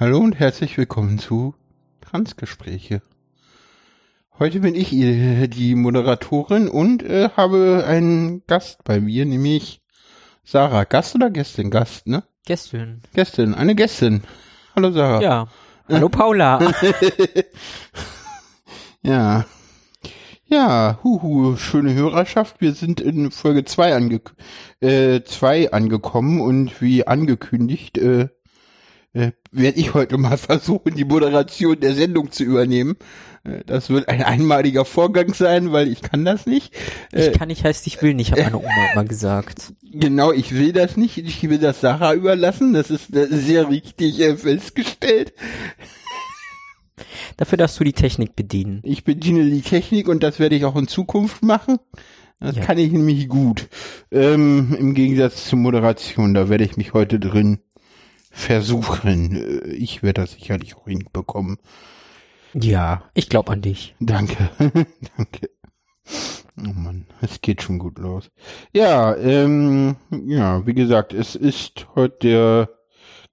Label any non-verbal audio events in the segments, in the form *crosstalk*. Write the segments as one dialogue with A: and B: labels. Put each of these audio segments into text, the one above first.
A: Hallo und herzlich willkommen zu Transgespräche. Heute bin ich äh, die Moderatorin und äh, habe einen Gast bei mir, nämlich Sarah. Gast oder Gästin? Gast, ne?
B: Gästin.
A: Gästin, eine Gästin. Hallo Sarah.
B: Ja. Hallo Paula. *laughs*
A: ja. Ja, huhu, schöne Hörerschaft. Wir sind in Folge 2 ange äh, zwei angekommen und wie angekündigt äh, äh, werde ich heute mal *laughs* versuchen, die Moderation der Sendung zu übernehmen. Äh, das wird ein einmaliger Vorgang sein, weil ich kann das nicht.
B: Äh, ich kann nicht heißt ich will nicht, hat meine Oma *laughs* immer gesagt.
A: Genau, ich will das nicht. Ich will das Sarah überlassen. Das ist, ist sehr richtig äh, festgestellt.
B: Dafür darfst du die Technik bedienen.
A: Ich bediene die Technik und das werde ich auch in Zukunft machen. Das ja. kann ich nämlich gut. Ähm, Im Gegensatz zur Moderation, da werde ich mich heute drin versuchen. Äh, ich werde das sicherlich auch hinbekommen.
B: Ja, ich glaube an dich.
A: Danke, *laughs* danke. Oh Mann, es geht schon gut los. Ja, ähm, ja, wie gesagt, es ist heute der,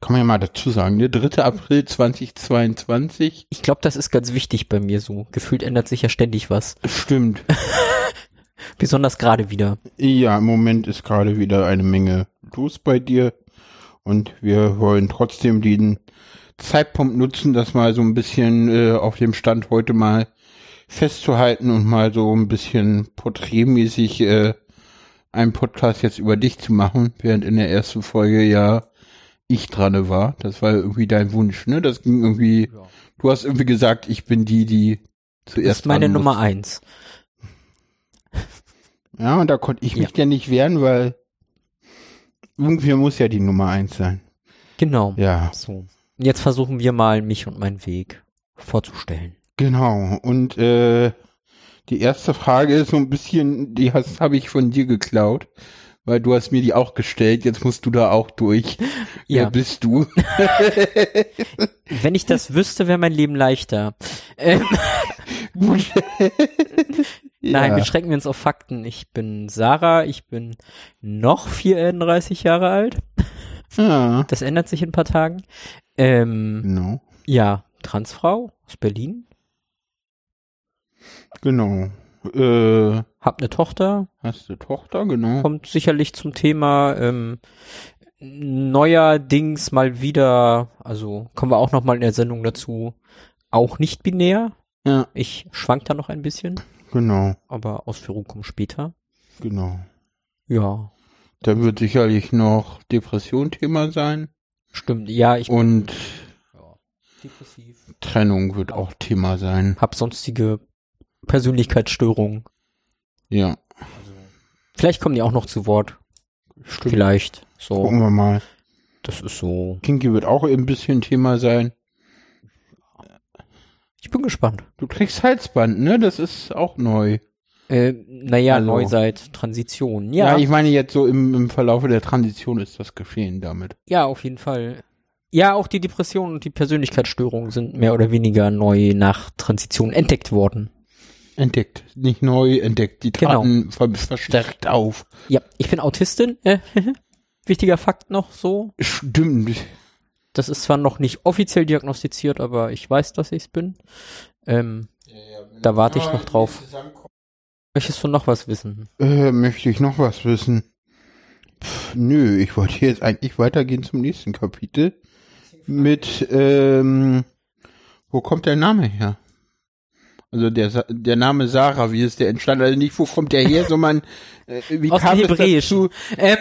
A: kann man ja mal dazu sagen, der 3. April 2022.
B: Ich glaube, das ist ganz wichtig bei mir so. Gefühlt ändert sich ja ständig was.
A: Stimmt. *laughs*
B: Besonders gerade wieder.
A: Ja, im Moment ist gerade wieder eine Menge los bei dir. Und wir wollen trotzdem den Zeitpunkt nutzen, das mal so ein bisschen äh, auf dem Stand heute mal festzuhalten und mal so ein bisschen porträtmäßig äh, einen Podcast jetzt über dich zu machen, während in der ersten Folge ja ich dran war. Das war irgendwie dein Wunsch, ne? Das ging irgendwie, ja. du hast irgendwie gesagt, ich bin die, die zuerst. Das ist
B: meine Nummer eins.
A: Ja, und da konnte ich mich ja. ja nicht wehren, weil irgendwie muss ja die Nummer eins sein.
B: Genau.
A: Ja.
B: So. Jetzt versuchen wir mal, mich und meinen Weg vorzustellen.
A: Genau. Und äh, die erste Frage ist so ein bisschen, die hast habe ich von dir geklaut, weil du hast mir die auch gestellt. Jetzt musst du da auch durch. *laughs* Ja. Wer bist du? *laughs*
B: Wenn ich das wüsste, wäre mein Leben leichter. *laughs* Ähm, Gut. Nein, ja. beschränken wir uns auf Fakten. Ich bin Sarah, ich bin noch 34 Jahre alt. Ja. Das ändert sich in ein paar Tagen. Ähm,
A: no.
B: Ja, Transfrau aus Berlin.
A: Genau. Äh,
B: Hab eine Tochter.
A: Hast eine Tochter, genau.
B: Kommt sicherlich zum Thema ähm, neuerdings mal wieder, also kommen wir auch noch mal in der Sendung dazu, auch nicht binär.
A: Ja.
B: Ich schwank da noch ein bisschen.
A: Genau.
B: Aber Ausführung kommt später.
A: Genau.
B: Ja.
A: Da wird sicherlich noch Depression Thema sein.
B: Stimmt, ja, ich
A: Und ja, depressiv. Trennung wird auch Thema sein.
B: Hab sonstige Persönlichkeitsstörungen.
A: Ja.
B: Also, vielleicht kommen die auch noch zu Wort. Stimmt. Vielleicht. So.
A: Gucken wir mal.
B: Das ist so.
A: Kinky wird auch ein bisschen Thema sein.
B: Ich bin gespannt.
A: Du trägst Halsband, ne? Das ist auch neu.
B: Äh, naja, also, neu seit Transition, ja.
A: Ja, ich meine jetzt so im, im Verlaufe der Transition ist das geschehen damit.
B: Ja, auf jeden Fall. Ja, auch die Depression und die Persönlichkeitsstörungen sind mehr oder weniger neu nach Transition entdeckt worden.
A: Entdeckt, nicht neu entdeckt. Die
B: genau.
A: traten genau. verstärkt auf.
B: Ja, ich bin Autistin. Äh, *laughs* wichtiger Fakt noch so.
A: Stimmt.
B: Das ist zwar noch nicht offiziell diagnostiziert, aber ich weiß, dass ich es bin. Ähm, ja, ja, da warte ich noch drauf. Möchtest du noch was wissen?
A: Äh, möchte ich noch was wissen? Pff, nö, ich wollte jetzt eigentlich weitergehen zum nächsten Kapitel. Mit, ähm, wo kommt der Name her? Also der, der Name Sarah, wie ist der entstanden? Also nicht, wo kommt der her, *laughs* sondern äh, wie
B: Aus kam es dazu? Ähm,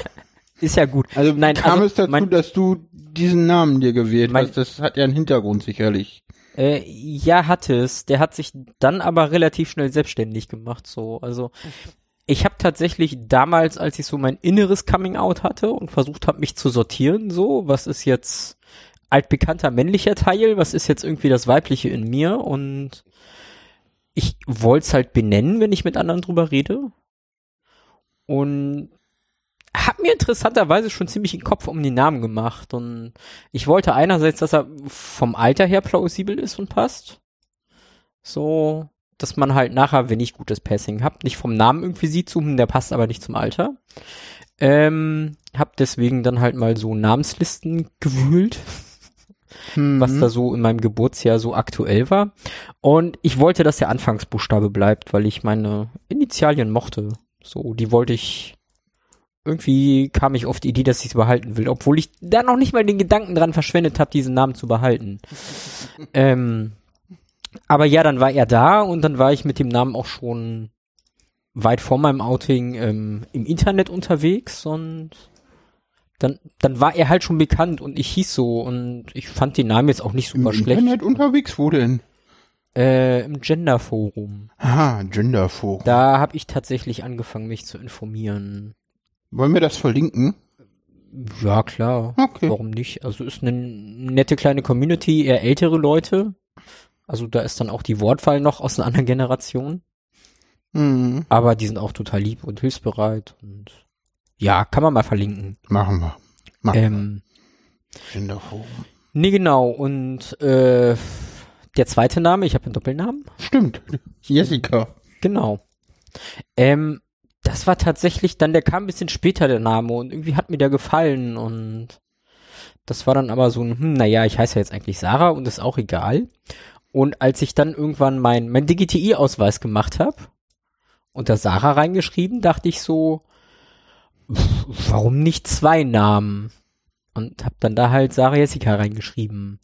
B: *laughs* ist ja gut.
A: Also Nein, kam also, es dazu, dass du diesen Namen dir gewählt mein, hast? Das hat ja einen Hintergrund sicherlich.
B: Äh, ja, hatte es. Der hat sich dann aber relativ schnell selbstständig gemacht. So, also ich habe tatsächlich damals, als ich so mein inneres Coming Out hatte und versucht habe, mich zu sortieren, so, was ist jetzt altbekannter männlicher Teil, was ist jetzt irgendwie das weibliche in mir und ich wollte es halt benennen, wenn ich mit anderen drüber rede. Und hab mir interessanterweise schon ziemlich den Kopf um den Namen gemacht und ich wollte einerseits, dass er vom Alter her plausibel ist und passt. So, dass man halt nachher, wenn ich gutes Passing hab, nicht vom Namen irgendwie sieht, hm, der passt aber nicht zum Alter. Ähm, hab deswegen dann halt mal so Namenslisten gewühlt
A: Mhm.
B: was da so in meinem Geburtsjahr so aktuell war. Und ich wollte, dass der Anfangsbuchstabe bleibt, weil ich meine Initialien mochte. So, die wollte ich. Irgendwie kam ich auf die Idee, dass ich es behalten will, obwohl ich da noch nicht mal den Gedanken dran verschwendet habe, diesen Namen zu behalten. *laughs* ähm, aber ja, dann war er da und dann war ich mit dem Namen auch schon weit vor meinem Outing ähm, im Internet unterwegs und dann, dann war er halt schon bekannt und ich hieß so und ich fand den Namen jetzt auch nicht
A: Im
B: super schlecht.
A: Internet unterwegs? Wo denn?
B: Äh, Im Genderforum.
A: Ah, Genderforum.
B: Da habe ich tatsächlich angefangen, mich zu informieren.
A: Wollen wir das verlinken?
B: Ja, klar.
A: Okay.
B: Warum nicht? Also ist eine nette kleine Community, eher ältere Leute. Also da ist dann auch die Wortwahl noch aus einer anderen Generation.
A: Mhm.
B: Aber die sind auch total lieb und hilfsbereit und ja, kann man mal verlinken.
A: Machen wir. Machen
B: Ähm,
A: wir. Genderforum.
B: nee, genau. Und äh, der zweite Name, ich habe einen Doppelnamen.
A: Stimmt. Jessica.
B: Genau. Ähm, das war tatsächlich dann, der kam ein bisschen später, der Name, und irgendwie hat mir der gefallen und das war dann aber so ein, hm, naja, ich heiße ja jetzt eigentlich Sarah und ist auch egal. Und als ich dann irgendwann mein, mein DGTI-Ausweis gemacht habe und da Sarah reingeschrieben, dachte ich so, pff, warum nicht zwei Namen? Und hab dann da halt Sarah Jessica reingeschrieben.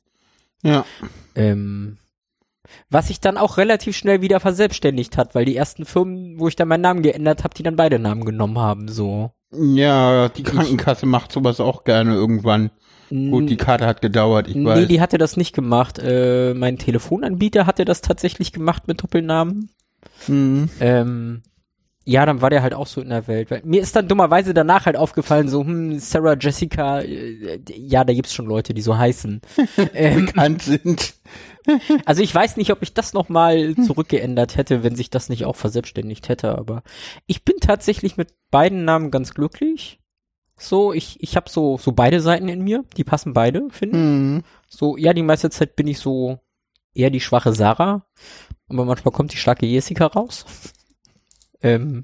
A: Ja.
B: Ähm, was sich dann auch relativ schnell wieder verselbstständigt hat, weil die ersten Firmen, wo ich dann meinen Namen geändert habe, die dann beide Namen genommen haben, so.
A: Ja, die Krankenkasse macht sowas auch gerne irgendwann. Gut, die Karte hat gedauert, ich
B: nee,
A: weiß.
B: die hatte das nicht gemacht. Äh, mein Telefonanbieter hatte das tatsächlich gemacht mit Doppelnamen.
A: Mhm.
B: Ähm, ja, dann war der halt auch so in der Welt. Weil mir ist dann dummerweise danach halt aufgefallen, so, hm, Sarah Jessica, äh, ja, da gibt's schon Leute, die so heißen. *laughs* ähm,
A: Bekannt sind. *laughs*
B: Also ich weiß nicht, ob ich das nochmal zurückgeändert hätte, wenn sich das nicht auch verselbstständigt hätte, aber ich bin tatsächlich mit beiden Namen ganz glücklich. So, ich, ich habe so, so beide Seiten in mir, die passen beide, finde ich.
A: Mhm.
B: So, ja, die meiste Zeit bin ich so eher die schwache Sarah, aber manchmal kommt die starke Jessica raus. *laughs* Ähm,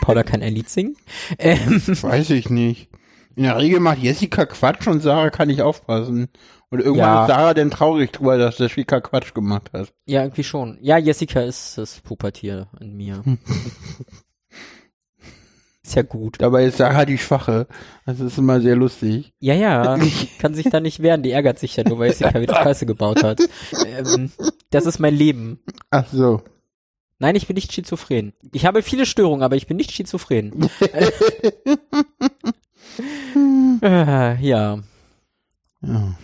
B: Paula kann ein Lied singen. Ähm,
A: Weiß ich nicht. In der Regel macht Jessica Quatsch und Sarah kann nicht aufpassen. Und irgendwann
B: Ja.
A: ist Sarah dann traurig drüber, dass Jessica Quatsch gemacht hat.
B: ja, irgendwie schon. Ja, Jessica ist das Pubertier in mir. *laughs* ist ja gut.
A: Dabei ist Sarah die Schwache. Das ist immer sehr lustig.
B: Ja, ja, *laughs* kann sich da nicht wehren, die ärgert sich ja nur, weil Jessica wieder Scheiße gebaut hat. Ähm, das ist mein Leben.
A: Ach so.
B: Nein, ich bin nicht schizophren. Ich habe viele Störungen, aber ich bin nicht schizophren. *laughs* äh, ja,
A: Ja.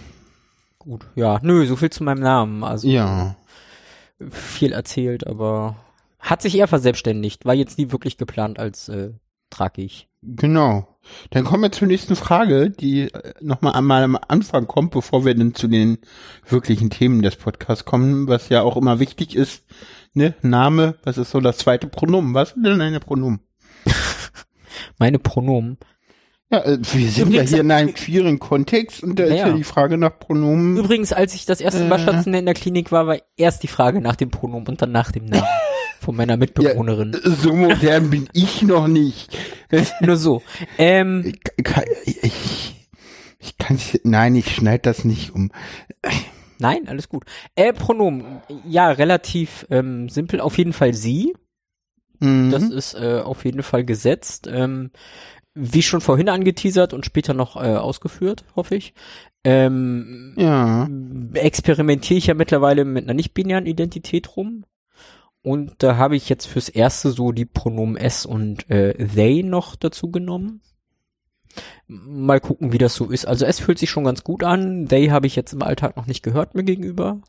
B: Gut. Ja, nö, so viel zu meinem Namen. Also
A: ja.
B: viel erzählt, aber hat sich eher verselbstständigt. War jetzt nie wirklich geplant als äh, tragig.
A: Genau. Dann kommen wir zur nächsten Frage, die äh, nochmal einmal am Anfang kommt, bevor wir dann zu den wirklichen Themen des Podcasts kommen, was ja auch immer wichtig ist. Ne? Name, was ist so das zweite Pronomen? Was ist denn eine Pronomen? *laughs*
B: Meine Pronomen.
A: Ja, äh, wir sind
B: Übrigens-
A: ja hier in einem queeren Kontext und da ist
B: Ja.
A: ja die Frage nach Pronomen.
B: Übrigens, als ich das erste Mal
A: Äh.
B: stationär in der Klinik war, war erst die Frage nach dem Pronomen und dann nach dem Namen *laughs* von meiner Mitbewohnerin.
A: So modern bin ich noch nicht. *laughs*
B: Nur so. Ähm,
A: Ich, kann- ich, ich kann nein, ich schneide das nicht um.
B: Nein, alles gut. Äh, Pronomen. Ja, relativ ähm, simpel. Auf jeden Fall sie.
A: Mhm.
B: Das ist äh, auf jeden Fall gesetzt. Ähm, wie schon vorhin angeteasert und später noch äh, ausgeführt, hoffe ich. Ähm,
A: ja.
B: experimentiere ich ja mittlerweile mit einer nicht-binären Identität rum. Und da habe ich jetzt fürs erste so die Pronomen s und äh, they noch dazu genommen. Mal gucken, wie das so ist. Also es fühlt sich schon ganz gut an. They habe ich jetzt im Alltag noch nicht gehört mir gegenüber.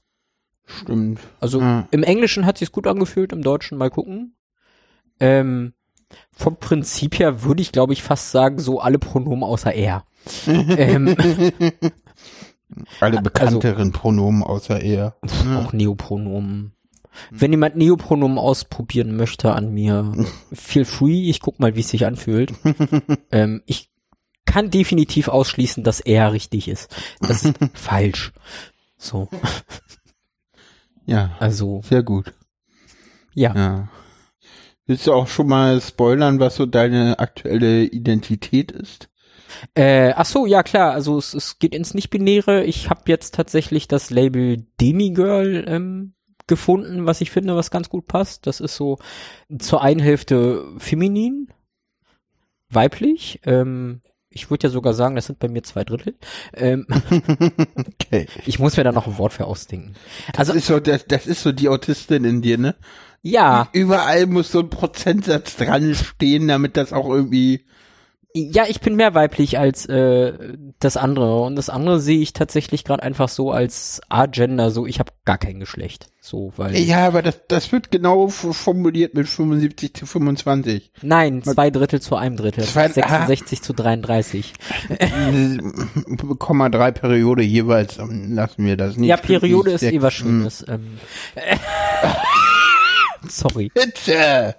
A: Stimmt.
B: Also
A: Ja.
B: im Englischen hat sich's gut angefühlt, im Deutschen mal gucken. Ähm, vom Prinzip her würde ich, glaube ich, fast sagen, so alle Pronomen außer er. ähm,
A: Alle *laughs* bekannteren Pronomen außer er.
B: auch Neopronomen. Wenn jemand Neopronomen ausprobieren möchte an mir, feel free. Ich guck mal, wie es sich anfühlt. *laughs* ähm, ich kann definitiv ausschließen, dass er richtig ist. Das ist *laughs* falsch. So,
A: Ja,
B: also
A: sehr gut.
B: ja.
A: Ja. Willst du auch schon mal spoilern, was so deine aktuelle Identität ist?
B: Äh, ach so, ja klar, also es, es geht ins Nicht-Binäre. Ich habe jetzt tatsächlich das Label Demigirl ähm, gefunden, was ich finde, was ganz gut passt. Das ist so zur einen Hälfte feminin, weiblich. Ähm, ich würde ja sogar sagen, das sind bei mir zwei Drittel. Ähm, *laughs*
A: Okay.
B: ich muss mir da noch ein Wort für ausdenken.
A: Also ist so, das, das ist so die Autistin in dir, ne?
B: Ja,
A: Überall muss so ein Prozentsatz dran stehen, damit das auch irgendwie.
B: ja, ich bin mehr weiblich als äh, das andere und das andere sehe ich tatsächlich gerade einfach so als agender, so ich habe gar kein Geschlecht, so weil
A: Ja, aber das, das wird genau formuliert mit 75 zu 25.
B: nein zwei Drittel zu einem Drittel,
A: Zwei-
B: 66 zu 33.
A: Komma drei Periode jeweils lassen wir das nicht.
B: ja, Periode ist eh was
A: hm.
B: Schönes. Ähm, *laughs* sorry,
A: Bitte!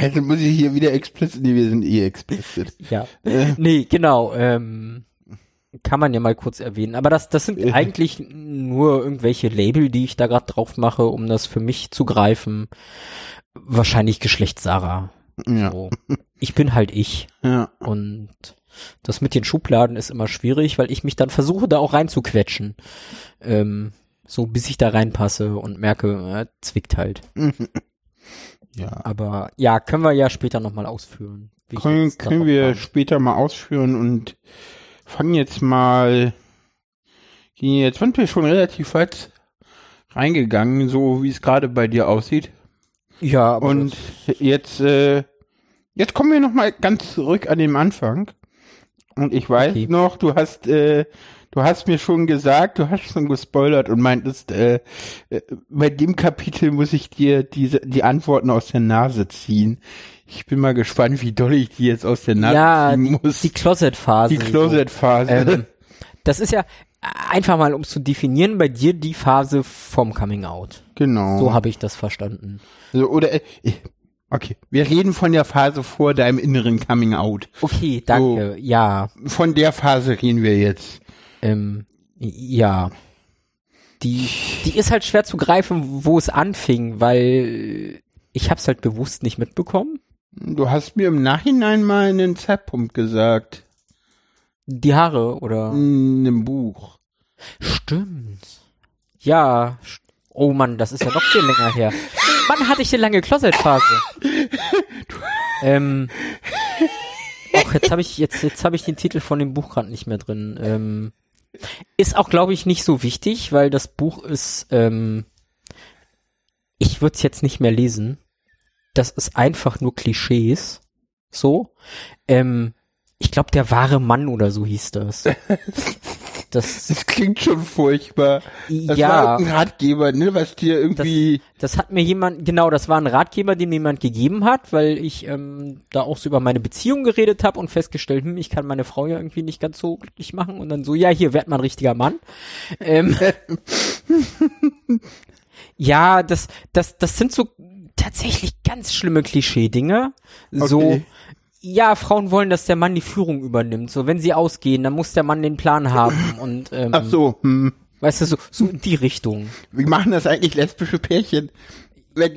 A: Jetzt muss ich hier wieder explicit. Nee, wir sind eh explicit.
B: ja, nee, genau. Ähm, kann man ja mal kurz erwähnen. Aber das, das sind
A: Äh.
B: eigentlich nur irgendwelche Label, die ich da gerade drauf mache, um das für mich zu greifen. Wahrscheinlich Geschlecht Sarah.
A: Ja.
B: So. Ich bin halt ich.
A: ja.
B: Und das mit den Schubladen ist immer schwierig, weil ich mich dann versuche, da auch reinzuquetschen. Ähm, so bis ich da reinpasse und merke, äh, zwickt halt. *laughs*
A: Ja.
B: Aber ja, können wir ja später nochmal ausführen.
A: Können, können wir
B: kam.
A: später mal ausführen und fangen jetzt mal. Jetzt sind wir schon relativ weit reingegangen, so wie es gerade bei dir aussieht.
B: Ja, aber
A: Und jetzt, äh, jetzt kommen wir noch mal ganz zurück an den Anfang. Und ich weiß
B: Okay.
A: noch, du hast, äh, du hast mir schon gesagt, du hast schon gespoilert und meintest, äh, äh, bei dem Kapitel muss ich dir diese, die Antworten aus der Nase ziehen. Ich bin mal gespannt, wie doll ich die jetzt aus der Nase
B: ja,
A: ziehen muss.
B: die Closet-Phase.
A: Die Closet-Phase.
B: Ähm, das ist ja einfach mal, um zu definieren, bei dir die Phase vom Coming Out.
A: genau.
B: So habe ich das verstanden.
A: also, oder, äh, okay, wir reden von der Phase vor deinem inneren Coming Out.
B: Okay, danke. Ja,
A: Von der Phase reden wir jetzt.
B: Ähm, ja. Die, die ist halt schwer zu greifen, wo es anfing, weil ich hab's halt bewusst nicht mitbekommen.
A: Du hast mir im Nachhinein mal einen Zeitpunkt gesagt.
B: Die Haare oder?
A: In einem Buch.
B: Stimmt. Ja. Oh Mann, das ist ja noch viel länger her. Wann hatte ich eine lange Closet-Phase? ähm. Och, jetzt habe ich jetzt jetzt habe ich den Titel von dem Buch gerade nicht mehr drin. Ähm, ist auch, glaube ich, nicht so wichtig, weil das Buch ist. Ähm, ich würde es jetzt nicht mehr lesen. Das ist einfach nur Klischees. So. Ähm, ich glaube, der wahre Mann oder so hieß das. *laughs* Das *laughs*
A: Das klingt schon furchtbar. Das war
B: ja,
A: irgendein Ratgeber, ne, was dir irgendwie.
B: das hat mir jemand, genau, das war ein Ratgeber, den mir jemand gegeben hat, weil ich ähm, da auch so über meine Beziehung geredet habe und festgestellt, hm, ich kann meine Frau ja irgendwie nicht ganz so glücklich machen und dann so, ja, hier werd mal ein richtiger Mann. Ähm, *laughs* ja, das, das, das sind so tatsächlich ganz schlimme Klischee-Dinge. So,
A: Okay.
B: Ja, Frauen wollen, dass der Mann die Führung übernimmt. So, wenn sie ausgehen, dann muss der Mann den Plan haben *clears throat* und ähm,
A: Ach so, hm.
B: weißt du, so, so in die Richtung.
A: Wie machen das eigentlich lesbische Pärchen? *laughs*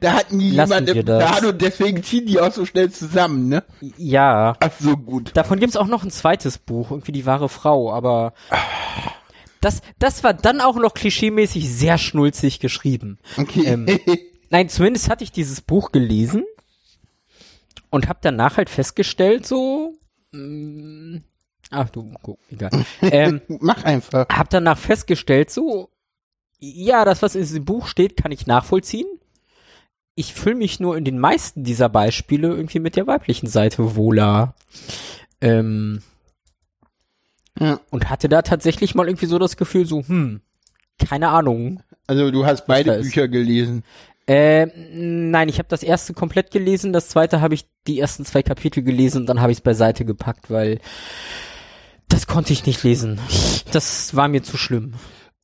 A: Da hat nie
B: Lassen
A: jemand im. Plan und deswegen ziehen die auch so schnell zusammen, ne?
B: Ja,
A: Ach so, gut.
B: Davon gibt's auch noch ein zweites Buch, irgendwie die wahre Frau, aber das, das war dann auch noch klischeemäßig sehr schnulzig geschrieben.
A: Okay.
B: Ähm, Nein, zumindest hatte ich dieses Buch gelesen und habe danach halt festgestellt, so, mm, ach du, guck, egal. *laughs* ähm,
A: Mach einfach.
B: hab danach festgestellt, so, ja, das, was in diesem Buch steht, kann ich nachvollziehen. Ich fühle mich nur in den meisten dieser Beispiele irgendwie mit der weiblichen Seite wohler. Ähm,
A: Ja.
B: und hatte da tatsächlich mal irgendwie so das Gefühl, so, hm, keine Ahnung.
A: Also du hast beide. Bücher gelesen.
B: Äh, nein, ich habe das erste komplett gelesen, das zweite habe ich die ersten zwei Kapitel gelesen und dann habe ich es beiseite gepackt, weil das konnte ich nicht lesen. Das war mir zu schlimm.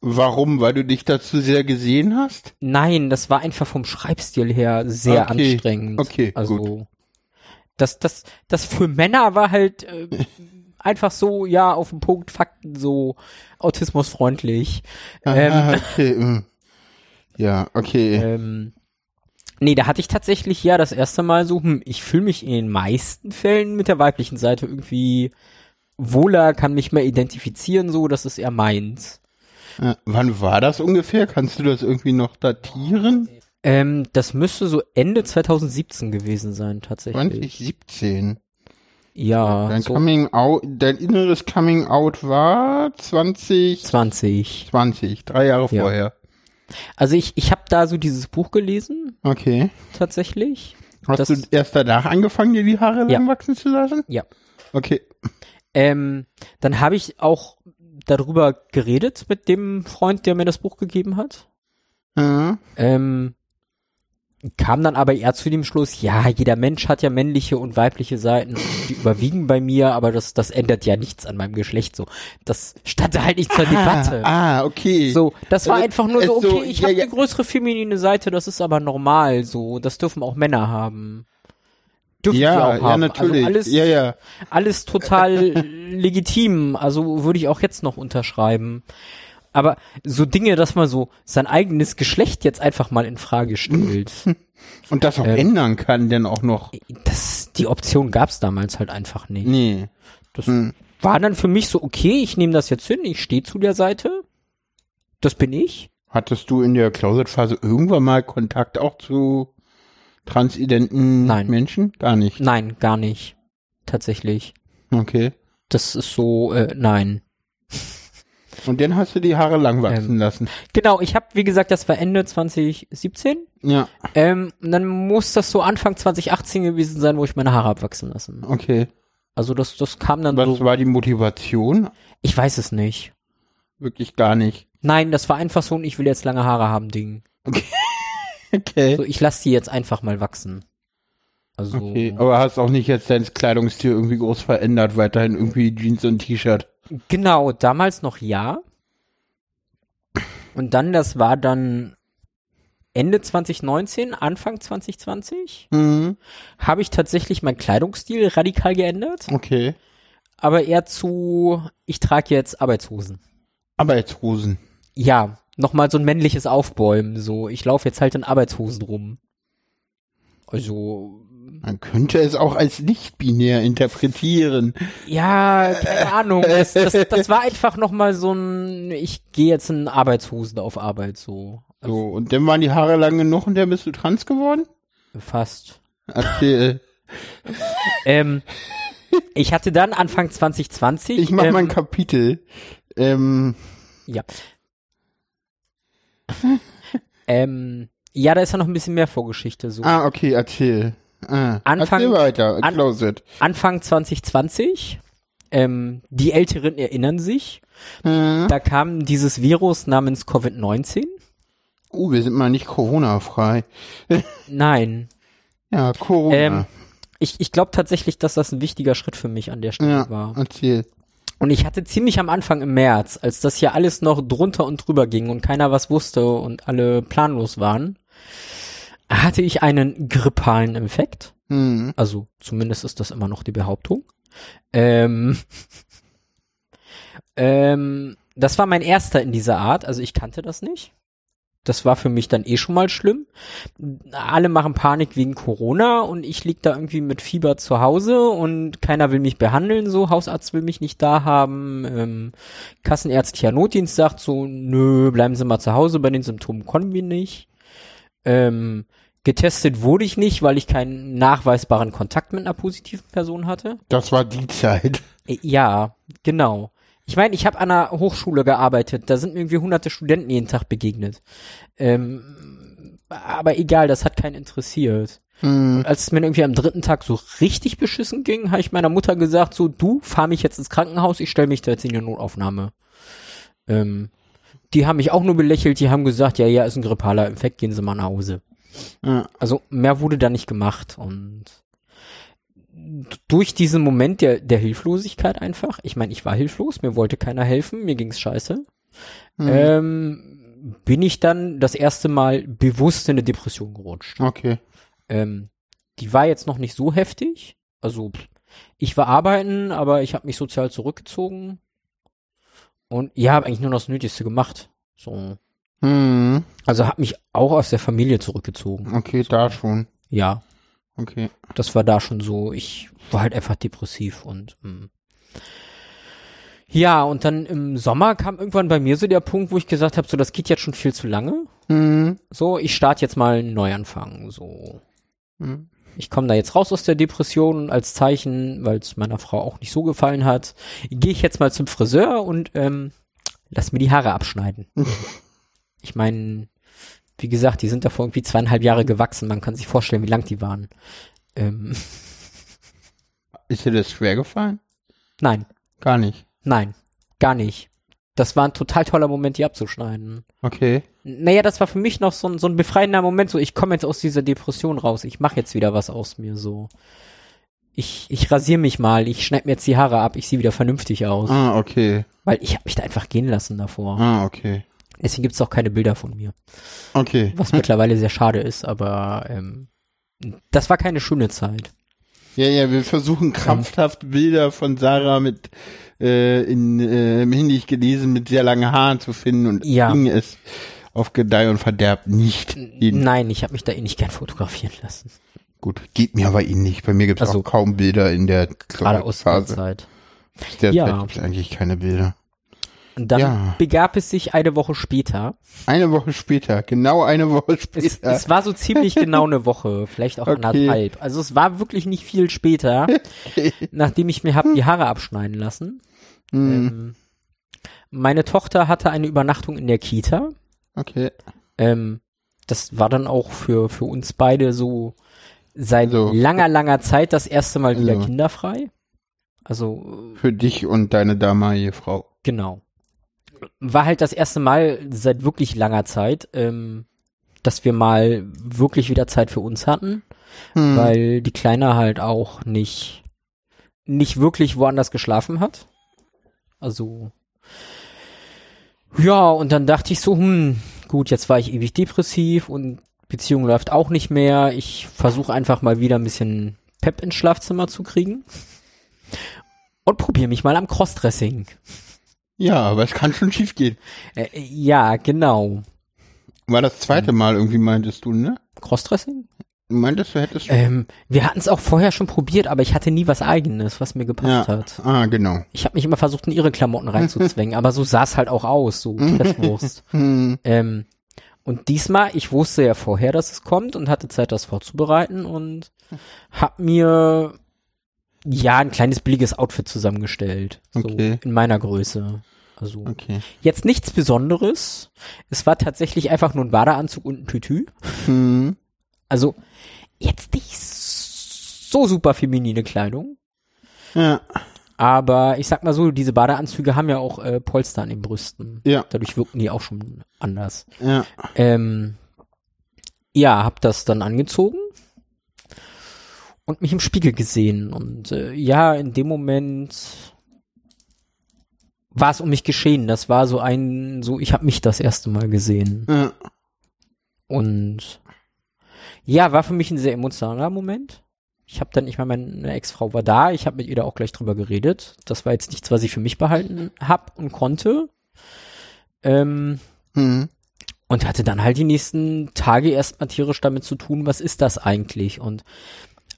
A: Warum? Weil du dich dazu sehr gesehen hast?
B: Nein, das war einfach vom Schreibstil her sehr
A: Okay,
B: anstrengend.
A: okay,
B: also das, das, das für Männer war halt äh, *laughs* einfach so, ja, auf den Punkt, Fakten so autismusfreundlich. Ähm,
A: Aha, okay. *laughs* Ja, okay.
B: ähm, Nee, da hatte ich tatsächlich ja das erste Mal so, hm, ich fühle mich in den meisten Fällen mit der weiblichen Seite irgendwie wohler, kann mich mehr identifizieren, so, das ist eher meins.
A: Äh, wann war das ungefähr? Kannst du das irgendwie noch datieren?
B: Ähm, das müsste so Ende 2017 gewesen sein, tatsächlich.
A: 2017.
B: Ja,
A: Dein
B: so
A: Coming Out, dein inneres Coming Out war 2020,
B: 20.
A: drei Jahre
B: Ja.
A: vorher.
B: Also ich, ich habe da so dieses Buch gelesen,
A: Okay.
B: tatsächlich.
A: Hast
B: Das-
A: du erst danach angefangen, dir die Haare
B: Ja.
A: lang wachsen zu lassen?
B: Ja.
A: Okay.
B: Ähm, dann habe ich auch darüber geredet mit dem Freund, der mir das Buch gegeben hat.
A: Ja.
B: Ähm, kam dann aber eher zu dem Schluss, ja, jeder Mensch hat ja männliche und weibliche Seiten, die überwiegen bei mir, aber das, das ändert ja nichts an meinem Geschlecht so. Das stand halt nicht zur Debatte.
A: Ah, ah, okay.
B: So, das war
A: Also,
B: einfach nur so, okay,
A: so,
B: ich
A: ja,
B: habe
A: ja.
B: eine größere feminine Seite, das ist aber normal so. Das dürfen auch Männer haben. Dürfen
A: ja,
B: sie auch
A: ja,
B: haben.
A: natürlich.
B: Also alles,
A: ja, ja.
B: alles total *laughs* legitim. Also würde ich auch jetzt noch unterschreiben. Aber so Dinge, dass man so sein eigenes Geschlecht jetzt einfach mal in Frage stellt, *laughs*
A: Und das auch
B: Ähm.
A: ändern kann, denn auch noch.
B: das, die Option gab's damals halt einfach nicht.
A: Nee.
B: Das
A: Hm.
B: war dann für mich so, okay, ich nehme das jetzt hin, ich stehe zu der Seite. Das bin ich.
A: Hattest du in der Closet-Phase irgendwann mal Kontakt auch zu transidenten
B: Nein.
A: Menschen? Gar nicht.
B: Nein, gar nicht. Tatsächlich.
A: Okay.
B: Das ist so, äh, nein.
A: Und dann hast du die Haare lang wachsen
B: Ähm.
A: lassen.
B: Genau, ich habe, wie gesagt, das war Ende 2017.
A: Ja,
B: Ähm, und dann muss das so Anfang 2018 gewesen sein, wo ich meine Haare abwachsen lassen.
A: okay.
B: Also das, das kam dann
A: Was
B: so.
A: war die Motivation?
B: Ich weiß es nicht.
A: Wirklich gar nicht.
B: Nein, das war einfach so ein Ich will jetzt lange Haare haben Ding.
A: Okay. *laughs*
B: So, ich lasse die jetzt einfach mal wachsen. Also
A: Okay, aber hast auch nicht jetzt dein Kleidungsstil irgendwie groß verändert, weiterhin irgendwie Jeans und T-Shirt.
B: Genau, damals noch ja. Und dann, das war dann Ende 2019, Anfang 2020,
A: Mhm.
B: habe ich tatsächlich meinen Kleidungsstil radikal geändert.
A: Okay.
B: Aber eher zu, ich trage jetzt Arbeitshosen.
A: Arbeitshosen.
B: Ja, nochmal so ein männliches Aufbäumen, so. Ich laufe jetzt halt in Arbeitshosen rum. Also,
A: Man könnte es auch als nicht-binär interpretieren.
B: ja, keine Ahnung. Das, das, das war einfach nochmal so ein, ich gehe jetzt in Arbeitshosen auf Arbeit, so.
A: So, und dann waren die Haare lang genug und dann bist du trans geworden?
B: Fast.
A: Erzähl. *laughs*
B: Ähm, ich hatte dann Anfang 2020.
A: Ich mach
B: ähm,
A: mal ein Kapitel. Ähm,
B: Ja. *laughs* ähm, ja, da ist ja noch ein bisschen mehr Vorgeschichte, so.
A: ah, okay, erzähl. Ah,
B: Anfang-
A: weiter.
B: an-. Anfang 2020. Ähm, die Älteren erinnern sich.
A: Äh,
B: Da kam dieses Virus namens Covid-19.
A: uh, wir sind mal nicht Corona-frei. *laughs*
B: Nein.
A: Ja, Corona.
B: Ähm, ich ich glaube tatsächlich, dass das ein wichtiger Schritt für mich an der Stelle
A: ja,
B: war.
A: erzähl.
B: Und ich hatte ziemlich am Anfang im März, als das hier alles noch drunter und drüber ging und keiner was wusste und alle planlos waren, hatte ich einen grippalen Infekt.
A: Hm.
B: Also zumindest ist das immer noch die Behauptung. Ähm, *laughs* ähm, das war mein erster in dieser Art, also ich kannte das nicht. Das war für mich dann eh schon mal schlimm. Alle machen Panik wegen Corona und ich lieg da irgendwie mit Fieber zu Hause und keiner will mich behandeln, so Hausarzt will mich nicht da haben. Ähm, Kassenärztlicher Notdienst sagt so, nö, bleiben Sie mal zu Hause, bei den Symptomen kommen wir nicht. Ähm, getestet wurde ich nicht, weil ich keinen nachweisbaren Kontakt mit einer positiven Person hatte.
A: Das war die Zeit.
B: Äh, Ja, genau. Ich meine, ich habe an einer Hochschule gearbeitet, da sind mir irgendwie hunderte Studenten jeden Tag begegnet. Ähm, aber egal, das hat keinen interessiert.
A: Hm.
B: Und als es mir irgendwie am dritten Tag so richtig beschissen ging, habe ich meiner Mutter gesagt, so, du, fahr mich jetzt ins Krankenhaus, ich stelle mich da jetzt in die Notaufnahme. Ähm, die haben mich auch nur belächelt, die haben gesagt, ja, ja, ist ein grippaler Infekt, gehen Sie mal nach Hause. Also mehr wurde da nicht gemacht und durch diesen Moment der, der Hilflosigkeit einfach, ich meine, ich war hilflos, mir wollte keiner helfen, mir ging's scheiße,
A: Hm.
B: ähm, bin ich dann das erste Mal bewusst in eine Depression gerutscht.
A: Okay.
B: Ähm, die war jetzt noch nicht so heftig, also ich war arbeiten, aber ich habe mich sozial zurückgezogen und ja, habe eigentlich nur noch das Nötigste gemacht. So,
A: Hm.
B: Also habe mich auch aus der Familie zurückgezogen.
A: Okay, da schon.
B: Ja,
A: Okay.
B: das war da schon so. Ich war halt einfach depressiv und mm. ja, und dann im Sommer kam irgendwann bei mir so der Punkt, wo ich gesagt habe, so das geht jetzt schon viel zu lange.
A: Hm.
B: So, ich starte jetzt mal einen Neuanfang. So,
A: Hm.
B: ich komme da jetzt raus aus der Depression als Zeichen, weil es meiner Frau auch nicht so gefallen hat. Gehe ich jetzt mal zum Friseur und ähm, lass mir die Haare abschneiden. *laughs* ich meine, wie gesagt, die sind davor irgendwie zweieinhalb Jahre gewachsen. Man kann sich vorstellen, wie lang die waren. Ähm,
A: Ist dir das schwer gefallen?
B: nein,
A: Gar nicht.
B: nein, gar nicht. Das war ein total toller Moment, die abzuschneiden.
A: Okay.
B: Naja, das war für mich noch so ein, so ein befreiender Moment, so ich komme jetzt aus dieser Depression raus, ich mache jetzt wieder was aus mir, so. Ich, ich rasiere mich mal, ich schneide mir jetzt die Haare ab, ich sehe wieder vernünftig aus.
A: Ah, okay.
B: Weil ich habe mich da einfach gehen lassen davor.
A: Ah, okay.
B: Deswegen gibt's auch keine Bilder von mir.
A: Okay.
B: Was *laughs* mittlerweile sehr schade ist, aber ähm, das war keine schöne Zeit.
A: Ja, ja, wir versuchen krampfhaft Bilder von Sarah mit äh, in äh, im Handy ich gelesen mit sehr langen Haaren zu finden und
B: Ja.
A: ging es auf Gedeih und Verderb nicht. hin.
B: Nein, ich habe mich da eh nicht gern fotografieren lassen.
A: Gut, geht mir aber ähnlich. Bei mir gibt es
B: Also,
A: auch kaum Bilder in der
B: Gerade. Zeit.
A: Der
B: Ja.
A: Zeit gibt es eigentlich keine Bilder.
B: Und dann
A: Ja.
B: begab es sich eine Woche später.
A: Eine Woche später, genau eine Woche
B: Es,
A: später.
B: es war so ziemlich genau eine *laughs* Woche, vielleicht auch
A: Okay.
B: anderthalb. Also es war wirklich nicht viel später, *laughs* nachdem ich mir hab die Haare abschneiden lassen.
A: Hm,
B: Ähm, meine Tochter hatte eine Übernachtung in der Kita.
A: okay.
B: Ähm, das war dann auch für, für uns beide so seit
A: So.
B: langer, langer Zeit das erste Mal wieder
A: So.
B: kinderfrei. Also,
A: Für dich und deine damalige Frau.
B: genau. War halt das erste Mal seit wirklich langer Zeit, ähm, dass wir mal wirklich wieder Zeit für uns hatten,
A: Hm.
B: weil die Kleine halt auch nicht, nicht wirklich woanders geschlafen hat. Also, ja, und dann dachte ich so, hm, gut, jetzt war ich ewig depressiv und Beziehung läuft auch nicht mehr. Ich versuche einfach mal wieder ein bisschen Pep ins Schlafzimmer zu kriegen. Und probiere mich mal am Crossdressing.
A: Ja, aber es kann schon schief gehen.
B: Äh, ja, genau.
A: War das zweite
B: Hm.
A: Mal irgendwie, meintest du, ne?
B: Crossdressing?
A: Du meintest, du hättest
B: Ähm, wir hatten es auch vorher schon probiert, aber ich hatte nie was eigenes, was mir gepasst
A: Ja.
B: hat.
A: Ah, genau.
B: Ich habe mich immer versucht, in ihre Klamotten reinzuzwängen, *laughs* aber so sah es halt auch aus, so Presswurst. *laughs*
A: Hm.
B: ähm, und diesmal, ich wusste ja vorher, dass es kommt und hatte Zeit, das vorzubereiten und hab mir ja ein kleines billiges Outfit zusammengestellt, so
A: Okay.
B: in meiner Größe. Also
A: Okay.
B: jetzt nichts Besonderes. Es war tatsächlich einfach nur ein Badeanzug und ein Tütü.
A: Hm.
B: Also jetzt nicht so super feminine Kleidung.
A: Ja.
B: Aber ich sag mal so, diese Badeanzüge haben ja auch äh, Polster an den Brüsten.
A: Ja.
B: Dadurch wirken die auch schon anders.
A: Ja.
B: Ähm, ja, hab das dann angezogen und mich im Spiegel gesehen. Und äh, ja, in dem Moment war es um mich geschehen. Das war so ein, so ich habe mich das erste Mal gesehen.
A: Ja.
B: Und ja, war für mich ein sehr emotionaler Moment. Ich habe dann, ich meine, meine Ex-Frau war da, ich habe mit ihr da auch gleich drüber geredet. Das war jetzt nichts, was ich für mich behalten hab und konnte. Ähm,
A: Hm.
B: und hatte dann halt die nächsten Tage erstmal tierisch damit zu tun, was ist das eigentlich? Und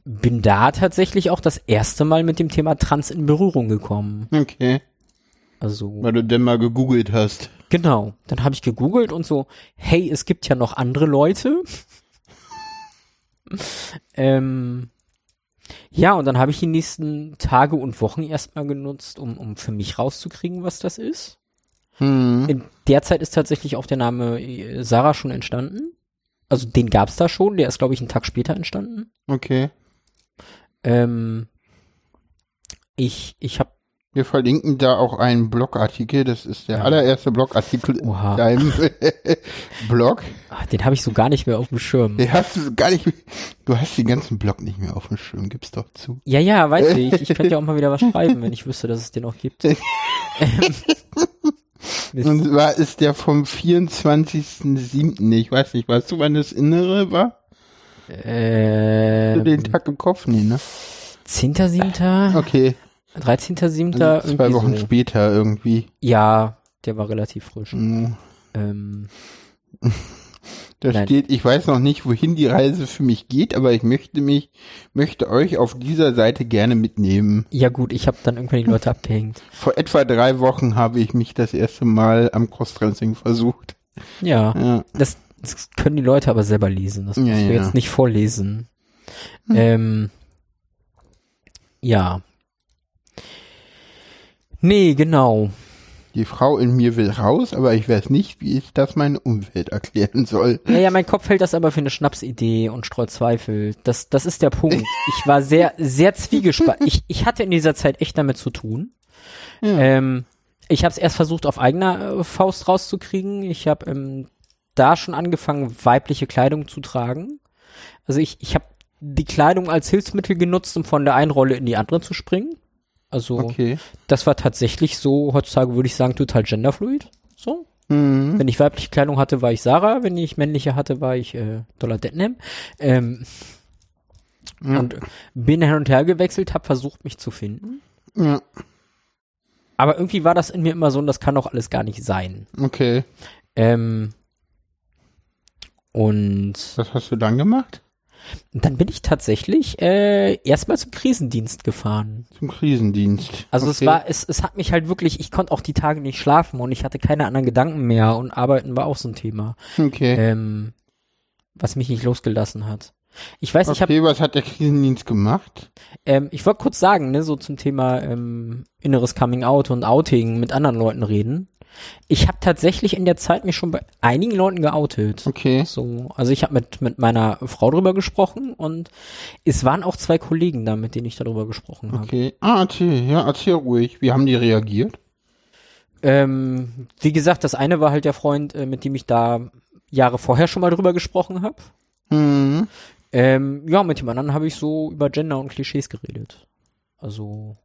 B: bin da tatsächlich auch das erste Mal mit dem Thema Trans in Berührung gekommen.
A: Okay.
B: Also
A: Weil du denn mal gegoogelt hast.
B: genau, dann habe ich gegoogelt und so, hey, es gibt ja noch andere Leute. *laughs* ähm, ja, und dann habe ich die nächsten Tage und Wochen erstmal genutzt, um, um für mich rauszukriegen, was das ist.
A: Hm.
B: In der Zeit ist tatsächlich auch der Name äh, Sarah schon entstanden. Also den gab's da schon, der ist, glaube ich, einen Tag später entstanden.
A: Okay.
B: Ähm, ich ich habe
A: Wir verlinken da auch einen Blogartikel. Das ist der
B: Ja.
A: allererste Blogartikel
B: Oha.
A: in deinem *laughs* Blog.
B: ah, den habe ich so gar nicht mehr auf dem Schirm.
A: Den hast du gar nicht, du hast den ganzen Blog nicht mehr auf dem Schirm. Gib's doch zu.
B: Ja, ja, weiß ich. Ich könnte ja *laughs* auch mal wieder was schreiben, wenn ich wüsste, dass es den noch gibt. *laughs*
A: Und zwar ist der vom 24.07. Ich weiß nicht, weißt du, wann das Innere war? Du den
B: ähm,
A: Tag im Kopf? Nee, ne?
B: 10.7.,
A: Okay.
B: 13.7.,
A: Also zwei Wochen
B: so.
A: später irgendwie.
B: Ja, der war relativ frisch.
A: Hm.
B: Ähm,
A: Da
B: Nein.
A: steht, ich weiß noch nicht, wohin die Reise für mich geht, aber ich möchte mich, möchte euch auf dieser Seite gerne mitnehmen.
B: Ja gut, ich habe dann irgendwann die Leute abgehängt. *laughs*
A: Vor etwa drei Wochen habe ich mich das erste Mal am Crossdressing versucht.
B: Ja,
A: Ja.
B: das, das können die Leute aber selber lesen. Das
A: Ja,
B: musst du
A: ja.
B: jetzt nicht vorlesen. Ähm, ja. Nee, genau.
A: Die Frau in mir will raus, aber ich weiß nicht, wie ich das meine Umwelt erklären soll.
B: Ja, ja, mein Kopf hält das aber für eine Schnapsidee und streut Zweifel. Das, das ist der Punkt. Ich war sehr, sehr zwiegespalten. Ich, ich hatte in dieser Zeit echt damit zu tun.
A: Ja.
B: Ähm, ich habe es erst versucht, auf eigener äh, Faust rauszukriegen. Ich habe ähm, da schon angefangen, weibliche Kleidung zu tragen. Also ich, ich habe die Kleidung als Hilfsmittel genutzt, um von der einen Rolle in die andere zu springen. Also
A: Okay.
B: das war tatsächlich so, heutzutage würde ich sagen, total genderfluid. So.
A: Mhm.
B: Wenn ich weibliche Kleidung hatte, war ich Sarah. Wenn ich männliche hatte, war ich äh, Dollar Deadnam. Ähm,
A: Ja.
B: Und bin hin und her gewechselt, habe versucht, mich zu finden.
A: Ja.
B: Aber irgendwie war das in mir immer so, und das kann doch alles gar nicht sein.
A: Okay.
B: Ähm, und
A: Was hast du dann gemacht?
B: dann bin ich tatsächlich äh, erstmal zum Krisendienst gefahren.
A: Zum Krisendienst.
B: Also
A: okay.
B: es war, es, es hat mich halt wirklich, ich konnte auch die Tage nicht schlafen und ich hatte keine anderen Gedanken mehr und Arbeiten war auch so ein Thema,
A: Okay.
B: ähm, was mich nicht losgelassen hat. Ich weiß, ich habe
A: okay, was hat der Krisendienst gemacht?
B: Ähm, ich wollte kurz sagen, ne, so zum Thema ähm, inneres Coming Out und Outing mit anderen Leuten reden. Ich habe tatsächlich in der Zeit mich schon bei einigen Leuten geoutet.
A: Okay.
B: So, also ich habe mit mit meiner Frau drüber gesprochen und es waren auch zwei Kollegen da, mit denen ich darüber gesprochen habe.
A: Okay. Ah, erzähl, ja, erzähl ruhig. Wie haben die reagiert?
B: Ähm, wie gesagt, das eine war halt der Freund, äh, mit dem ich da Jahre vorher schon mal drüber gesprochen habe.
A: Hm.
B: Ähm, ja, mit dem anderen habe ich so über Gender und Klischees geredet. Also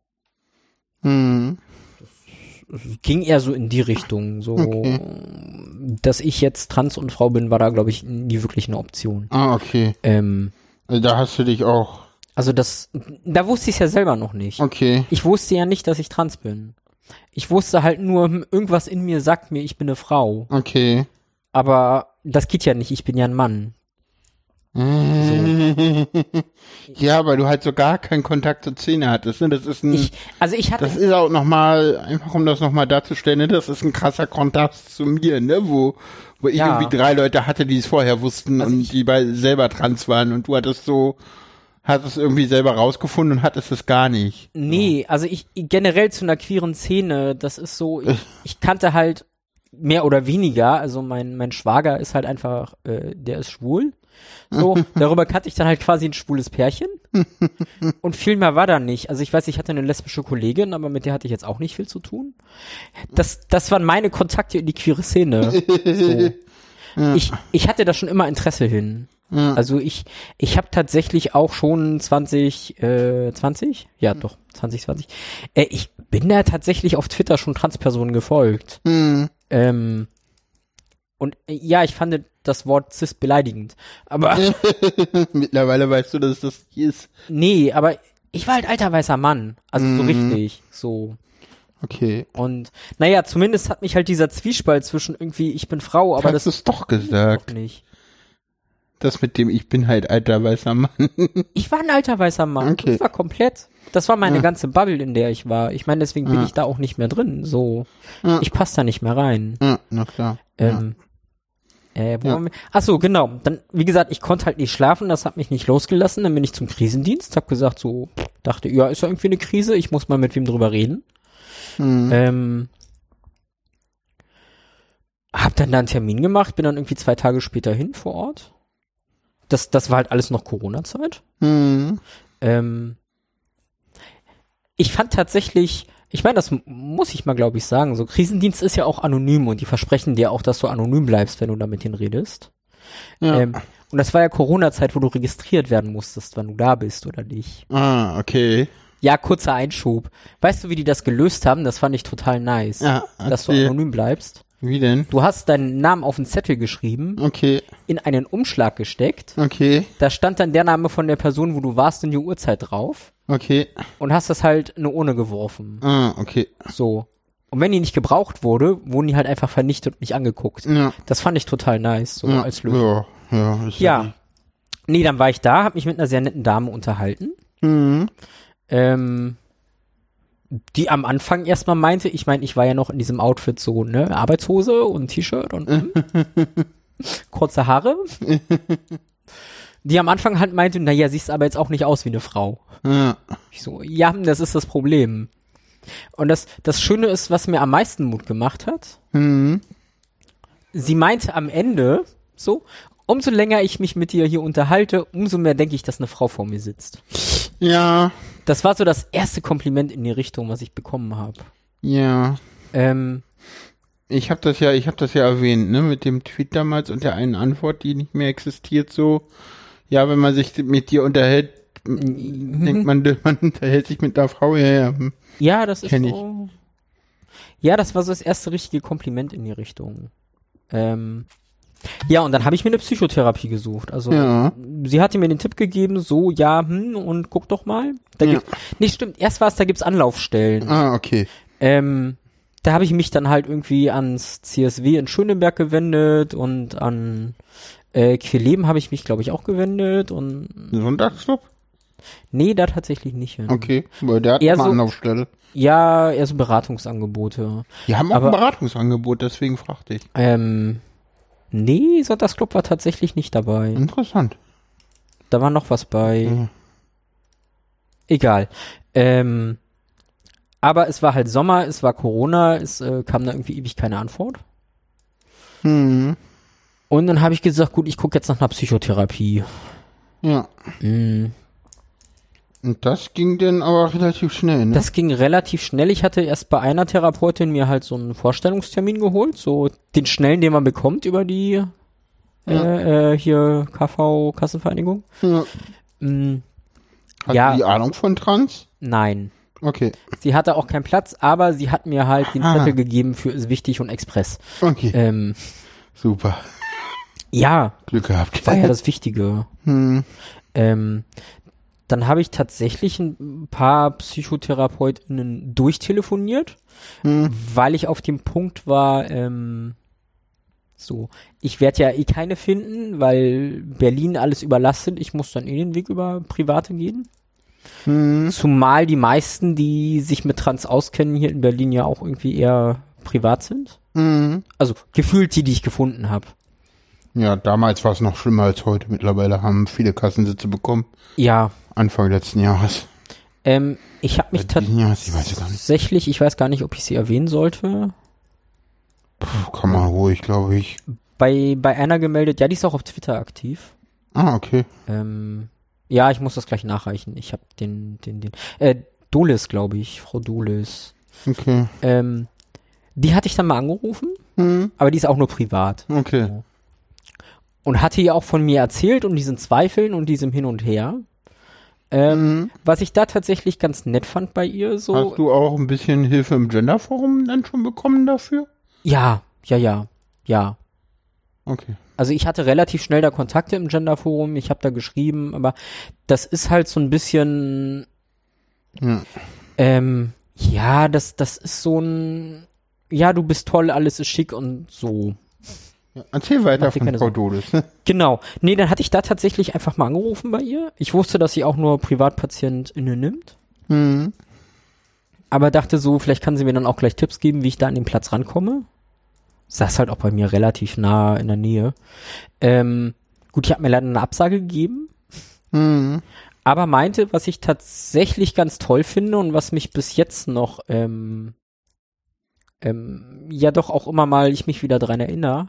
A: Hm.
B: Es ging eher so in die Richtung, so
A: Okay.
B: dass ich jetzt trans und Frau bin, war da glaube ich nie wirklich eine Option.
A: Ah, okay.
B: Ähm,
A: Also da hast du dich auch.
B: also das, da wusste ich ja selber noch nicht.
A: Okay.
B: Ich wusste ja nicht, dass ich trans bin. Ich wusste halt nur, hm, irgendwas in mir sagt mir, ich bin eine Frau.
A: Okay.
B: Aber das geht ja nicht, ich bin ja ein Mann.
A: Ja, aber du halt so gar keinen Kontakt zur Szene hattest. Ne? Das ist ein.
B: Ich, also ich hatte,
A: das ist auch nochmal, einfach um das nochmal darzustellen, ne? das ist ein krasser Kontrast zu mir, ne? wo, wo ich
B: Ja.
A: irgendwie drei Leute hatte, die es vorher wussten
B: Also
A: und
B: ich-
A: die bei selber trans waren und du hattest so, hattest irgendwie selber rausgefunden und hattest es gar nicht.
B: nee, also ich generell zu einer queeren Szene, das ist so, ich, *laughs* ich kannte halt mehr oder weniger, also mein, mein Schwager ist halt einfach, äh, der ist schwul. So, *laughs* darüber kannte ich dann halt quasi ein schwules Pärchen. Und viel mehr war da nicht. Also ich weiß, ich hatte eine lesbische Kollegin, aber mit der hatte ich jetzt auch nicht viel zu tun. Das, das waren meine Kontakte in die queere Szene. *laughs* So. Ich, ich hatte da schon immer Interesse hin.
A: Ja.
B: Also ich, ich habe tatsächlich auch schon 20, äh, 20? Ja, doch, 2020. Äh, ich bin da tatsächlich auf Twitter schon Transpersonen gefolgt.
A: Hm.
B: Ähm, und äh, ja, ich fand das Wort cis beleidigend. Aber *laughs*
A: Mittlerweile weißt du, dass das nicht ist.
B: nee, aber ich war halt alter weißer Mann. Also so
A: Mhm.
B: richtig. So.
A: Okay.
B: Und naja, zumindest hat mich halt dieser Zwiespalt zwischen irgendwie, ich bin Frau, aber
A: Hast
B: das
A: du es doch gesagt.
B: auch nicht.
A: Das mit dem Ich bin halt alter weißer Mann. *laughs*
B: Ich war ein alter weißer Mann.
A: Okay.
B: Das war komplett. Das war meine
A: Ja.
B: ganze Bubble, in der ich war. Ich meine, deswegen bin
A: Ja.
B: ich da auch nicht mehr drin. So.
A: Ja.
B: Ich passe da nicht mehr rein.
A: ja, na klar.
B: Ähm, äh, wo
A: Ja.
B: wir? Ach so, genau. Dann, wie gesagt, ich konnte halt nicht schlafen, das hat mich nicht losgelassen. Dann bin ich zum Krisendienst, hab gesagt, so, dachte, ja, ist ja irgendwie eine Krise, ich muss mal mit wem drüber reden.
A: Hm.
B: Ähm, hab dann da einen Termin gemacht, bin dann irgendwie zwei Tage später hin vor Ort. Das, das war halt alles noch Corona-Zeit.
A: Hm.
B: Ähm, ich fand tatsächlich, ich meine, das muss ich mal, glaube ich, sagen, so Krisendienst ist ja auch anonym und die versprechen dir auch, dass du anonym bleibst, wenn du da mit denen redest.
A: Ja.
B: Ähm, und das war ja Corona-Zeit, wo du registriert werden musstest, wann du da bist oder nicht.
A: Ah, okay.
B: Ja, kurzer Einschub. Weißt du, wie die das gelöst haben? Das fand ich total nice.
A: Ja,
B: dass du anonym bleibst.
A: Wie denn?
B: Du hast deinen Namen auf einen Zettel geschrieben,
A: Okay,
B: in einen Umschlag gesteckt.
A: okay,
B: Da stand dann der Name von der Person, wo du warst und die Uhrzeit drauf.
A: okay.
B: Und hast das halt in eine Urne geworfen.
A: Ah, okay.
B: So. Und wenn die nicht gebraucht wurde, wurden die halt einfach vernichtet und nicht angeguckt.
A: Ja.
B: Das fand ich total nice, so
A: ja.
B: als Lösung.
A: Ja, ja. Ist
B: Ja. Nee, dann war ich da, hab mich mit einer sehr netten Dame unterhalten.
A: Mhm.
B: Ähm, die am Anfang erstmal meinte, ich meine, ich war ja noch in diesem Outfit so, ne, Arbeitshose und T-Shirt und hm, *laughs* kurze Haare. Die am Anfang halt meinte, naja, siehst aber jetzt auch nicht aus wie eine Frau.
A: Ja.
B: Ich so, ja, das ist das Problem. Und das, das Schöne ist, was mir am meisten Mut gemacht hat.
A: Mhm.
B: Sie meinte am Ende so, umso länger ich mich mit dir hier unterhalte, umso mehr denke ich, dass eine Frau vor mir sitzt.
A: Ja.
B: Das war so das erste Kompliment in die Richtung, was ich bekommen habe.
A: Ja.
B: Ähm,
A: Ich habe das ja, ich habe das ja erwähnt, ne, mit dem Tweet damals und der einen Antwort, die nicht mehr existiert, so. Ja, wenn man sich mit dir unterhält, m- denkt man, *laughs* man unterhält sich mit einer Frau, ja, ja. hm.
B: ja, das ist so. Ja, das war so das erste richtige Kompliment in die Richtung. Ähm, ja, und dann habe ich mir eine Psychotherapie gesucht. Also
A: Ja.
B: sie hatte mir den Tipp gegeben, so, ja, hm, und guck doch mal. Da
A: Ja.
B: gibt, nee, stimmt, erst war es, da gibt's Anlaufstellen.
A: Ah, okay.
B: Ähm, da habe ich mich dann halt irgendwie ans CSW in Schöneberg gewendet und an äh, Querleben habe ich mich, glaube ich, auch gewendet und
A: Sonntagsclub?
B: nee, da tatsächlich nicht hin.
A: Okay, weil der hat
B: Eher
A: eine
B: so-
A: Anlaufstelle.
B: Ja, eher so Beratungsangebote.
A: Die haben auch
B: Aber-
A: ein Beratungsangebot, deswegen fragte ich.
B: Ähm, nee, Sonntagsclub war tatsächlich nicht dabei.
A: Interessant.
B: Da war noch was bei.
A: Ja.
B: Egal. Ähm, aber es war halt Sommer, es war Corona, es äh, kam da irgendwie ewig keine Antwort.
A: Hm.
B: Und dann habe ich gesagt, gut, ich gucke jetzt nach einer Psychotherapie.
A: Ja.
B: Mm.
A: Und das ging dann aber relativ schnell, ne?
B: Das ging relativ schnell. Ich hatte erst bei einer Therapeutin mir halt so einen Vorstellungstermin geholt, so den schnellen, den man bekommt über die äh, äh, hier KV Kassenvereinigung.
A: ja.
B: Mm,
A: Hat
B: Ja.
A: die die Ahnung von Trans?
B: nein,
A: Okay.
B: sie hatte auch keinen Platz, aber sie hat mir halt den
A: Ah.
B: Zettel gegeben für ist wichtig und Express.
A: Okay.
B: Ähm,
A: Super.
B: ja,
A: Glück gehabt.
B: war ja das Wichtige.
A: Hm.
B: Ähm, dann habe ich tatsächlich ein paar PsychotherapeutInnen durchtelefoniert,
A: Hm.
B: weil ich auf dem Punkt war, ähm, so, ich werde ja eh keine finden, weil Berlin alles überlastet. Ich muss dann eh den Weg über Private gehen.
A: Hm.
B: Zumal die meisten, die sich mit Trans auskennen, hier in Berlin ja auch irgendwie eher privat sind.
A: Hm.
B: Also gefühlt die, die ich gefunden habe.
A: Ja, damals war es noch schlimmer als heute. Mittlerweile haben viele Kassensitze bekommen.
B: Ja,
A: Anfang letzten Jahres.
B: ähm, ich habe mich
A: diesen Jahres, ich weiß es gar nicht.
B: tatsächlich, ich weiß gar nicht, ob ich sie erwähnen sollte,
A: Puh, kann man ruhig, glaube ich.
B: bei, bei einer gemeldet, ja, die ist auch auf Twitter aktiv.
A: Ah, okay.
B: Ähm, ja, ich muss das gleich nachreichen. Ich habe den, den, den, äh, Dolis, glaube ich, Frau Dolis.
A: Okay.
B: Ähm, die hatte ich dann mal angerufen,
A: Hm.
B: aber die ist auch nur privat.
A: Okay.
B: Und hatte ihr auch von mir erzählt und diesen Zweifeln und diesem Hin und Her. Ähm,
A: Hm.
B: Was ich da tatsächlich ganz nett fand bei ihr, so,
A: Hast du auch ein bisschen Hilfe im Genderforum dann schon bekommen dafür?
B: ja, ja, ja, ja.
A: Okay.
B: Also ich hatte relativ schnell da Kontakte im Genderforum, ich habe da geschrieben, aber das ist halt so ein bisschen,
A: Ja.
B: ähm, ja, das, das ist so ein, ja, du bist toll, alles ist schick und so.
A: Ja, Erzähl weiter von Frau. Dodes. *laughs*
B: Genau. Nee, dann hatte ich da tatsächlich einfach mal angerufen bei ihr. Ich wusste, dass sie auch nur PrivatpatientInnen nimmt.
A: Hm.
B: Aber dachte so, vielleicht kann sie mir dann auch gleich Tipps geben, wie ich da an den Platz rankomme. Saß halt auch bei mir relativ nah in der Nähe. Ähm, gut, ich habe mir leider eine Absage gegeben,
A: Hm.
B: aber meinte, was ich tatsächlich ganz toll finde und was mich bis jetzt noch, ähm, ähm, ja doch auch immer mal ich mich wieder dran erinnere.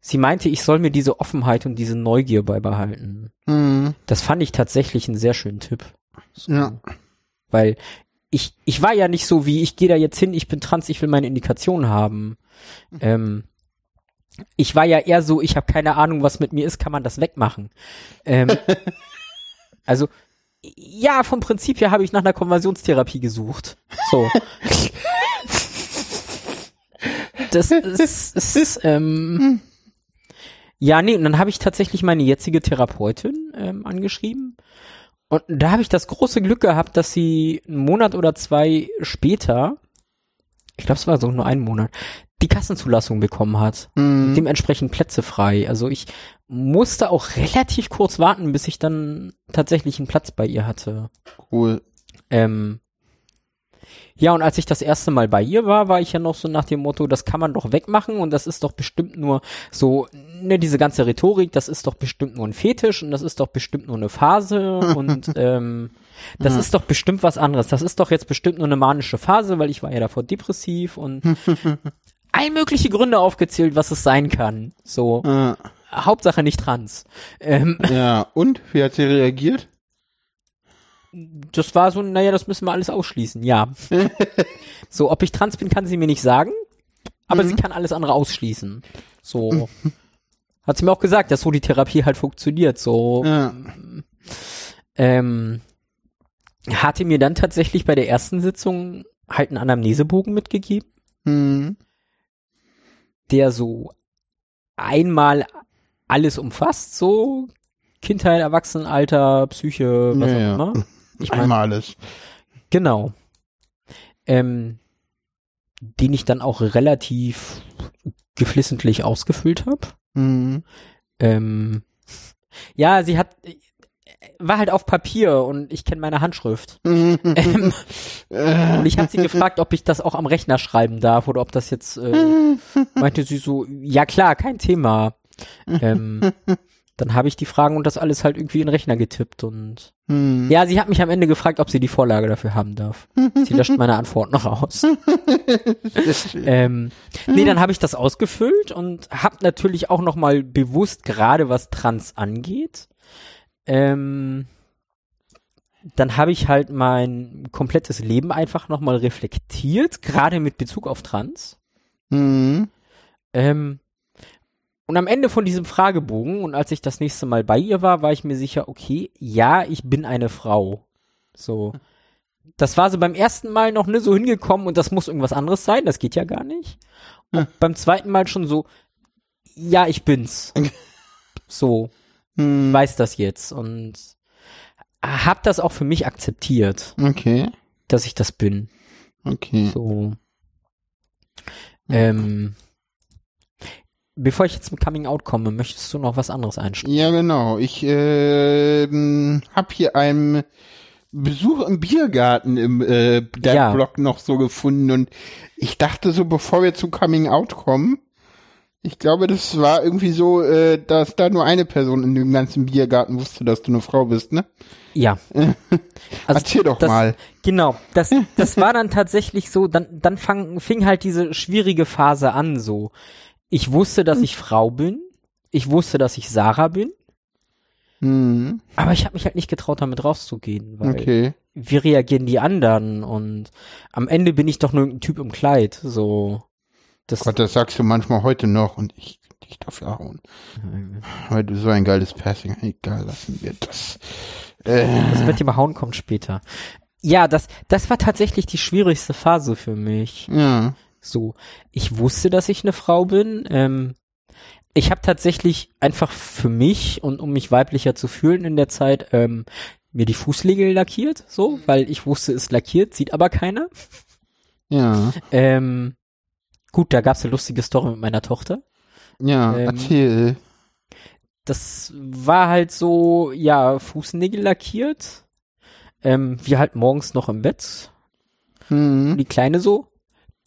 B: Sie meinte, ich soll mir diese Offenheit und diese Neugier beibehalten.
A: Hm.
B: Das fand ich tatsächlich einen sehr schönen Tipp. So.
A: Ja.
B: Weil ich, ich war ja nicht so wie, ich gehe da jetzt hin, ich bin trans, ich will meine Indikation haben. Ähm, ich war ja eher so, ich habe keine Ahnung, was mit mir ist, kann man das wegmachen. Ähm, *laughs* also, ja, vom Prinzip her habe ich nach einer Konversionstherapie gesucht. So. *laughs* Das ist, ist ähm, ja, nee, und dann habe ich tatsächlich meine jetzige Therapeutin ähm, angeschrieben. Und da habe ich das große Glück gehabt, dass sie einen Monat oder zwei später ich glaube, es war so nur einen Monat, die Kassenzulassung bekommen hat.
A: Mhm.
B: Dementsprechend Plätze frei. Also ich musste auch relativ kurz warten, bis ich dann tatsächlich einen Platz bei ihr hatte.
A: Cool.
B: Ähm, ja, und als ich das erste Mal bei ihr war, war ich ja noch so nach dem Motto, das kann man doch wegmachen und das ist doch bestimmt nur so, ne, diese ganze Rhetorik, das ist doch bestimmt nur ein Fetisch und das ist doch bestimmt nur eine Phase *laughs* und ähm, das
A: Ja.
B: ist doch bestimmt was anderes. Das ist doch jetzt bestimmt nur eine manische Phase, weil ich war ja davor depressiv und *laughs* all mögliche Gründe aufgezählt, was es sein kann. So,
A: Äh,
B: Hauptsache nicht trans. Ähm,
A: ja, und? Wie hat sie reagiert?
B: Das war so, naja, das müssen wir alles ausschließen, ja. *laughs* so, ob ich trans bin, kann sie mir nicht sagen, aber sie kann alles andere ausschließen. So. Hat sie mir auch gesagt, dass so die Therapie halt funktioniert, so.
A: Ja.
B: Ähm, hatte mir dann tatsächlich bei der ersten Sitzung halt einen Anamnesebogen mitgegeben,
A: Mhm.
B: der so einmal alles umfasst, so Kindheit, Erwachsenenalter, Psyche, was
A: Ja,
B: auch
A: ja.
B: Ich meine,
A: Einmal alles.
B: Genau. Ähm, den ich dann auch relativ geflissentlich ausgefüllt habe.
A: Mhm.
B: Ähm, ja, sie hat war halt auf Papier und ich kenne meine Handschrift. *laughs* Ähm,
A: Äh, *laughs*
B: und ich habe sie gefragt, ob ich das auch am Rechner schreiben darf oder ob das jetzt äh, *laughs* meinte sie so, ja klar, kein Thema. Ähm, dann habe ich die Fragen und das alles halt irgendwie in den Rechner getippt und
A: mhm.
B: ja, sie hat mich am Ende gefragt, ob sie die Vorlage dafür haben darf. Sie löscht meine Antwort noch aus. *laughs* Ähm, nee, dann habe ich das ausgefüllt und habe natürlich auch noch mal bewusst gerade was Trans angeht. Ähm, dann habe ich halt mein komplettes Leben einfach noch mal reflektiert, gerade mit Bezug auf Trans.
A: Mhm.
B: Ähm, und am Ende von diesem Fragebogen und als ich das nächste Mal bei ihr war, war ich mir sicher, okay, ja, ich bin eine Frau. So. Das war so beim ersten Mal noch ne so hingekommen und das muss irgendwas anderes sein, das geht ja gar nicht. Und beim zweiten Mal schon so, ja, ich bin's. *laughs* So,
A: Mhm.
B: weiß das jetzt und hab das auch für mich akzeptiert,
A: Okay.
B: dass ich das bin.
A: Okay.
B: So. Ähm, bevor ich jetzt zum Coming Out komme, möchtest du noch was anderes einstellen?
A: Ja, genau. Ich ähm, hab hier einen Besuch im Biergarten im äh, der
B: Ja.
A: Blog noch so gefunden und ich dachte so, bevor wir zu Coming Out kommen, ich glaube, das war irgendwie so, äh, dass da nur eine Person in dem ganzen Biergarten wusste, dass du eine Frau bist, ne?
B: Ja. *laughs* Also
A: Erzähl doch
B: das,
A: mal.
B: Genau, das, *laughs* das war dann tatsächlich so, dann, dann fang, fing halt diese schwierige Phase an, so. Ich wusste, dass ich Frau bin. Ich wusste, dass ich Sarah bin.
A: Hm,
B: Aber ich habe mich halt nicht getraut, damit rauszugehen, weil
A: okay.
B: wie reagieren die anderen? Und am Ende bin ich doch nur ein Typ im Kleid, so. Das,
A: Gott, das sagst du manchmal heute noch und ich dich dafür hauen. *laughs* Weil du so ein geiles Passing. Egal, lassen wir das. Äh,
B: Das mit dem Hauen kommt später. Ja, das, das war tatsächlich die schwierigste Phase für mich.
A: ja.
B: So, ich wusste, dass ich eine Frau bin. Ähm, ich habe tatsächlich einfach für mich und um mich weiblicher zu fühlen in der Zeit ähm, mir die Fußnägel lackiert, so, weil ich wusste, es lackiert, sieht aber keiner.
A: Ja.
B: Ähm, gut, da gab's eine lustige Story mit meiner Tochter.
A: Ja,
B: Ähm,
A: erzähl.
B: Das war halt so, ja, Fußnägel lackiert. Ähm, wir halt morgens noch im Bett.
A: Hm.
B: Die Kleine so,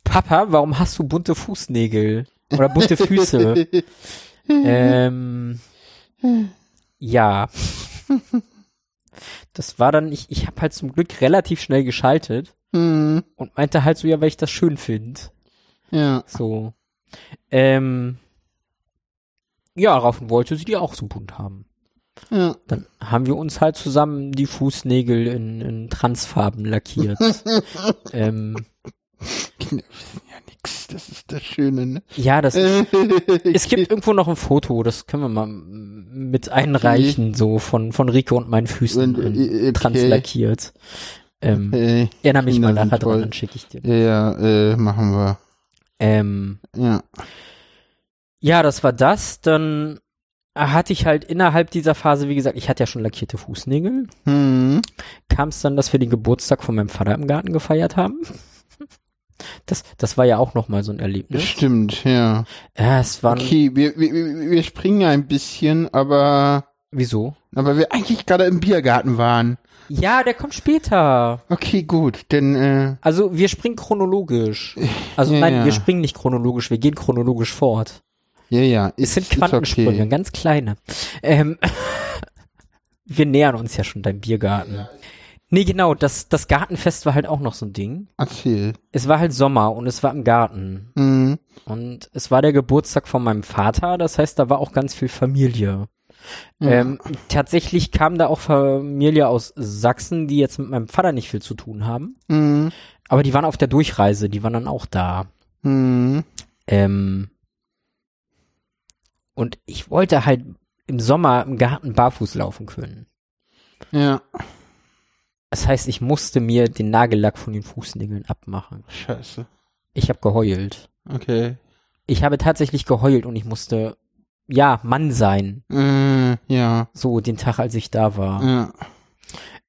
B: Papa, warum hast du bunte Fußnägel? Oder bunte Füße? *laughs* ähm, ja. Das war dann, ich, ich habe halt zum Glück relativ schnell geschaltet
A: Hm.
B: und meinte halt so, ja, weil ich das schön finde.
A: Ja.
B: So. Ähm, ja, raufen wollte sie die auch so bunt haben.
A: Ja.
B: Dann haben wir uns halt zusammen die Fußnägel in, in Transfarben lackiert. *laughs* ähm,
A: Kinder wissen ja nix. Das ist das Schöne, ne?
B: ja, das ist, *laughs* es gibt irgendwo noch ein Foto, das können wir mal mit einreichen, so von, von Rico und meinen Füßen
A: Und,
B: in,
A: äh, okay.
B: translackiert. Ähm,
A: Äh,
B: erinnere mich
A: Kinder
B: mal nachher dran, dann schicke ich dir.
A: ja, äh, machen wir.
B: Ähm,
A: Ja.
B: ja, das war das. Dann hatte ich halt innerhalb dieser Phase, wie gesagt, ich hatte ja schon lackierte Fußnägel.
A: Hm.
B: Kam es dann, dass wir den Geburtstag von meinem Vater im Garten gefeiert haben. Das, das war ja auch nochmal so ein Erlebnis.
A: Stimmt, ja.
B: Ja, es war.
A: Okay, wir, wir, wir springen ein bisschen, aber,
B: Wieso?
A: aber wir eigentlich gerade im Biergarten waren.
B: Ja, der kommt später.
A: Okay, gut, denn, äh,
B: Also wir springen chronologisch. Also
A: Ja,
B: nein,
A: ja.
B: wir springen nicht chronologisch, wir gehen chronologisch fort.
A: ja, ja.
B: Es sind
A: ist
B: Quantensprünge,
A: okay.
B: ganz kleine. Ähm, *laughs* wir nähern uns ja schon deinem Biergarten. Nee, genau, das, das Gartenfest war halt auch noch so ein Ding.
A: Erzähl.
B: Es war halt Sommer und es war im Garten.
A: Mhm.
B: Und es war der Geburtstag von meinem Vater, das heißt, da war auch ganz viel Familie. Ähm, tatsächlich kam da auch Familie aus Sachsen, die jetzt mit meinem Vater nicht viel zu tun haben.
A: Mhm.
B: Aber die waren auf der Durchreise, die waren dann auch da.
A: Mhm.
B: Ähm, und ich wollte halt im Sommer im Garten barfuß laufen können.
A: Ja,
B: Das heißt, ich musste mir den Nagellack von den Fußnägeln abmachen.
A: scheiße.
B: Ich habe geheult.
A: Okay.
B: Ich habe tatsächlich geheult und ich musste, ja, Mann sein.
A: Äh, ja,
B: So, den Tag, als ich da war.
A: ja.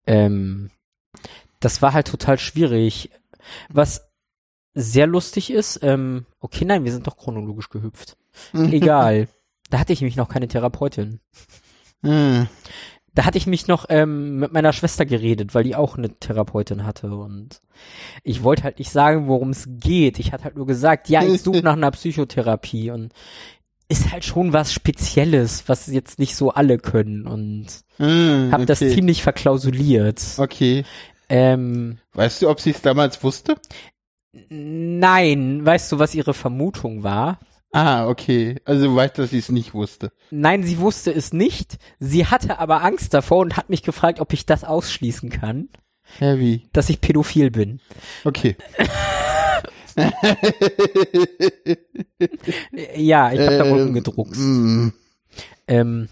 B: Ähm, das war halt total schwierig. Was sehr lustig ist, ähm, okay, nein, wir sind doch chronologisch gehüpft. *laughs* Egal. da hatte ich mich noch keine Therapeutin.
A: Äh,
B: Da hatte ich mich noch ähm, mit meiner Schwester geredet, weil die auch eine Therapeutin hatte und ich wollte halt nicht sagen, worum es geht. Ich hatte halt nur gesagt, ja, ich suche *laughs* nach einer Psychotherapie und ist halt schon was Spezielles, was jetzt nicht so alle können und
A: äh,
B: hab das
A: okay.
B: ziemlich verklausuliert.
A: Okay.
B: Ähm,
A: Weißt du, ob sie es damals wusste?
B: nein, weißt du, was ihre Vermutung war?
A: Ah, okay. Also du weißt, dass sie es nicht wusste.
B: Nein, sie wusste es nicht. Sie hatte aber Angst davor und hat mich gefragt, ob ich das ausschließen kann,
A: Heavy.
B: dass ich pädophil bin.
A: Okay. *laughs*
B: Ja, ich habe da
A: Ähm,
B: rumgedruckt.
A: mm,
B: Ähm,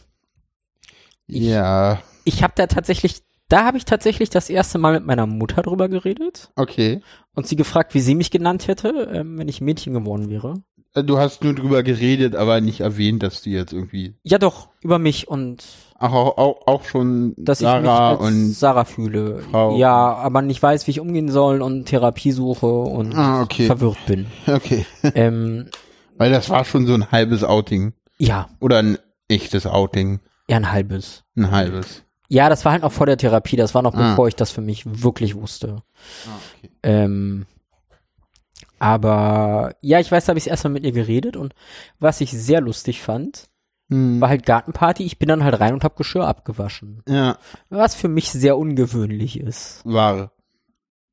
A: ja,
B: ich habe da tatsächlich, da habe ich tatsächlich das erste Mal mit meiner Mutter drüber geredet
A: okay.
B: und sie gefragt, wie sie mich genannt hätte, ähm, wenn ich Mädchen geworden wäre.
A: Äh, Du hast nur drüber geredet, aber nicht erwähnt, dass du jetzt irgendwie
B: Ja, doch, über mich und
A: auch, auch, auch, auch schon
B: dass
A: Sarah
B: ich mich als
A: und
B: Sarah fühle.
A: Frau-
B: Ja, aber nicht weiß, wie ich umgehen soll und Therapie suche und
A: Ah, okay.
B: verwirrt bin. *laughs*
A: okay.
B: ähm,
A: Weil das war schon so ein halbes Outing.
B: ja,
A: Oder ein echtes Outing.
B: eher ein halbes.
A: Ein halbes.
B: Ja, das war halt noch vor der Therapie, das war noch
A: Ah.
B: bevor ich das für mich wirklich wusste.
A: Ah, okay.
B: Ähm, aber ja, ich weiß, da habe ich erstmal mit ihr geredet und was ich sehr lustig fand,
A: Hm.
B: war halt Gartenparty. Ich bin dann halt rein und habe Geschirr abgewaschen.
A: Ja,
B: Was für mich sehr ungewöhnlich ist.
A: war.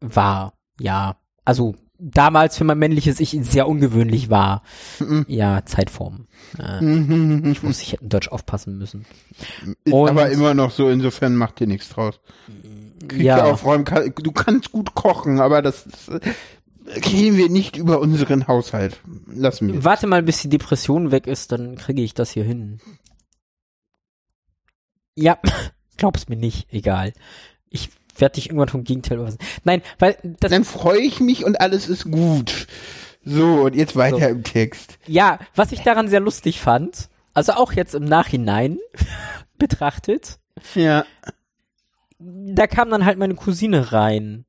B: War, ja. Also damals für mein männliches Ich sehr ungewöhnlich war.
A: Mhm.
B: Ja, Zeitform. Äh,
A: Mhm.
B: ich wusste, ich hätte in Deutsch aufpassen müssen.
A: Ist
B: Und-
A: aber immer noch so, insofern macht dir nichts draus. Krieg
B: Ja.
A: aufräumen, kann, du kannst gut kochen, aber das reden wir nicht über unseren Haushalt. Lassen wir.
B: Warte mal, bis die Depression weg ist, dann kriege ich das hier hin. Ja, *laughs* glaub's mir nicht, egal. Ich werde dich irgendwann vom Gegenteil überweisen. Nein, weil das,
A: Dann freue ich mich und alles ist gut. So, und jetzt weiter
B: So.
A: im Text.
B: ja, was ich daran sehr lustig fand, also auch jetzt im Nachhinein *laughs* betrachtet,
A: Ja.
B: da kam dann halt meine Cousine rein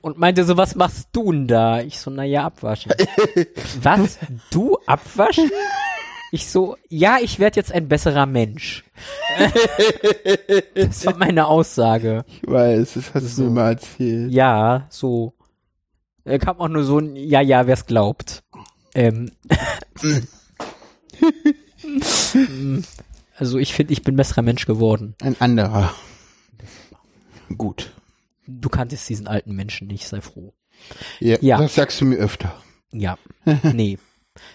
B: und meinte so, was machst du denn da? Ich so, naja, abwaschen. *laughs* was? Du abwaschen? Ich so, ja, ich werde jetzt ein besserer Mensch. *laughs* das war meine Aussage.
A: Ich weiß, das hast
B: So.
A: du mal erzählt.
B: Ja, so. Er kam auch nur so ein, ja, ja, wer's glaubt. Ähm. *laughs* also ich finde, ich bin besserer Mensch geworden.
A: Ein anderer. Gut.
B: Du kanntest diesen alten Menschen nicht, sei froh.
A: Ja,
B: Ja.
A: das sagst du mir öfter.
B: Ja, *laughs* nee.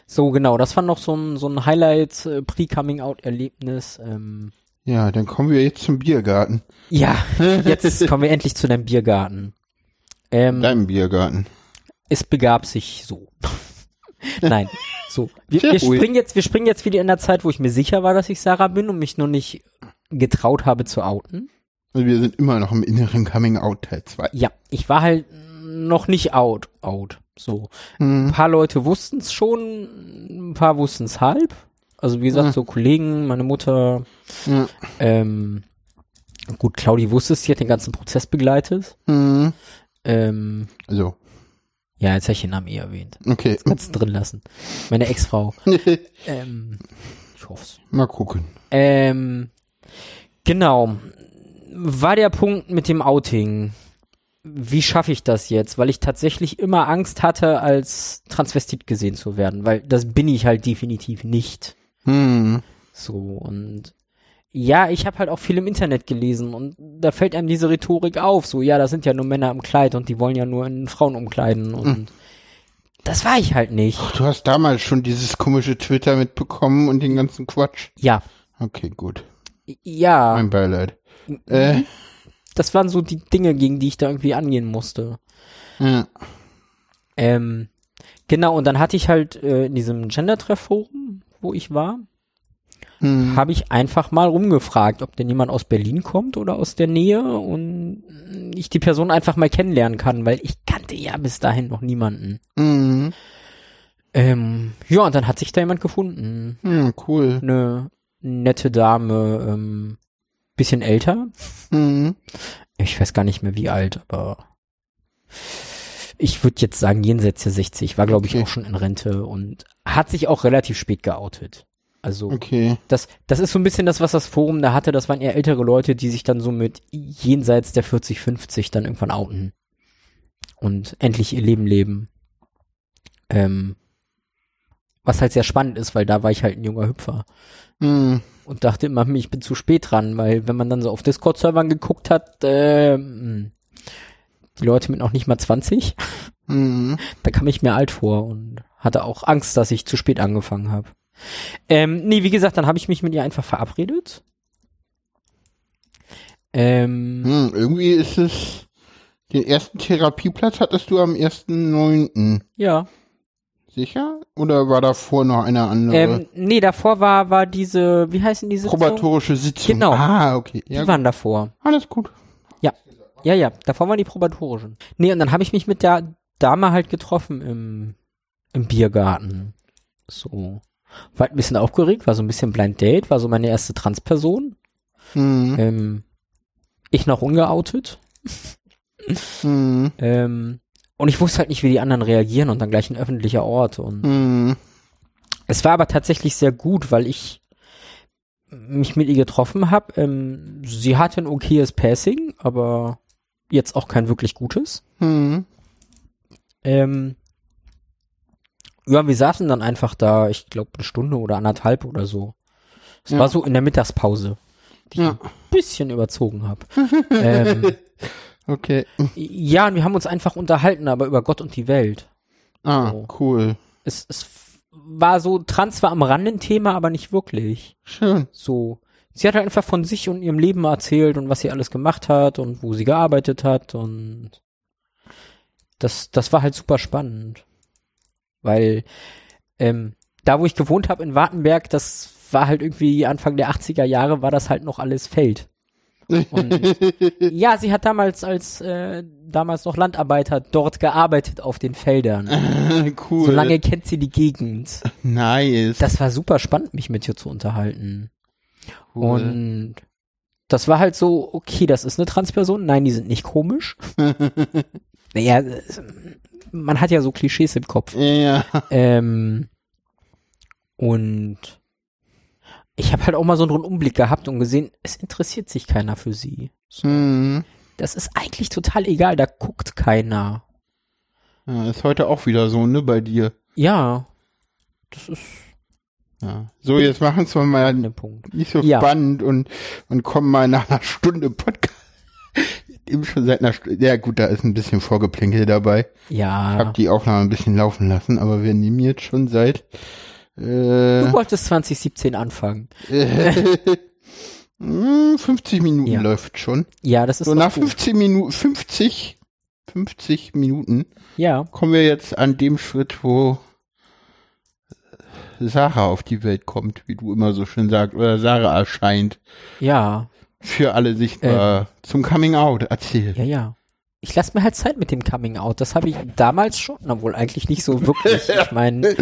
B: So, genau, das war noch so ein, so ein Highlight, äh, Pre-Coming-Out-Erlebnis. Ähm,
A: Ja, dann kommen wir jetzt zum Biergarten.
B: ja, *laughs* jetzt kommen wir endlich zu deinem Biergarten. Ähm,
A: Deinem Biergarten.
B: es begab sich so. *laughs* Nein, so. Wir, wir springen jetzt, wir springen jetzt wieder in der Zeit, wo ich mir sicher war, dass ich Sarah bin und mich nur nicht getraut habe zu outen.
A: Also wir sind immer noch im inneren Coming Out Teil 2.
B: Ja, ich war halt noch nicht out, out. So. Ein
A: Hm.
B: paar Leute wussten es schon, ein paar wussten es halb. Also wie gesagt,
A: Ah.
B: so Kollegen, meine Mutter,
A: Ja.
B: ähm, gut, Claudi wusste es, sie hat den ganzen Prozess begleitet.
A: Hm.
B: Ähm,
A: Also,
B: Ja, jetzt habe ich den Namen eh erwähnt.
A: Okay.
B: Kannst du drin lassen. Meine Ex-Frau. *laughs* ähm, ich hoff's.
A: Mal gucken.
B: Ähm, genau. War der Punkt mit dem Outing. Wie schaffe ich das jetzt? Weil ich tatsächlich immer Angst hatte, als Transvestit gesehen zu werden, weil das bin ich halt definitiv nicht.
A: Hm.
B: So und ja, ich habe halt auch viel im Internet gelesen und da fällt einem diese Rhetorik auf. So, ja, das sind ja nur Männer im Kleid und die wollen ja nur in Frauen umkleiden und das war ich halt nicht.
A: Ach, du hast damals schon dieses komische Twitter mitbekommen und den ganzen Quatsch.
B: Ja,
A: Okay, gut.
B: ja,
A: Mein Beileid. Äh,
B: das waren so die Dinge, gegen die ich da irgendwie angehen musste.
A: ja.
B: Ähm, genau, und dann hatte ich halt äh, in diesem Gender-Treff-Forum, wo ich war,
A: Hm.
B: habe ich einfach mal rumgefragt, ob denn jemand aus Berlin kommt oder aus der Nähe und ich die Person einfach mal kennenlernen kann, weil ich kannte ja bis dahin noch niemanden.
A: Hm.
B: Ähm, ja, und dann hat sich da jemand gefunden.
A: Hm, cool.
B: Eine nette Dame, ähm, bisschen älter.
A: Hm.
B: Ich weiß gar nicht mehr wie alt, aber ich würde jetzt sagen jenseits der 60, war glaube ich
A: Okay.
B: auch schon in Rente und hat sich auch relativ spät geoutet. Also
A: Okay.
B: das, das ist so ein bisschen das, was das Forum da hatte. Das waren eher ältere Leute, die sich dann so mit jenseits der 40, 50 dann irgendwann outen. Und endlich ihr Leben leben. Ähm, was halt sehr spannend ist, weil da war ich halt ein junger Hüpfer.
A: Hm.
B: Und dachte immer, ich bin zu spät dran, weil wenn man dann so auf Discord-Servern geguckt hat, äh, die Leute mit noch nicht mal 20,
A: Hm. *laughs*
B: da kam ich mir alt vor und hatte auch Angst, dass ich zu spät angefangen habe. Ähm, nee, wie gesagt, dann habe ich mich mit ihr einfach verabredet. Ähm,
A: Hm. Irgendwie ist es. Den ersten Therapieplatz hattest du am 1.9.
B: ja.
A: Sicher? Oder war davor noch eine andere
B: Ähm, nee, davor war, war diese, wie heißen diese
A: probatorische Sitzung?
B: Genau.
A: Ah, okay.
B: Die
A: Ja,
B: waren davor.
A: alles gut.
B: Ja, ja, davor waren die probatorischen. Nee, und dann habe ich mich mit der Dame halt getroffen im, im Biergarten. So. War ein bisschen aufgeregt, war so ein bisschen Blind Date, war so meine erste Transperson.
A: Hm.
B: Ähm, ich noch ungeoutet.
A: Hm.
B: Ähm, und ich wusste halt nicht, wie die anderen reagieren und dann gleich ein öffentlicher Ort. Und
A: Hm.
B: es war aber tatsächlich sehr gut, weil ich mich mit ihr getroffen habe. Ähm, sie hatte ein okayes Passing, aber jetzt auch kein wirklich gutes.
A: Hm.
B: Ähm, ja, wir saßen dann einfach da, ich glaube, eine Stunde oder anderthalb oder so. Es
A: Ja.
B: war so in der Mittagspause, die
A: Ja.
B: ich ein bisschen überzogen habe. ähm, *laughs*
A: Okay.
B: ja, und wir haben uns einfach unterhalten, aber über Gott und die Welt.
A: Ah,
B: So.
A: cool.
B: Es, es war so, Trans war am Rande ein Thema, aber nicht wirklich.
A: Schön.
B: So. Sie hat halt einfach von sich und ihrem Leben erzählt und was sie alles gemacht hat und wo sie gearbeitet hat und das, das war halt super spannend. Weil ähm, da, wo ich gewohnt habe in Wartenberg, das war halt irgendwie Anfang der 80er Jahre, war das halt noch alles Feld. Und ja, sie hat damals als äh, damals noch Landarbeiter dort gearbeitet auf den Feldern. *laughs*
A: cool.
B: So lange kennt sie die Gegend.
A: Nice.
B: Das war super spannend, mich mit ihr zu unterhalten.
A: cool.
B: Und das war halt so, okay, das ist eine Transperson. Nein, die sind nicht komisch. *laughs* naja, man hat ja so Klischees im Kopf.
A: ja.
B: Ähm, und ich habe halt auch mal so einen Rundumblick gehabt und gesehen, es interessiert sich keiner für sie. So,
A: Hm.
B: Das ist eigentlich total egal, da guckt keiner.
A: ja. Ist heute auch wieder so, ne, bei dir.
B: Ja, das ist
A: Ja. So, jetzt machen wir mal nicht so
B: Ja.
A: spannend und, und kommen mal nach einer Stunde Podcast. Eben schon seit einer Stunde. Ja, gut, da ist ein bisschen Vorgeplänkel dabei. Ich
B: Ja,
A: habe die Aufnahme ein bisschen laufen lassen, aber wir nehmen jetzt schon seit
B: du
A: äh,
B: wolltest 2017 anfangen.
A: hm, 50 Minuten
B: Ja.
A: läuft schon.
B: Ja, das ist
A: So nach
B: gut.
A: 15 Minuten, 50, 50 Minuten
B: Ja,
A: kommen wir jetzt an dem Schritt, wo Sarah auf die Welt kommt, wie du immer so schön sagst, oder Sarah erscheint.
B: ja,
A: Für alle sichtbar. Zum Coming Out, erzähl.
B: ja, ja. Ich lasse mir halt Zeit mit dem Coming Out. Das habe ich damals schon, obwohl eigentlich nicht so wirklich. *laughs* Ich meine,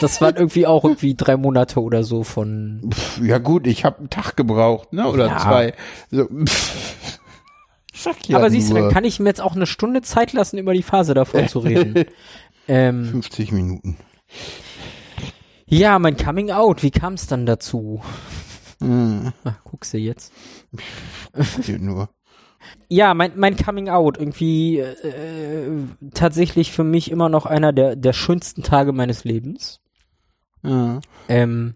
B: das waren irgendwie auch irgendwie drei Monate oder so von.
A: Ja gut, ich habe einen Tag gebraucht, ne? Oder
B: Ja.
A: zwei. So, ja
B: Aber siehst du, dann kann ich mir jetzt auch eine Stunde Zeit lassen, über die Phase davor zu reden. *laughs* ähm,
A: 50 Minuten.
B: ja, mein Coming Out, wie kam es dann dazu?
A: Hm,
B: Ach, guckst du jetzt.
A: hier nur.
B: Ja, mein, mein Coming Out, irgendwie äh, tatsächlich für mich immer noch einer der, der schönsten Tage meines Lebens.
A: Ja.
B: Ähm,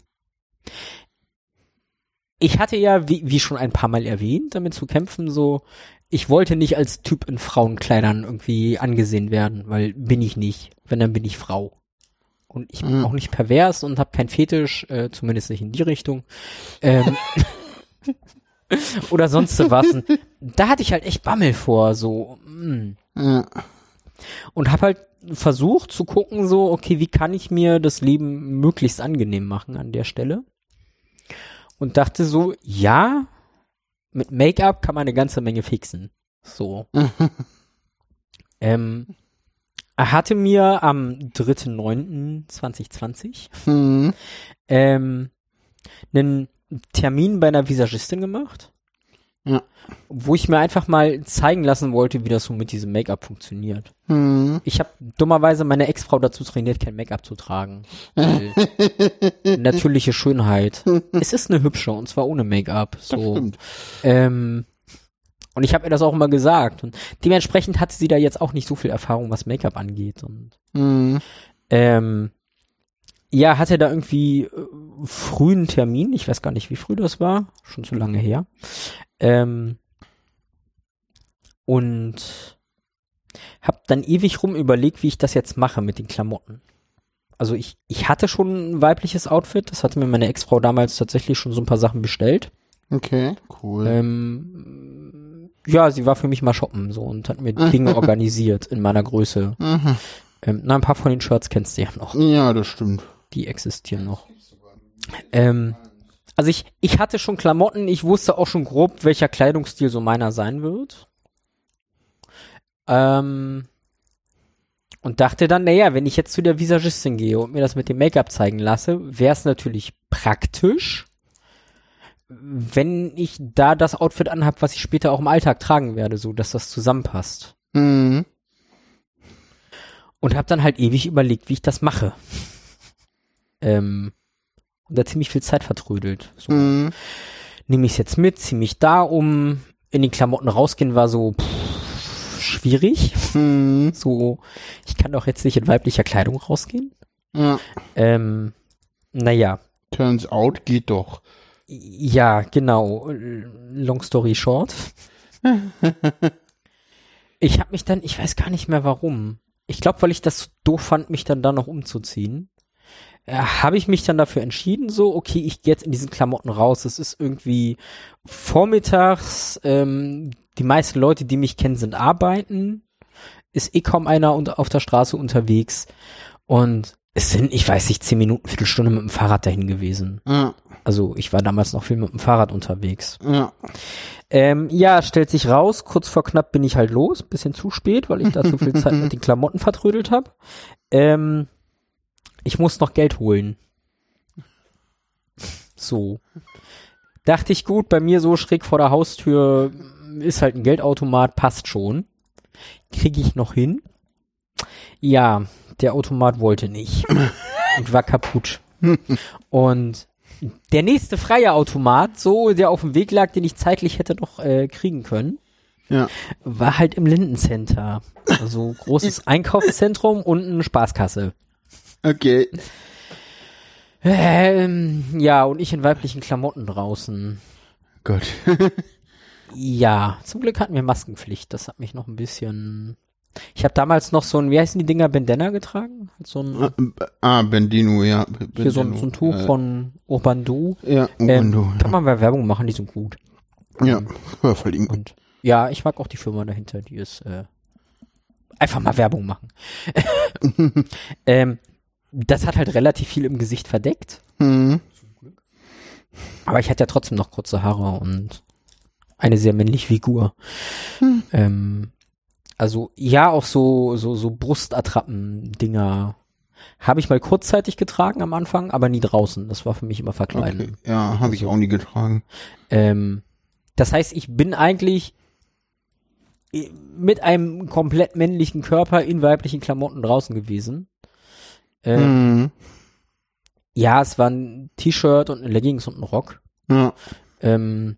B: ich hatte ja, wie, wie schon ein paar Mal erwähnt, damit zu kämpfen, so, ich wollte nicht als Typ in Frauenkleidern irgendwie angesehen werden, weil bin ich nicht. Wenn, dann bin ich Frau. Und ich bin
A: Mhm.
B: auch nicht pervers und habe keinen Fetisch, äh, zumindest nicht in die Richtung. Ähm, *laughs* *laughs* oder sonst was. Und Da hatte ich halt echt Bammel vor, so. mm
A: Ja.
B: und habe halt versucht zu gucken, so, okay, wie kann ich mir das Leben möglichst angenehm machen an der Stelle? Und dachte so, ja, mit Make-up kann man eine ganze Menge fixen. So. *laughs* ähm, er hatte mir am 3.9.2020
A: Hm.
B: ähm, einen Termin bei einer Visagistin gemacht.
A: Ja.
B: Wo ich mir einfach mal zeigen lassen wollte, wie das so mit diesem Make-up funktioniert.
A: Hm.
B: Ich habe dummerweise meine Ex-Frau dazu trainiert, kein Make-up zu tragen. *laughs* Natürliche Schönheit. Es ist eine hübsche und zwar ohne Make-up. So. Ähm, und ich habe ihr das auch immer gesagt. Und dementsprechend hatte sie da jetzt auch nicht so viel Erfahrung, was Make-up angeht. Und
A: Hm.
B: ähm, ja, hatte da irgendwie äh, frühen Termin. Ich weiß gar nicht, wie früh das war. Schon zu lange her. Ähm, und hab dann ewig rum überlegt, wie ich das jetzt mache mit den Klamotten. Also ich, ich hatte schon ein weibliches Outfit. Das hatte mir meine Ex-Frau damals tatsächlich schon so ein paar Sachen bestellt.
A: Okay, cool.
B: Ähm, ja, sie war für mich mal shoppen so und hat mir Dinge *laughs* organisiert in meiner Größe.
A: Mhm.
B: Ähm, na, ein paar von den Shirts kennst du ja noch.
A: Ja, das stimmt.
B: Die existieren noch. Ähm, also ich, ich hatte schon Klamotten, ich wusste auch schon grob, welcher Kleidungsstil so meiner sein wird. Ähm, und dachte dann, naja, wenn ich jetzt zu der Visagistin gehe und mir das mit dem Make-up zeigen lasse, wäre es natürlich praktisch, wenn ich da das Outfit anhab, was ich später auch im Alltag tragen werde, so dass das zusammenpasst.
A: Hm.
B: Und habe dann halt ewig überlegt, wie ich das mache. Ähm, und da ziemlich viel Zeit vertrödelt. So,
A: Hm.
B: nehme ich es jetzt mit, zieh mich da um, in die Klamotten rausgehen war so pff, schwierig.
A: Hm.
B: So, ich kann doch jetzt nicht in weiblicher Kleidung rausgehen.
A: Ja.
B: Ähm, naja,
A: Turns out geht doch.
B: ja, genau. Long story short. *laughs* ich habe mich dann, ich weiß gar nicht mehr warum. Ich glaube, weil ich das so doof fand, mich dann da noch umzuziehen. Äh, habe ich mich dann dafür entschieden, so, okay, ich gehe jetzt in diesen Klamotten raus. Es ist irgendwie vormittags, ähm, die meisten Leute, die mich kennen, sind arbeiten. Ist eh kaum einer unter, auf der Straße unterwegs. Und es sind, ich weiß nicht, zehn Minuten, Viertelstunde mit dem Fahrrad dahin gewesen.
A: Ja.
B: Also ich war damals noch viel mit dem Fahrrad unterwegs.
A: Ja.
B: Ähm, ja, stellt sich raus, kurz vor knapp bin ich halt los, bisschen zu spät, weil ich da zu viel Zeit mit den Klamotten vertrödelt habe. Ähm, ich muss noch Geld holen. So. Dachte ich gut, bei mir so schräg vor der Haustür ist halt ein Geldautomat, passt schon. Kriege ich noch hin? Ja, der Automat wollte nicht *laughs* und war kaputt. Und der nächste freie Automat, so der auf dem Weg lag, den ich zeitlich hätte noch äh, kriegen können,
A: Ja.
B: war halt im Lindencenter. Also *laughs* großes Einkaufszentrum und eine Spaßkasse.
A: Okay.
B: Ähm, ja, und ich in weiblichen Klamotten draußen.
A: Gott.
B: Ja, zum Glück hatten wir Maskenpflicht. Das hat mich noch ein bisschen. Ich habe damals noch so ein, wie heißen die Dinger, Bandana getragen? So ein,
A: ah, Bendino, ja.
B: hier so ein,
A: Bendino.
B: so ein Tuch
A: Äh,
B: von Urban Du.
A: Ja,
B: Ähm,
A: Ubuntu,
B: kann man bei Werbung machen, die sind gut.
A: ja. *laughs* ja. verlinken.
B: Und ja, ich mag auch die Firma dahinter, die ist äh, einfach mal Werbung machen. *laughs* ähm, das hat halt relativ viel im Gesicht verdeckt,
A: Hm.
B: aber ich hatte ja trotzdem noch kurze Haare und eine sehr männliche Figur. Ähm, also ja, auch so so so Brustattrappen-Dinger habe ich mal kurzzeitig getragen am Anfang, aber nie draußen. Das war für mich immer verkleiden.
A: Okay. Ja, habe ich auch nie getragen.
B: Ähm, das heißt, ich bin eigentlich mit einem komplett männlichen Körper in weiblichen Klamotten draußen gewesen. Äh,
A: Mhm.
B: Ja, es war ein T-Shirt und eine Leggings und ein Rock.
A: Ja.
B: Ähm,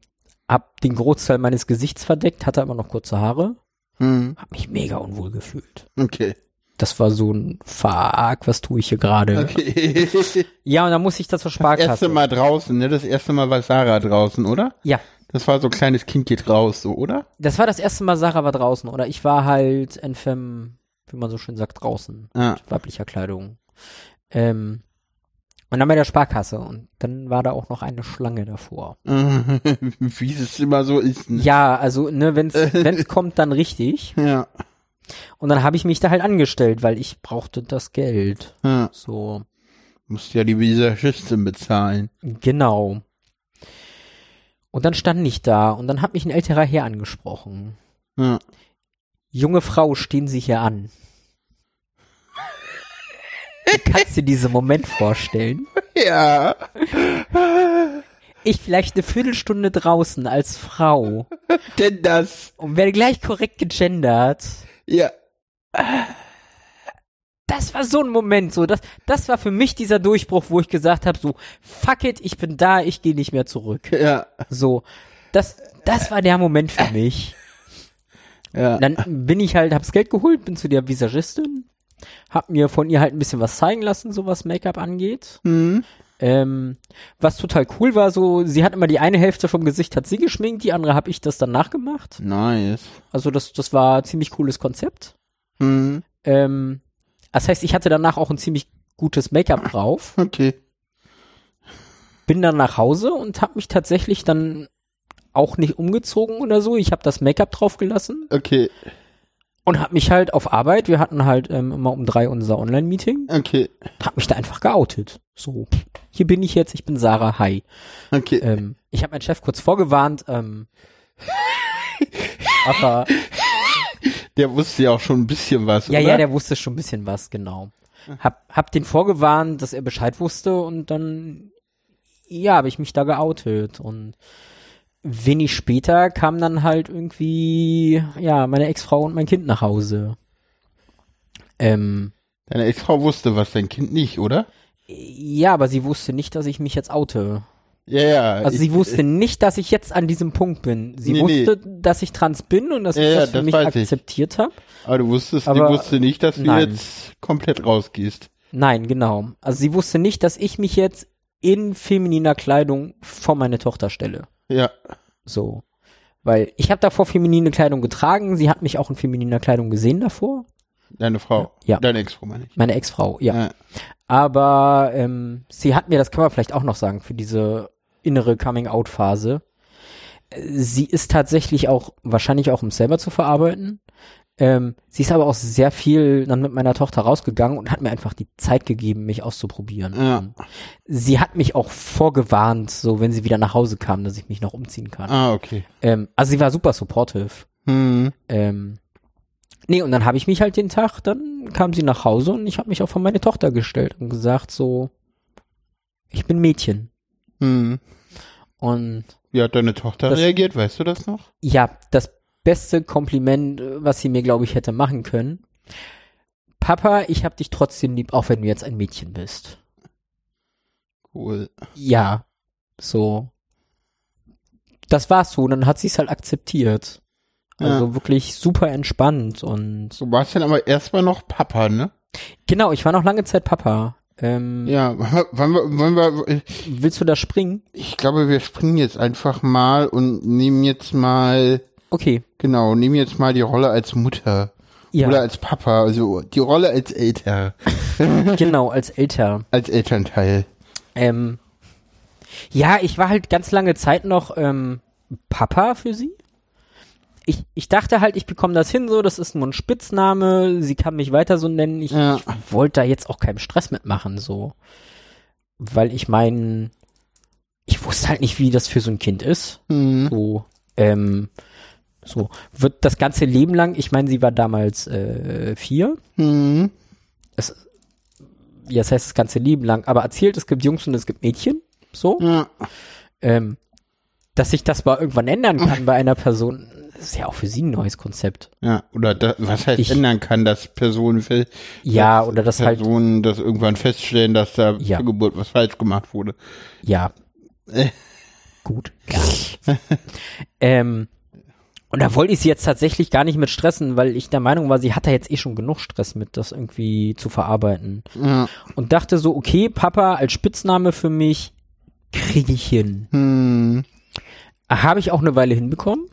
B: hab den Großteil meines Gesichts verdeckt, hatte aber noch kurze Haare.
A: Mhm.
B: Hab mich mega unwohl gefühlt.
A: Okay.
B: Das war so ein Fuck, was tue ich hier gerade?
A: Okay. *laughs*
B: Ja, und dann muss ich das zur
A: Das
B: Sparkasse.
A: erste Mal draußen, ne? Das erste Mal war Sarah draußen, oder?
B: Ja,
A: Das war so ein kleines Kind geht raus, so, oder?
B: das war das erste Mal, Sarah war draußen. Oder ich war halt femme, wie man so schön sagt, draußen.
A: Ja.
B: Mit weiblicher Kleidung. Ähm, und dann bei der Sparkasse. Und dann war da auch noch eine Schlange davor. *laughs*
A: Wie es immer so ist. Ne?
B: Ja, also, ne, wenn's, *laughs* wenn's kommt, dann richtig.
A: Ja.
B: Und dann habe ich mich da halt angestellt, weil ich brauchte das Geld.
A: ja.
B: So,
A: Musst ja die Visagistin bezahlen.
B: genau. Und dann stand ich da und dann hat mich ein älterer Herr angesprochen.
A: Ja.
B: Junge Frau, stehen Sie hier an. Du kannst dir diesen Moment vorstellen.
A: Ja.
B: Ich vielleicht eine Viertelstunde draußen als Frau
A: Denn das.
B: und werde gleich korrekt gegendert.
A: Ja.
B: Das war so ein Moment, so das, das war für mich dieser Durchbruch, wo ich gesagt habe, so fuck it, ich bin da, ich gehe nicht mehr zurück.
A: Ja.
B: So, das, das war der Moment für mich.
A: Ja.
B: Dann bin ich halt, hab's Geld geholt, bin zu der Visagistin, hab mir von ihr halt ein bisschen was zeigen lassen, so was Make-up angeht.
A: Hm.
B: Ähm, was total cool war, so, sie hat immer die eine Hälfte vom Gesicht hat sie geschminkt, die andere habe ich das dann nachgemacht.
A: Nice.
B: Also das, das war ein ziemlich cooles Konzept.
A: Hm.
B: Ähm, das heißt, ich hatte danach auch ein ziemlich gutes Make-up drauf. *laughs*
A: Okay.
B: Bin dann nach Hause und habe mich tatsächlich dann auch nicht umgezogen oder so. Ich habe das Make-up drauf gelassen
A: Okay.
B: Und habe mich halt auf Arbeit, wir hatten halt ähm, immer um drei unser Online-Meeting,
A: Okay.
B: habe mich da einfach geoutet. So, hier bin ich jetzt, ich bin Sarah, hi.
A: Okay.
B: Ähm, ich habe meinen Chef kurz vorgewarnt, ähm, *laughs* aber
A: Der wusste ja auch schon ein bisschen was,
B: ja,
A: oder?
B: ja, der wusste schon ein bisschen was, genau. Hab, hab den vorgewarnt, dass er Bescheid wusste und dann, ja, habe ich mich da geoutet und wenig später kam dann halt irgendwie, ja, meine Ex-Frau und mein Kind nach Hause. Ähm,
A: Deine Ex-Frau wusste was, dein Kind nicht, oder?
B: ja, aber sie wusste nicht, dass ich mich jetzt oute.
A: Ja, ja.
B: Also
A: ich-
B: sie wusste nicht, dass ich jetzt an diesem Punkt bin. Sie
A: Nee, nee.
B: wusste, dass ich trans bin und dass
A: Ja,
B: ich das für
A: das
B: mich akzeptiert habe.
A: Aber du wusstest,
B: Aber-
A: die wusste nicht, dass du
B: nein.
A: jetzt komplett rausgehst.
B: Nein, genau. Also sie wusste nicht, dass ich mich jetzt in femininer Kleidung vor meine Tochter stelle.
A: Ja.
B: So. Weil ich habe davor feminine Kleidung getragen, sie hat mich auch in femininer Kleidung gesehen davor.
A: Deine Frau.
B: Ja.
A: Deine Ex-Frau, meine ich.
B: Meine Ex-Frau, ja.
A: Ja.
B: Aber ähm, sie hat mir, das kann man vielleicht auch noch sagen, für diese innere Coming-out-Phase. äh, Sie ist tatsächlich auch, wahrscheinlich auch um es selber zu verarbeiten. Ähm, sie ist aber auch sehr viel dann mit meiner Tochter rausgegangen und hat mir einfach die Zeit gegeben, mich auszuprobieren.
A: Ja.
B: Und sie hat mich auch vorgewarnt, so wenn sie wieder nach Hause kam, dass ich mich noch umziehen kann.
A: Ah, okay.
B: Ähm, also sie war super supportive.
A: Hm.
B: Ähm, nee, und dann habe ich mich halt den Tag, dann kam sie nach Hause und ich habe mich auch vor meine Tochter gestellt und gesagt so, ich bin Mädchen.
A: Hm.
B: Und
A: Wie hat deine Tochter
B: Das-
A: reagiert? Weißt du das noch?
B: ja, das beste Kompliment, äh, was sie mir, glaube ich, hätte machen können. Papa, ich hab dich trotzdem lieb, auch wenn du jetzt ein Mädchen bist.
A: Cool.
B: Ja, so. Das war's so, und dann hat sie es halt akzeptiert. Also wirklich super entspannt und
A: Du warst dann aber erstmal noch Papa, ne?
B: genau, ich war noch lange Zeit Papa. Ähm,
A: Ja, *laughs* wollen wir, wollen wir,
B: Willst du da springen?
A: ich glaube, wir springen jetzt einfach mal und nehmen jetzt mal,
B: Okay.
A: genau, nehmen jetzt mal die Rolle als Mutter.
B: Ja,
A: Oder als Papa, also die Rolle als Eltern, *laughs*
B: genau, als älter.
A: als Elternteil.
B: Ähm, ja, ich war halt ganz lange Zeit noch ähm, Papa für sie. Ich, ich dachte halt, ich bekomme das hin so, das ist nur ein Spitzname, sie kann mich weiter so nennen. Ich,
A: Ja.
B: ich wollte da jetzt auch keinen Stress mitmachen, so. Weil ich mein, ich wusste halt nicht, wie das für so ein Kind ist.
A: Hm.
B: So, ähm, so, wird das ganze Leben lang, ich meine, sie war damals äh, vier,
A: Hm.
B: es, ja, das heißt das ganze Leben lang, aber erzählt, es gibt Jungs und es gibt Mädchen, so,
A: Ja.
B: ähm, dass sich das mal irgendwann ändern kann *laughs* bei einer Person, ist ja auch für sie ein neues Konzept.
A: Ja, oder da, was heißt
B: Ich-
A: ändern kann, dass Personen,
B: Ja, oder das halt,
A: Personen das irgendwann feststellen, dass da
B: Ja.
A: zur Geburt was falsch gemacht wurde.
B: ja.
A: Äh.
B: Gut, *laughs* ähm, und da wollte ich sie jetzt tatsächlich gar nicht mit stressen, weil ich der Meinung war, sie hat da jetzt eh schon genug Stress mit, das irgendwie zu verarbeiten.
A: Ja.
B: Und dachte so, okay, Papa als Spitzname für mich kriege ich hin.
A: Hm.
B: Habe ich auch eine Weile hinbekommen.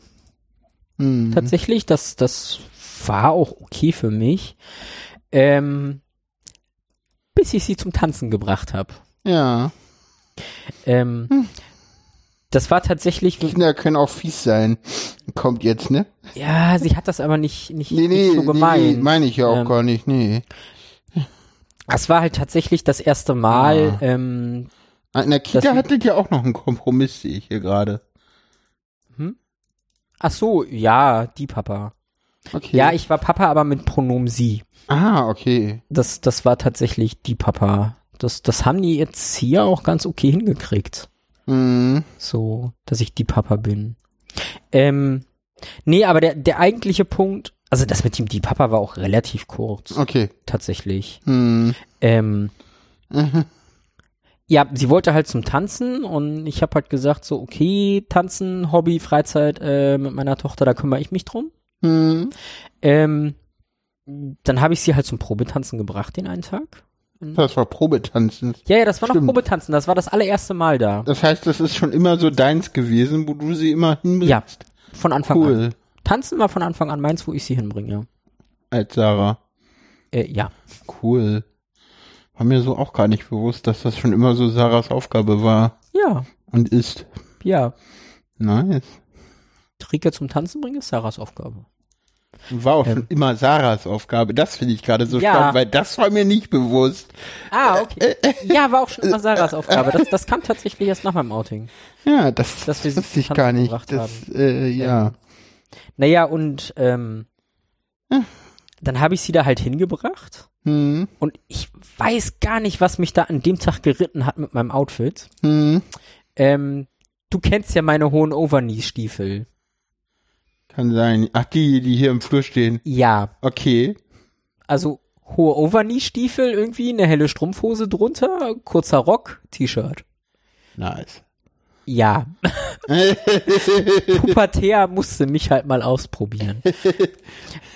A: Hm.
B: tatsächlich. Das, das war auch okay für mich. Ähm, bis ich sie zum Tanzen gebracht habe.
A: Ja.
B: Ähm,
A: Hm.
B: Das war tatsächlich,
A: Kinder können auch fies sein. Kommt jetzt, ne?
B: ja, sie hat das aber nicht, nicht,
A: Nee, nee,
B: nicht so
A: nee,
B: gemeint.
A: nee meine ich ja auch
B: Ähm,
A: gar nicht, nee.
B: Es war halt tatsächlich das erste Mal,
A: Ah.
B: ähm,
A: In der Kita
B: Das-
A: hattet ihr auch noch einen Kompromiss, sehe ich hier gerade.
B: ach so, ja, die Papa.
A: Okay.
B: Ja, ich war Papa, aber mit Pronomen sie.
A: Ah, okay.
B: Das, das war tatsächlich die Papa. Das, das haben die jetzt hier auch ganz okay hingekriegt.
A: Hm.
B: So, dass ich die Papa bin. Ähm, nee, aber der, der eigentliche Punkt, also das mit dem die Papa war auch relativ kurz,
A: Okay.
B: tatsächlich.
A: Hm.
B: Ähm,
A: Mhm. *laughs*
B: ja, sie wollte halt zum Tanzen und ich habe halt gesagt so, okay, Tanzen, Hobby, Freizeit äh, mit meiner Tochter, da kümmere ich mich drum.
A: Hm.
B: Ähm, dann habe ich sie halt zum Probetanzen gebracht den einen Tag.
A: Das war Probetanzen.
B: Ja, ja, das war noch
A: Stimmt.
B: Probetanzen, das war das allererste Mal da.
A: Das heißt, das ist schon immer so deins gewesen, wo du sie immer hinbringst.
B: Ja, von Anfang an.
A: Cool.
B: Tanzen war von Anfang an meins, wo ich sie hinbringe.
A: Als Sarah.
B: Äh, ja.
A: Cool. War mir so auch gar nicht bewusst, dass das schon immer so Sarahs Aufgabe war
B: Ja,
A: und ist.
B: ja.
A: Nice.
B: Rike zum Tanzen bringen ist Sarahs Aufgabe.
A: War auch
B: Ähm.
A: schon immer Sarahs Aufgabe. Das finde ich gerade so
B: Ja.
A: spannend, weil das war mir nicht bewusst.
B: Ah, okay. Ja, war auch schon immer *laughs* Sarahs Aufgabe. Das, das kam tatsächlich erst nach meinem Outing.
A: Ja, das,
B: Dass wir
A: wusste ich gar nicht.
B: gebracht
A: Das, äh, ja.
B: Naja, und ähm, dann habe ich sie da halt hingebracht.
A: Hm,
B: Und ich weiß gar nicht, was mich da an dem Tag geritten hat mit meinem Outfit.
A: hm.
B: Ähm, du kennst ja meine hohen Overknee-Stiefel.
A: Kann sein. Ach, die, die hier im Flur stehen.
B: Ja,
A: Okay.
B: also hohe Overknee-Stiefel irgendwie, eine helle Strumpfhose drunter, kurzer Rock, T-Shirt.
A: Nice.
B: Ja, *laughs* Pubertär musste mich halt mal ausprobieren.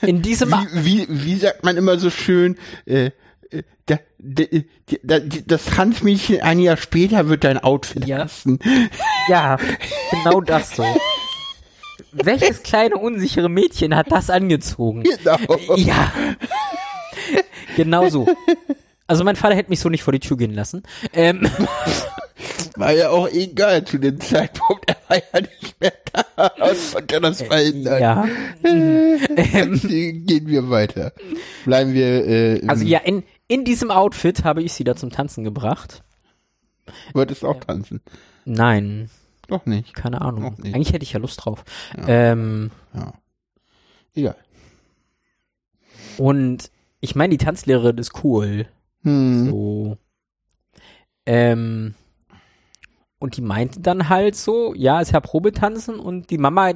B: In diesem,
A: wie, wie, wie sagt man immer so schön, äh, äh, da, da, da, das Transmädchen ein Jahr später wird dein Outfit
B: Ja.
A: hassen.
B: ja, genau das so. *laughs* Welches kleine unsichere Mädchen hat das angezogen?
A: Genau.
B: Ja. Genau so. Also mein Vater hätte mich so nicht vor die Tür gehen lassen. Ähm,
A: War ja auch egal zu dem Zeitpunkt. Er war ja nicht mehr da und konnte das verhindern.
B: Äh, ja. Ähm,
A: Gehen wir weiter. Bleiben wir, äh,
B: also ja, in, in diesem Outfit habe ich sie da zum Tanzen gebracht.
A: wolltest auch tanzen.
B: Nein,
A: Doch nicht.
B: keine Ahnung.
A: Nicht.
B: Eigentlich hätte ich ja Lust drauf.
A: Ja.
B: Ähm,
A: Ja. Egal.
B: und ich meine, die Tanzlehrerin ist cool.
A: Hm.
B: So. Ähm, und die meinte dann halt so, ja, ist ja Probetanzen und die Mama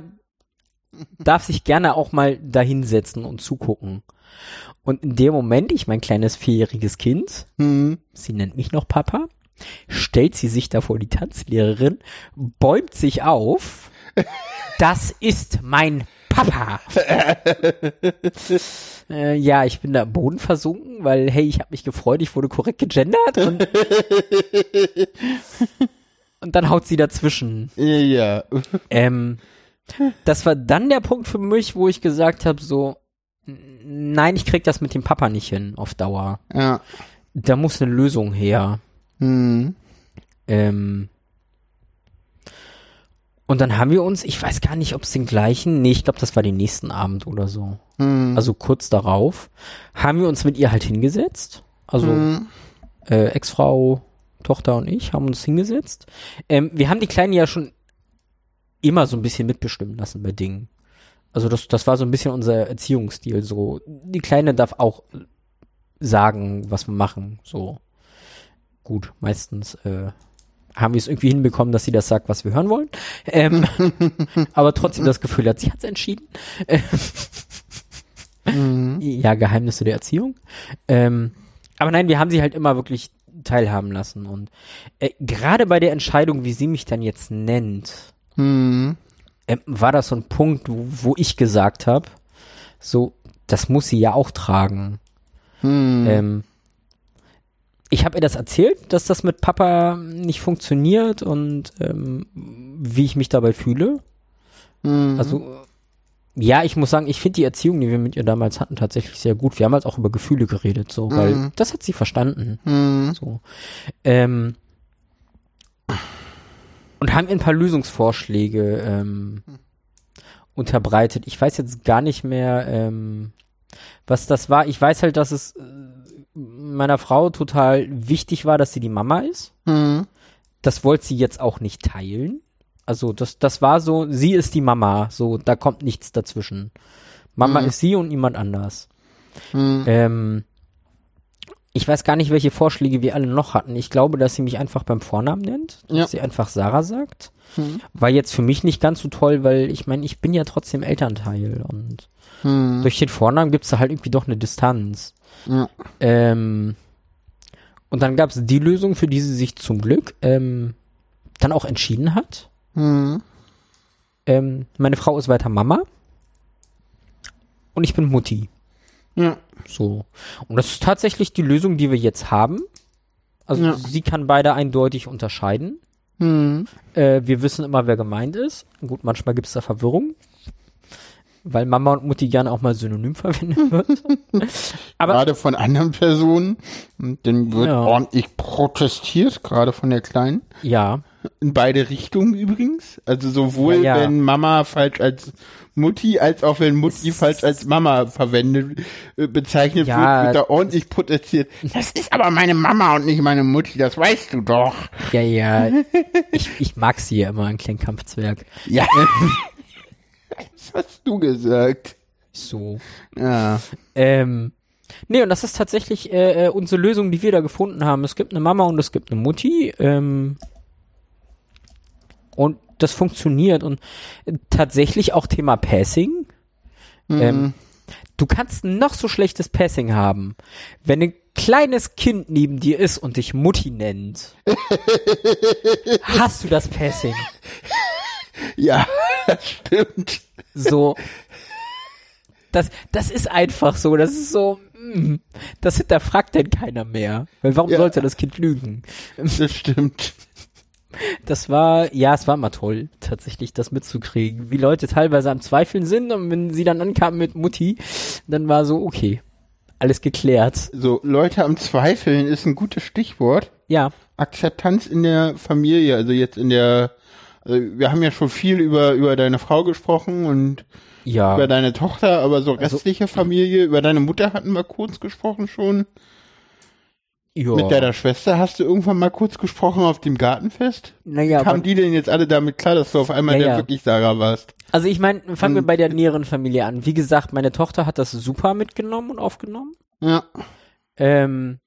B: *laughs* darf sich gerne auch mal dahinsetzen und zugucken. Und in dem Moment, ich mein kleines vierjähriges Kind,
A: Hm.
B: sie nennt mich noch Papa, stellt sie sich da vor die Tanzlehrerin, bäumt sich auf. Das ist mein Papa. *laughs* äh, ja, ich bin da am Boden versunken, weil, hey, ich habe mich gefreut, ich wurde korrekt gegendert und, *laughs* und dann haut sie dazwischen.
A: Ja.
B: Ähm, das war dann der Punkt für mich, wo ich gesagt habe, so, nein, ich krieg das mit dem Papa nicht hin auf Dauer.
A: Ja.
B: Da muss eine Lösung her.
A: Hm.
B: Ähm, und dann haben wir uns, ich weiß gar nicht, ob es den gleichen, nee, ich glaube, das war den nächsten Abend oder so.
A: Hm.
B: Also kurz darauf, haben wir uns mit ihr halt hingesetzt. Also
A: Hm.
B: äh, Ex-Frau, Tochter und ich haben uns hingesetzt. Ähm, wir haben die Kleine ja schon immer so ein bisschen mitbestimmen lassen bei Dingen. Also das, das war so ein bisschen unser Erziehungsstil. So, die Kleine darf auch sagen, was wir machen. So gut, meistens äh, haben wir es irgendwie hinbekommen, dass sie das sagt, was wir hören wollen. Ähm, *laughs* aber trotzdem das Gefühl hat, sie hat es entschieden.
A: Mhm. *laughs*
B: Ja, Geheimnisse der Erziehung. Ähm, aber nein, wir haben sie halt immer wirklich teilhaben lassen. Und äh, gerade bei der Entscheidung, wie sie mich dann jetzt nennt,
A: Mhm.
B: ähm, war das so ein Punkt, wo, wo ich gesagt habe, so, das muss sie ja auch tragen.
A: Mhm.
B: Ähm, ich habe ihr das erzählt, dass das mit Papa nicht funktioniert und ähm, wie ich mich dabei fühle.
A: Mhm.
B: Also ja, ich muss sagen, ich finde die Erziehung, die wir mit ihr damals hatten, tatsächlich sehr gut. Wir haben halt auch über Gefühle geredet, so, weil
A: Mhm.
B: das hat sie verstanden.
A: Mhm.
B: So. Ähm, und haben ihr ein paar Lösungsvorschläge ähm, unterbreitet. Ich weiß jetzt gar nicht mehr, ähm, was das war. Ich weiß halt, dass es äh, meiner Frau total wichtig war, dass sie die Mama ist.
A: Mhm.
B: Das wollte sie jetzt auch nicht teilen. Also das, das war so, sie ist die Mama, so, da kommt nichts dazwischen. Mama
A: Mhm.
B: ist sie und niemand anders.
A: Mhm.
B: Ähm, ich weiß gar nicht, welche Vorschläge wir alle noch hatten. Ich glaube, dass sie mich einfach beim Vornamen nennt, dass
A: Ja.
B: sie einfach Sarah sagt.
A: Mhm.
B: War jetzt für mich nicht ganz so toll, weil ich meine, ich bin ja trotzdem Elternteil und
A: Mhm.
B: durch den Vornamen gibt's da halt irgendwie doch eine Distanz.
A: Ja.
B: Ähm, und dann gab's die Lösung, für die sie sich zum Glück ähm, dann auch entschieden hat.
A: Mhm.
B: Ähm, meine Frau ist weiter Mama und ich bin Mutti.
A: Ja.
B: So. Und das ist tatsächlich die Lösung, die wir jetzt haben. Also
A: Ja.
B: sie kann beide eindeutig unterscheiden.
A: Mhm.
B: Äh, wir wissen immer, wer gemeint ist. Gut, manchmal gibt es da Verwirrung. Weil Mama und Mutti gerne auch mal synonym *laughs* verwendet wird. Aber
A: Gerade von anderen Personen. Und dann wird
B: Ja.
A: ordentlich protestiert, gerade von der Kleinen.
B: ja,
A: In beide Richtungen übrigens. Also sowohl
B: Ja,
A: wenn Mama falsch als Mutti, als auch wenn Mutti falsch als Mama verwendet, äh, bezeichnet
B: Ja.
A: wird, wird da ordentlich protestiert. Das ist aber meine Mama und nicht meine Mutti, das weißt du doch.
B: ja, ja. Ich, ich mag sie ja immer, ein Kleinkampfzwerg.
A: Ja. *laughs* das hast du gesagt.
B: So.
A: Ja.
B: Ähm, nee, und das ist tatsächlich äh, äh, unsere Lösung, die wir da gefunden haben. Es gibt eine Mama und es gibt eine Mutti. Ähm, und das funktioniert. Und tatsächlich auch Thema Passing. Ähm, du kannst noch so schlechtes Passing haben. Wenn ein kleines Kind neben dir ist und dich Mutti nennt, *laughs* hast du das Passing.
A: Ja, das *laughs* stimmt.
B: So. Das, das ist einfach so. Das ist so. mm, Das hinterfragt denn keiner mehr. Weil warum
A: Ja.
B: sollte das Kind lügen?
A: Das stimmt.
B: Das war, ja, es war mal toll, tatsächlich das mitzukriegen. Wie Leute teilweise am Zweifeln sind und wenn sie dann ankamen mit Mutti, dann war so, okay, alles geklärt.
A: So, Leute am Zweifeln ist ein gutes Stichwort.
B: Ja,
A: Akzeptanz in der Familie, also jetzt in der, also wir haben ja schon viel über, über deine Frau gesprochen und
B: ja.
A: über deine Tochter, aber so
B: Also-
A: restliche Familie, über deine Mutter hatten wir kurz gesprochen schon.
B: ja.
A: Mit deiner Schwester hast du irgendwann mal kurz gesprochen auf dem Gartenfest.
B: naja,
A: Kamen die denn jetzt alle damit klar, dass du auf einmal
B: Ja,
A: der wirklich Sarah warst?
B: also ich meine, fangen wir bei der näheren Familie an. Wie gesagt, meine Tochter hat das super mitgenommen und aufgenommen.
A: Ja.
B: Ähm,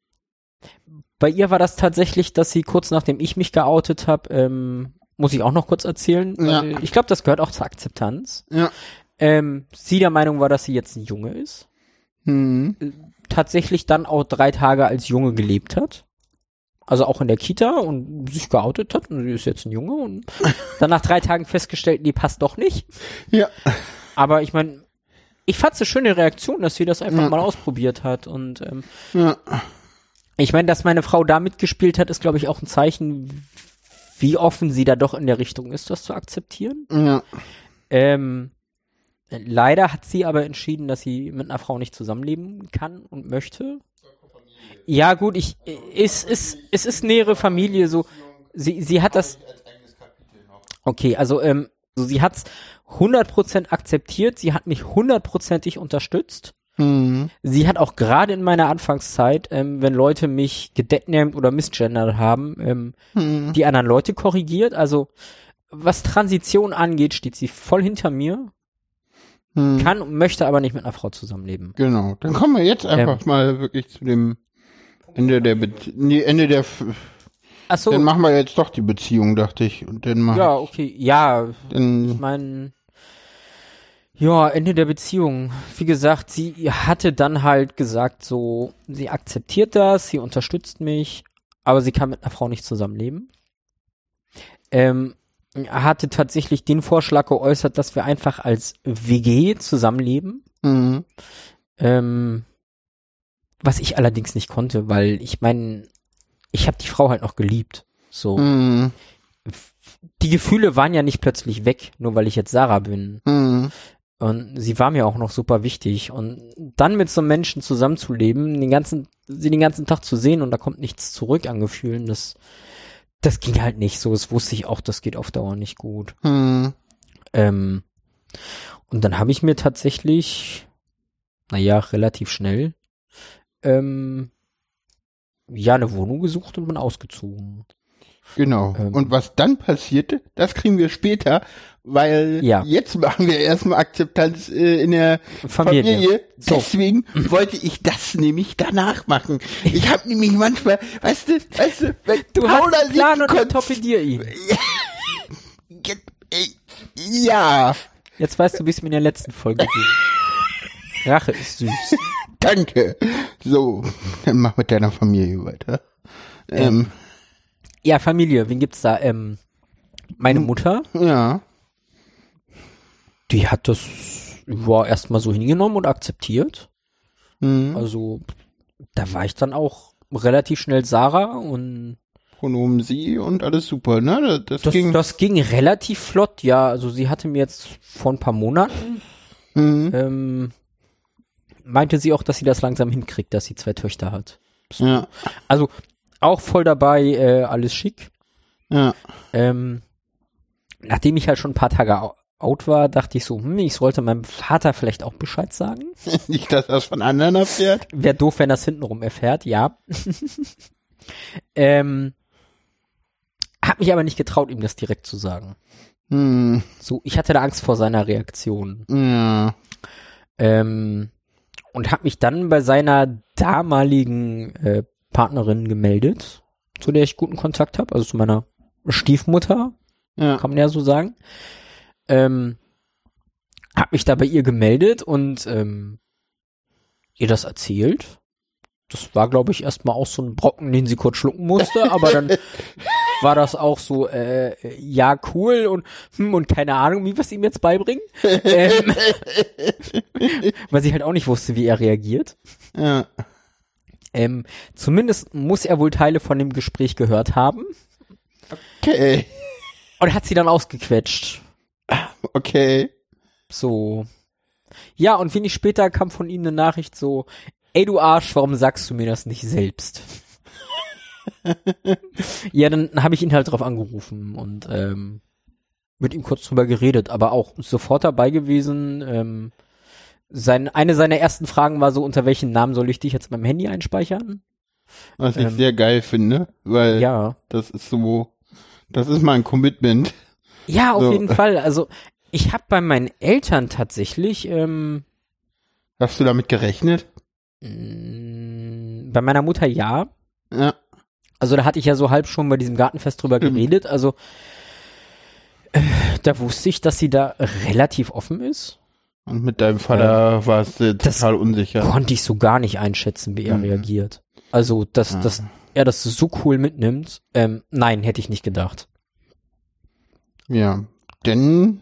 B: bei ihr war das tatsächlich, dass sie kurz nachdem ich mich geoutet habe, ähm, muss ich auch noch kurz erzählen.
A: Ja.
B: Ich glaube, das gehört auch zur Akzeptanz.
A: Ja.
B: Ähm, sie der Meinung war, dass sie jetzt ein Junge ist.
A: Hm.
B: Tatsächlich dann auch drei Tage als Junge gelebt hat. Also auch in der Kita und sich geoutet hat und sie ist jetzt ein Junge und *laughs* dann nach drei Tagen festgestellt, nee, passt doch nicht.
A: Ja.
B: Aber ich meine, ich fand es eine schöne Reaktion, dass sie das einfach
A: Ja.
B: mal ausprobiert hat und ähm,
A: Ja.
B: ich meine, dass meine Frau da mitgespielt hat, ist, glaube ich, auch ein Zeichen, wie offen sie da doch in der Richtung ist, das zu akzeptieren.
A: Ja.
B: Ähm, leider hat sie aber entschieden, dass sie mit einer Frau nicht zusammenleben kann und möchte. Ja, gut, ich, es ist, es ist nähere Familie, so, sie, sie hat das, okay, also, ähm, so, sie hat's 100% akzeptiert, sie hat mich hundertprozentig unterstützt.
A: Hm.
B: Sie hat auch gerade in meiner Anfangszeit, ähm, wenn Leute mich gedecknamed oder misgendert haben, ähm,
A: Hm.
B: die anderen Leute korrigiert. Also was Transition angeht, steht sie voll hinter mir,
A: Hm.
B: kann und möchte aber nicht mit einer Frau zusammenleben.
A: Genau. Dann kommen wir jetzt einfach
B: Ähm.
A: mal wirklich zu dem Ende der, Be nee, Ende der, F
B: Ach so.
A: Dann machen wir jetzt doch die Beziehung, dachte ich. Und dann mach
B: Ja, okay. Ja, ich
A: dann,
B: meine, ja, Ende der Beziehung. Wie gesagt, sie hatte dann halt gesagt, so, sie akzeptiert das, sie unterstützt mich, aber sie kann mit einer Frau nicht zusammenleben. Ähm, hatte tatsächlich den Vorschlag geäußert, dass wir einfach als WG zusammenleben.
A: mhm.
B: Ähm, was ich allerdings nicht konnte, weil ich meine, ich habe die Frau halt noch geliebt. So,
A: Mhm.
B: die Gefühle waren ja nicht plötzlich weg, nur weil ich jetzt Sarah bin.
A: Mhm.
B: Und sie war mir auch noch super wichtig. Und dann mit so einem Menschen zusammenzuleben, den ganzen, sie den ganzen Tag zu sehen und da kommt nichts zurück an Gefühlen, das, das ging halt nicht so. Das wusste ich auch, das geht auf Dauer nicht gut.
A: Mhm.
B: Ähm, und dann habe ich mir tatsächlich, naja, relativ schnell, ähm, ja, eine Wohnung gesucht und bin ausgezogen.
A: Genau.
B: Ähm.
A: Und was dann passierte, das kriegen wir später, weil
B: Ja.
A: jetzt machen wir erstmal Akzeptanz äh, in der
B: Familie.
A: Familie.
B: So.
A: Deswegen *clears throat* wollte ich das nämlich danach machen. Ich habe nämlich manchmal, weißt du, weißt du, wenn
B: Du
A: Paula
B: hast Plan und torpedier ihn. *laughs*
A: ja,
B: Jetzt weißt du, wie es mir in der letzten Folge ging. *laughs* Rache ist süß.
A: danke. So, dann mach mit deiner Familie weiter. Ähm,
B: Ja, Familie, wen gibt's da? Ähm, meine Mutter,
A: ja.
B: Die hat das war erstmal so hingenommen und akzeptiert.
A: Hm.
B: Also da war ich dann auch relativ schnell Sarah und
A: Pronomen sie und alles super, ne? Das, das, ging.
B: das ging relativ flott, ja. Also sie hatte mir jetzt vor ein paar Monaten,
A: Hm.
B: ähm, meinte sie auch, dass sie das langsam hinkriegt, dass sie zwei Töchter hat.
A: Ja,
B: Also auch voll dabei, äh, alles schick.
A: ja.
B: Ähm, nachdem ich halt schon ein paar Tage out war, dachte ich so, hm, ich sollte meinem Vater vielleicht auch Bescheid sagen. *laughs*
A: Nicht, dass das von anderen erfährt.
B: Wäre doof, wenn das hintenrum erfährt, ja. *laughs* ähm, hab mich aber nicht getraut, ihm das direkt zu sagen.
A: Hm.
B: So, ich hatte da Angst vor seiner Reaktion.
A: Ja.
B: Ähm, und hab mich dann bei seiner damaligen äh, Partnerin gemeldet, zu der ich guten Kontakt habe, also zu meiner Stiefmutter,
A: Ja.
B: kann man ja so sagen. Ähm, hab mich da bei ihr gemeldet und ähm, ihr das erzählt. Das war, glaube ich, erstmal auch so ein Brocken, den sie kurz schlucken musste, aber dann *laughs* war das auch so, äh, ja, cool und, hm, und keine Ahnung, wie wir es ihm jetzt beibringen. ähm, *laughs* weil sie halt auch nicht wusste, wie er reagiert.
A: Ja.
B: Ähm, zumindest muss er wohl Teile von dem Gespräch gehört haben
A: Okay.
B: und hat sie dann ausgequetscht. *laughs*
A: Okay.
B: So. Ja, und wenig später kam von ihm eine Nachricht so, ey du Arsch, warum sagst du mir das nicht selbst? *laughs* ja, dann habe ich ihn halt drauf angerufen und ähm, mit ihm kurz drüber geredet, aber auch sofort dabei gewesen. Ähm, sein, eine seiner ersten Fragen war so, unter welchen Namen soll ich dich jetzt beim Handy einspeichern?
A: Was ich
B: Ähm.
A: sehr geil finde, weil
B: Ja.
A: das ist so, das ist mal ein Commitment.
B: Ja, auf
A: So.
B: jeden Fall. Also ich habe bei meinen Eltern tatsächlich ähm,
A: Hast du damit gerechnet?
B: mh, bei meiner Mutter ja.
A: Ja.
B: Also da hatte ich ja so halb schon bei diesem Gartenfest drüber
A: Stimmt.
B: geredet. Also äh, da wusste ich, dass sie da relativ offen ist.
A: Und mit deinem Vater warst du total unsicher.
B: Konnte ich so gar nicht einschätzen, wie er
A: Mhm.
B: reagiert. Also, dass,
A: Ja.
B: dass er das so cool mitnimmt, ähm, nein, hätte ich nicht gedacht.
A: Ja. Denn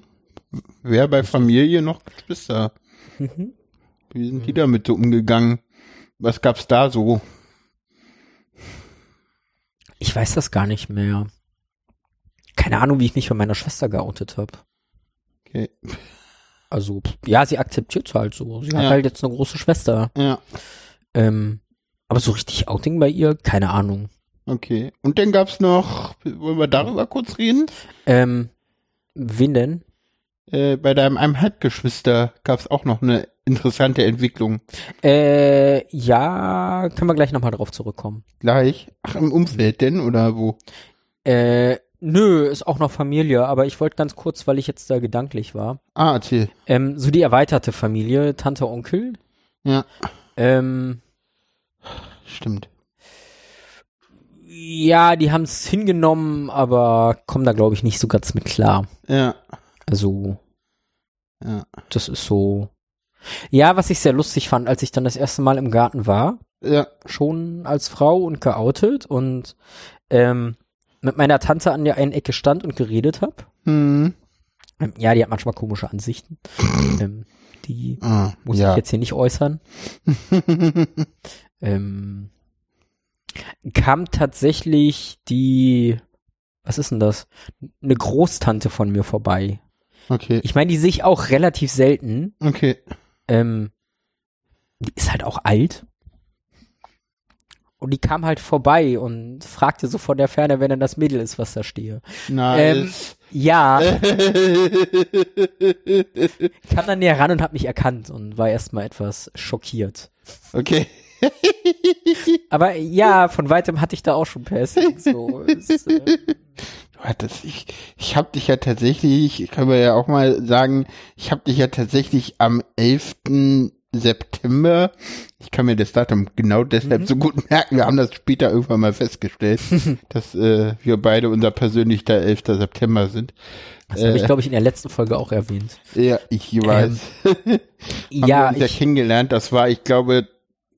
A: wer bei Familie noch Geschwister?
B: Mhm.
A: Wie sind die damit so umgegangen? Was gab's da so?
B: Ich weiß das gar nicht mehr. Keine Ahnung, wie ich mich von meiner Schwester geoutet habe.
A: Okay.
B: Also, ja, sie akzeptiert halt so. Sie hat
A: Ja.
B: halt jetzt eine große Schwester.
A: Ja.
B: Ähm, aber so richtig Outing bei ihr? Keine Ahnung.
A: Okay. Und dann gab's noch, wollen wir darüber kurz reden?
B: Ähm, wen denn?
A: Äh, bei deinem einem Halbgeschwister gab's auch noch eine interessante Entwicklung.
B: Äh, ja, können wir gleich nochmal drauf zurückkommen.
A: Gleich. Ach, im Umfeld denn oder wo?
B: Äh, nö, ist auch noch Familie, aber ich wollte ganz kurz, weil ich jetzt da gedanklich war.
A: Ah, erzähl.
B: Ähm, so die erweiterte Familie, Tante, Onkel.
A: Ja.
B: Ähm,
A: Stimmt.
B: Ja, die haben es hingenommen, aber kommen da, glaube ich, nicht so ganz mit klar.
A: Ja.
B: Also,
A: Ja.
B: das ist so. Ja, was ich sehr lustig fand, als ich dann das erste Mal im Garten war,
A: Ja.
B: schon als Frau und geoutet und ähm, mit meiner Tante an der einen Ecke stand und geredet hab.
A: Hm.
B: Ähm, ja, die hat manchmal komische Ansichten. *laughs* ähm, die
A: Ah,
B: muss
A: ja.
B: ich jetzt hier nicht äußern. *laughs* ähm, kam tatsächlich die, was ist denn das? Eine Großtante von mir vorbei.
A: Okay.
B: Ich meine, die sehe ich auch relativ selten.
A: Okay.
B: Ähm, die ist halt auch alt. Und die kam halt vorbei und fragte so von der Ferne, wer denn das Mädel ist, was da stehe.
A: Nice.
B: Ja, *laughs* kam dann näher ran und hat mich erkannt und war erstmal etwas schockiert.
A: okay.
B: Aber ja, von weitem hatte ich da auch schon Passing. *laughs* So, äh,
A: Du hattest, ich, ich hab dich ja tatsächlich, können wir ja auch mal sagen, ich hab dich ja tatsächlich am 11. September, ich kann mir das Datum genau deshalb so gut merken, wir haben das später irgendwann mal festgestellt, *laughs* dass äh, wir beide unser persönlicher 11. September sind.
B: das habe ich, glaube ich, in der letzten Folge auch erwähnt.
A: Ja, ich weiß. *laughs* wir
B: Ja,
A: uns ja
B: ich,
A: kennengelernt, das war, ich glaube,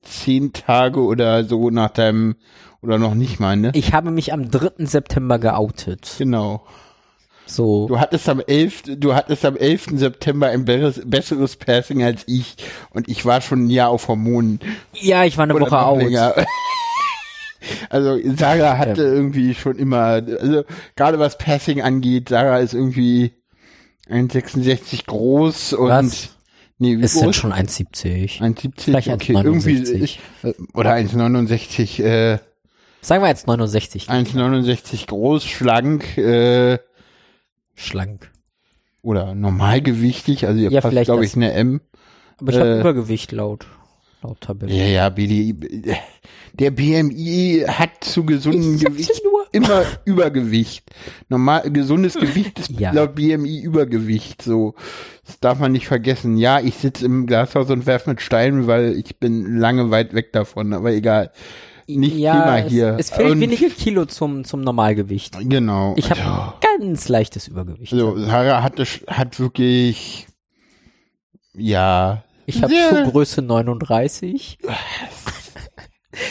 A: zehn Tage oder so nach deinem, oder noch nicht mal, ne?
B: ich habe mich am 3. September geoutet.
A: Genau.
B: So,
A: Du hattest am 11. Du hattest am 11. September ein besseres, besseres Passing als ich und ich war schon ein Jahr auf Hormonen.
B: ja, ich war eine
A: Oder
B: Woche out.
A: länger. *laughs* Also Sarah hatte irgendwie schon immer, also gerade was Passing angeht, Sarah ist irgendwie 1,66 groß und
B: Was?
A: nee, wie
B: Es sind
A: groß?
B: schon 1,70.
A: 1,70,
B: Vielleicht
A: okay, irgendwie
B: 1,69.
A: äh, oder 1,69, äh,
B: Sagen wir jetzt 69.
A: 1,69 groß, schlank, äh,
B: Schlank.
A: oder normalgewichtig, also ihr
B: Ja,
A: passt
B: vielleicht
A: glaube ich eine M.
B: Aber ich habe
A: Äh,
B: Übergewicht laut, laut Tabelle.
A: Ja, ja, BDI, der BMI hat zu
B: sag's
A: Gewicht immer Übergewicht. Normal, gesundes Gewicht ist *laughs*
B: Ja.
A: laut BMI Übergewicht, so. Das darf man nicht vergessen. Ja, ich sitze im Glashaus und werf mit Steinen, weil ich bin lange weit weg davon, aber egal. Nicht Thema
B: es,
A: hier.
B: Es fehlt
A: Und-
B: wenige Kilo zum, zum Normalgewicht.
A: Genau.
B: Ich habe ganz leichtes Übergewicht.
A: also, Sarah hatte, hat wirklich, ja,
B: Ich habe
A: Ja.
B: Schuhgröße 39. *laughs*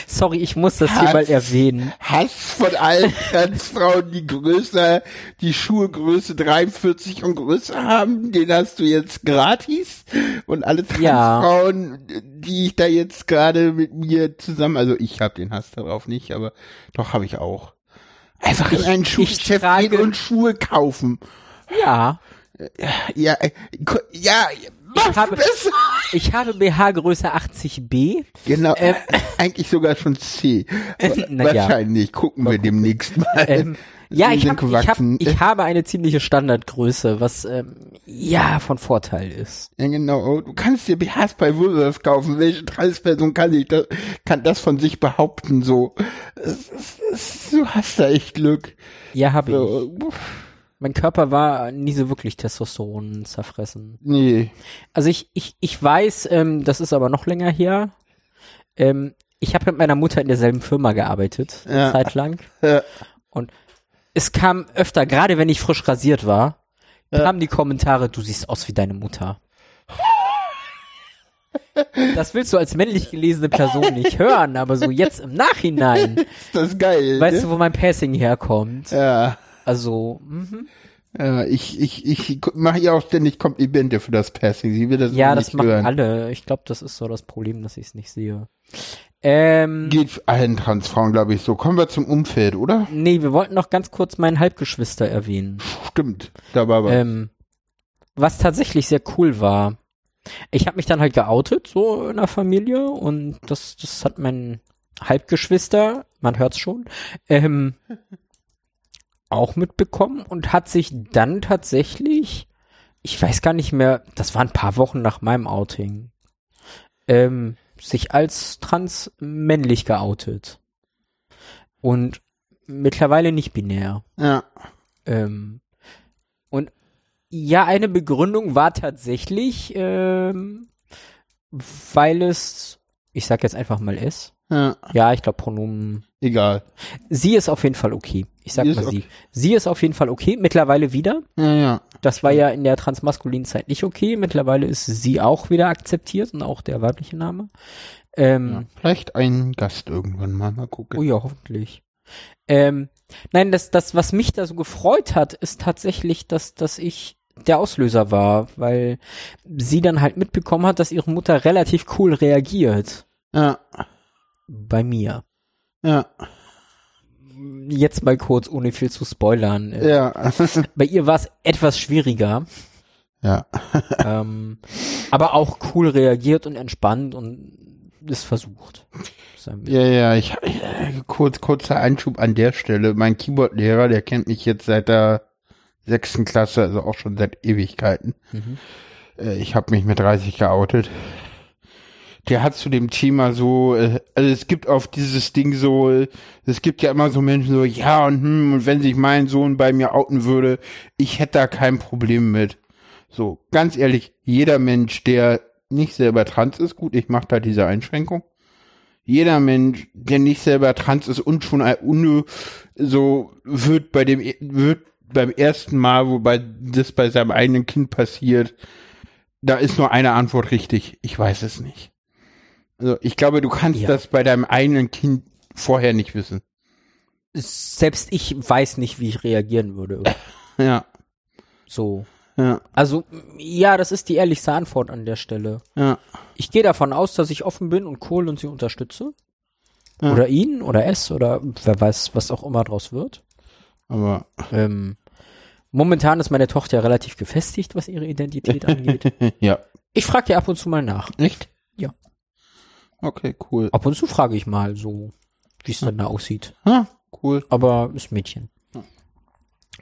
B: Sorry, ich muss das hier
A: Hass.
B: mal erwähnen.
A: Hass von allen *laughs* Transfrauen, die größer, die Schuhe Größe 43 und größer haben, den hast du jetzt gratis. Und alle
B: Ja.
A: Transfrauen, die ich da jetzt gerade mit mir zusammen, also ich habe den Hass darauf nicht, aber doch habe ich auch. Einfach in
B: Ich-
A: einen
B: ich
A: Schuhgeschäft gehen und Schuhe kaufen.
B: Ja,
A: Ja, äh, ko- ja, mach
B: habe-
A: besser.
B: ich habe BH Größe 80b.
A: Genau,
B: Ähm.
A: eigentlich sogar schon C.
B: Ja.
A: Wahrscheinlich, gucken wir demnächst mal.
B: Ähm, ja, ich, hab, ich, hab, ich habe eine ziemliche Standardgröße, was ähm, ja von Vorteil ist.
A: Ja, genau. Du kannst dir BHs bei Woolworth kaufen. Welche Transperson kann ich das, kann das von sich behaupten, so? Du hast da echt Glück.
B: Ja, habe ich. Mein Körper war nie so wirklich Testosteron zerfressen.
A: nee.
B: Also ich, ich, ich weiß, ähm, das ist aber noch länger her. Ähm, ich habe mit meiner Mutter in derselben Firma gearbeitet,
A: Ja.
B: zeitlang.
A: Ja.
B: Und es kam öfter, gerade wenn ich frisch rasiert war, kamen die Kommentare, du siehst aus wie deine Mutter. Das willst du als männlich gelesene Person nicht hören, aber so jetzt im Nachhinein,
A: Ist das geil.
B: weißt
A: ne?
B: du, wo mein Passing herkommt?
A: Ja.
B: Also, mhm.
A: Ja, ich, ich, ich mache ihr auch ständig Komplimente für das Passing. Sie will das
B: ja,
A: immer
B: das
A: nicht
B: machen
A: hören.
B: alle. Ich glaube, das ist so das Problem, dass ich es nicht sehe. Ähm,
A: Geht allen Transfrauen, glaube ich, so. Kommen wir zum Umfeld, oder?
B: nee, wir wollten noch ganz kurz meinen Halbgeschwister erwähnen.
A: Stimmt. Da war was.
B: Ähm, was tatsächlich sehr cool war. Ich habe mich dann halt geoutet, so in der Familie, und das, das hat mein Halbgeschwister, man hört's schon, ähm, auch mitbekommen und hat sich dann tatsächlich, ich weiß gar nicht mehr, das war ein paar Wochen nach meinem Outing, ähm, sich als trans männlich geoutet. Und mittlerweile nicht binär.
A: ja.
B: Ähm, und ja, eine Begründung war tatsächlich, ähm, weil es, ich sag jetzt einfach mal es,
A: Ja,
B: Ja, ich glaube Pronomen.
A: egal.
B: Sie ist auf jeden Fall okay. Ich sag
A: Sie
B: mal sie.
A: okay.
B: Sie ist auf jeden Fall okay. Mittlerweile wieder.
A: Ja, ja.
B: Das war ja in der transmaskulinen Zeit nicht okay. Mittlerweile ist sie auch wieder akzeptiert und auch der weibliche Name. Ähm,
A: ja. Vielleicht ein Gast irgendwann mal. Mal gucken.
B: Oh ja, hoffentlich. Ähm, nein, das, das, was mich da so gefreut hat, ist tatsächlich, dass, dass ich der Auslöser war, weil sie dann halt mitbekommen hat, dass ihre Mutter relativ cool reagiert.
A: Ja,
B: Bei mir.
A: ja,
B: Jetzt mal kurz, ohne viel zu spoilern.
A: Ja. *laughs*
B: Bei ihr war es etwas schwieriger,
A: ja. *laughs*
B: ähm, aber auch cool reagiert und entspannt und es versucht.
A: Ja, ja, ich äh, kurz kurzer Einschub an der Stelle. Mein Keyboard-Lehrer, der kennt mich jetzt seit der sechsten Klasse, also auch schon seit Ewigkeiten.
B: Mhm.
A: Äh, ich habe mich mit 30 geoutet. Der hat zu dem Thema so, äh, also es gibt auf dieses Ding so, es gibt ja immer so Menschen so, ja und hm, und wenn sich mein Sohn bei mir outen würde, ich hätte da kein Problem mit. So, ganz ehrlich, jeder Mensch, der nicht selber trans ist, gut, ich mache da diese Einschränkung. Jeder Mensch, der nicht selber trans ist und schon Unne, so wird bei dem wird beim ersten Mal, wobei das bei seinem eigenen Kind passiert, da ist nur eine Antwort richtig. Ich weiß es nicht. Also ich glaube, du kannst
B: Ja.
A: das bei deinem eigenen Kind vorher nicht wissen.
B: Selbst ich weiß nicht, wie ich reagieren würde. *laughs*
A: Ja,
B: So.
A: ja,
B: Also, ja, das ist die ehrlichste Antwort an der Stelle.
A: ja.
B: Ich gehe davon aus, dass ich offen bin und cool und sie unterstütze.
A: Ja.
B: Oder ihn oder es oder wer weiß, was auch immer draus wird.
A: Aber
B: Ähm, momentan ist meine Tochter ja relativ gefestigt, was ihre Identität *laughs* angeht.
A: ja.
B: Ich frage ja ab und zu mal nach.
A: Nicht? Okay, cool.
B: Ab und zu frage ich mal so, wie es denn da aussieht.
A: Ah, cool.
B: Aber ist Mädchen.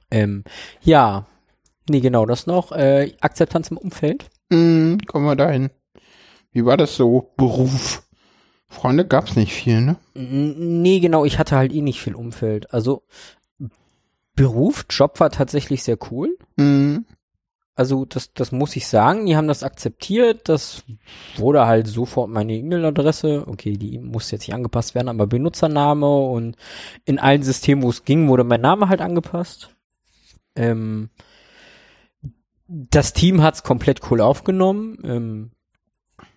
B: Ähm, ja. Nee, genau, das noch. Äh, Akzeptanz im Umfeld.
A: Hm, kommen wir dahin. Wie war das so? Beruf. Freunde gab's nicht viel, ne?
B: Nee, genau, ich hatte halt eh nicht viel Umfeld. Also Beruf, Job war tatsächlich sehr cool.
A: Hm,
B: Also das, das muss ich sagen. Die haben das akzeptiert. Das wurde halt sofort meine E-Mail-Adresse. Okay, die muss jetzt nicht angepasst werden, aber Benutzername und in allen Systemen, wo es ging, wurde mein Name halt angepasst. Ähm, das Team hat's komplett cool aufgenommen. Ähm,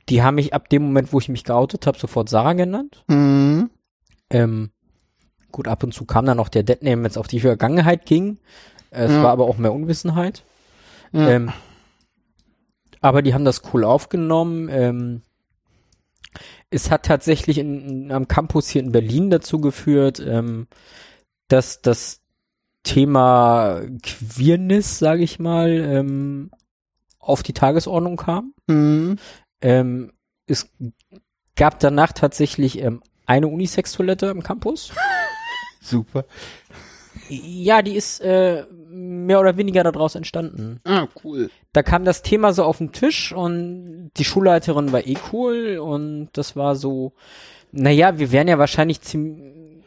B: die haben mich ab dem Moment, wo ich mich geoutet habe, sofort Sarah genannt.
A: hm,
B: Ähm, gut, ab und zu kam dann noch der Deadname, wenn es auf die Vergangenheit ging. Es
A: Ja.
B: war aber auch mehr Unwissenheit.
A: Ja.
B: Ähm, aber die haben das cool aufgenommen. Ähm, es hat tatsächlich in, in, am Campus hier in Berlin dazu geführt, ähm, dass das Thema Queerness, sage ich mal, ähm, auf die Tagesordnung kam.
A: hm,
B: Ähm, es gab danach tatsächlich ähm, eine Unisex-Toilette im Campus. *laughs*
A: super.
B: Ja, die ist äh, mehr oder weniger daraus entstanden.
A: Ah, cool.
B: Da kam das Thema so auf den Tisch und die Schulleiterin war eh cool und das war so, naja, wir wären ja wahrscheinlich ziem-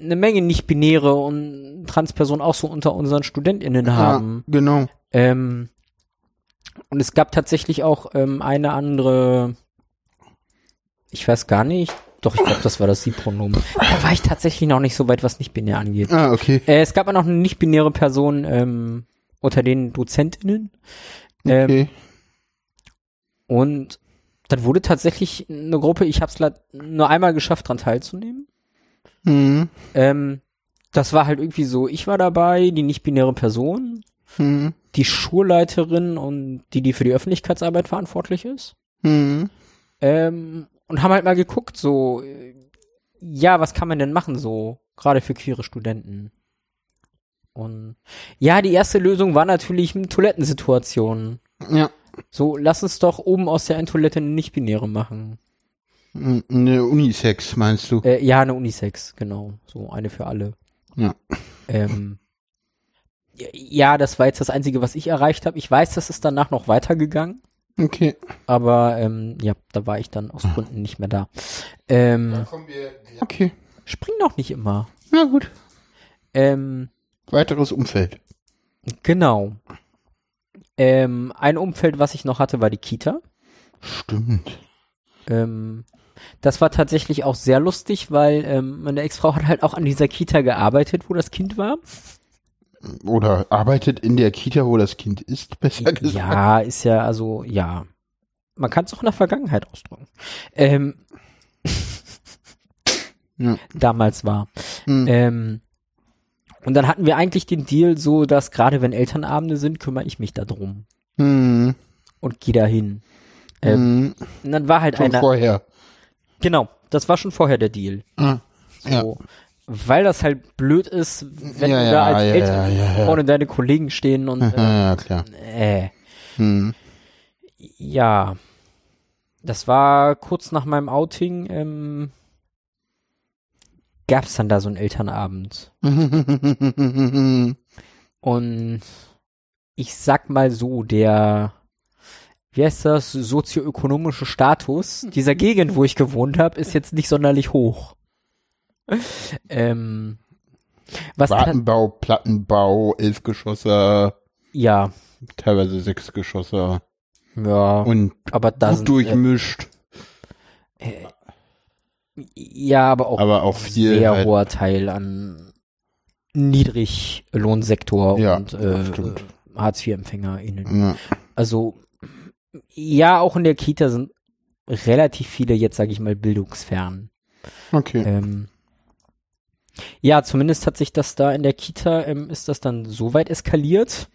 B: eine Menge nicht-binäre und Transpersonen auch so unter unseren StudentInnen haben.
A: Ja, genau.
B: Ähm, und es gab tatsächlich auch ähm, eine andere, ich weiß gar nicht, doch, ich glaube, das war das Sie-Pronomen. Da war ich tatsächlich noch nicht so weit, was nicht-binär angeht.
A: Ah, okay.
B: Äh, es gab auch noch eine nicht-binäre Person ähm, unter den DozentInnen. Ähm,
A: Okay.
B: Und dann wurde tatsächlich eine Gruppe, ich habe es nur einmal geschafft, dran teilzunehmen.
A: Hm,
B: Ähm, das war halt irgendwie so, ich war dabei, die nicht-binäre Person,
A: hm,
B: die Schulleiterin und die, die für die Öffentlichkeitsarbeit verantwortlich ist.
A: hm,
B: Ähm, und haben halt mal geguckt, so, ja, was kann man denn machen, so, gerade für queere Studenten. Und ja, die erste Lösung war natürlich eine Toilettensituation.
A: ja.
B: So, lass uns doch oben aus der einen Toilette eine nicht-binäre machen.
A: Eine Unisex, meinst du?
B: Äh, ja, eine Unisex, genau. So, eine für alle.
A: Ja.
B: Ähm, ja, das war jetzt das Einzige, was ich erreicht habe. Ich weiß, das ist danach noch weitergegangen.
A: Okay.
B: Aber ähm, ja, da war ich dann aus Gründen nicht mehr da. Ähm,
A: Okay.
B: spring doch nicht immer.
A: Na gut.
B: Ähm,
A: Weiteres Umfeld.
B: genau. Ähm, ein Umfeld, was ich noch hatte, war die Kita.
A: Stimmt.
B: Ähm, Das war tatsächlich auch sehr lustig, weil ähm, meine Ex-Frau hat halt auch an dieser Kita gearbeitet, wo das Kind war.
A: Oder arbeitet in der Kita, wo das Kind ist, besser gesagt.
B: Ja, ist ja, also, ja. Man kann es auch in der Vergangenheit ausdrücken. Ähm, *laughs*
A: Ja.
B: Damals war.
A: Hm.
B: Ähm, und dann hatten wir eigentlich den Deal so, dass gerade wenn Elternabende sind, kümmere ich mich darum
A: Hm.
B: und gehe dahin. Ähm,
A: Hm.
B: und dann war halt
A: Schon
B: einer.
A: vorher.
B: Genau, das war schon vorher der Deal.
A: Ah.
B: So.
A: Ja.
B: Weil das halt blöd ist, wenn
A: Ja,
B: du da als
A: ja,
B: Eltern
A: ja,
B: vorne deine Kollegen stehen und äh,
A: Ja, klar.
B: äh,
A: Hm.
B: ja. Das war kurz nach meinem Outing, ähm, gab's dann da so einen Elternabend. *laughs* Und ich sag mal so, der, wie heißt das, sozioökonomische Status dieser Gegend, wo ich gewohnt habe, ist jetzt nicht sonderlich hoch. *laughs* ähm, was
A: Wartenbau, Plattenbau, Elfgeschosser,
B: ja,
A: teilweise Sechsgeschosser
B: ja,
A: und
B: aber da
A: gut durchmischt,
B: äh, ja, aber auch
A: aber auch viel
B: sehr
A: halt,
B: hoher Teil an Niedriglohnsektor
A: Ja,
B: und äh. Hartz-IV-EmpfängerInnen.
A: ja.
B: Also, ja, auch in der Kita sind relativ viele jetzt, sage ich mal, bildungsfern.
A: Okay.
B: Ähm, ja, zumindest hat sich das da in der Kita, ähm, ist das dann so weit eskaliert.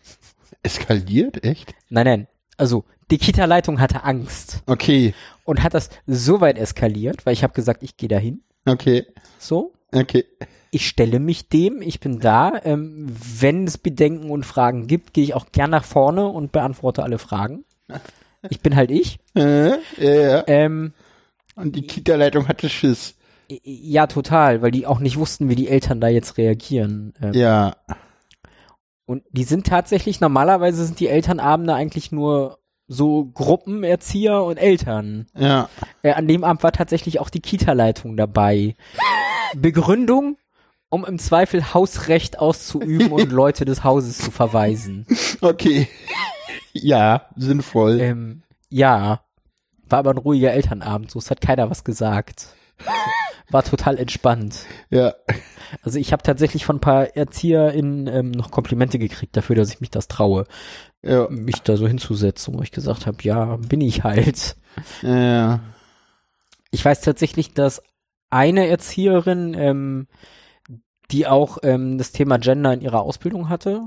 A: Eskaliert, echt?
B: Nein, nein, also die Kita-Leitung hatte Angst
A: Okay,
B: und hat das so weit eskaliert, weil ich habe gesagt, ich gehe dahin.
A: okay,
B: So,
A: okay.
B: ich stelle mich dem, ich bin da. Ähm, wenn es Bedenken und Fragen gibt, gehe ich auch gern nach vorne und beantworte alle Fragen. Ich bin halt ich. *laughs*
A: Äh, ja, ja.
B: Ähm,
A: Und die Kita-Leitung hatte Schiss.
B: Ja, total, weil die auch nicht wussten, wie die Eltern da jetzt reagieren. Ähm,
A: Ja.
B: Und die sind tatsächlich, normalerweise sind die Elternabende eigentlich nur so Gruppenerzieher und Eltern.
A: Ja.
B: Äh, an dem Abend war tatsächlich auch die Kita-Leitung dabei. Begründung, um im Zweifel Hausrecht auszuüben und *laughs* Leute des Hauses zu verweisen.
A: Okay. ja, sinnvoll.
B: Ähm, ja, war aber ein ruhiger Elternabend, so es hat keiner was gesagt. *laughs* War total entspannt.
A: Ja.
B: Also ich habe tatsächlich von ein paar ErzieherInnen ähm, noch Komplimente gekriegt dafür, dass ich mich das traue,
A: Ja.
B: mich da so hinzusetzen, wo ich gesagt habe, ja, bin ich halt.
A: Ja.
B: Ich weiß tatsächlich, dass eine Erzieherin, ähm, die auch ähm, das Thema Gender in ihrer Ausbildung hatte,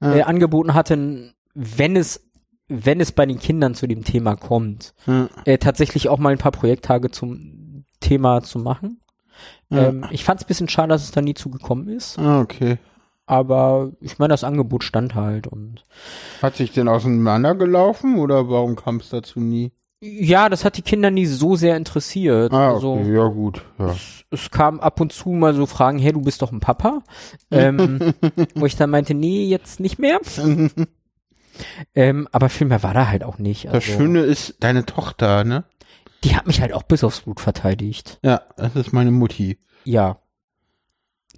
A: Ja.
B: äh, angeboten hatte, wenn es wenn es bei den Kindern zu dem Thema kommt,
A: Ja.
B: äh, tatsächlich auch mal ein paar Projekttage zum Thema zu machen.
A: Ja.
B: Ähm, ich fand es ein bisschen schade, dass es da nie zugekommen ist,
A: Ah, okay.
B: aber ich meine, das Angebot stand halt und
A: Hat sich denn auseinandergelaufen oder warum kam es dazu nie?
B: ja, das hat die Kinder nie so sehr interessiert.
A: Ah,
B: also,
A: okay. Ja, gut. Ja.
B: es kam ab und zu mal so Fragen, hey, du bist doch ein Papa. Ähm, *laughs* wo ich dann meinte, nee, jetzt nicht mehr. *laughs* ähm, aber viel mehr war da halt auch nicht.
A: Das
B: Also,
A: Schöne ist deine Tochter, ne?
B: Die hat mich halt auch bis aufs Blut verteidigt.
A: Ja, das ist meine Mutti.
B: Ja.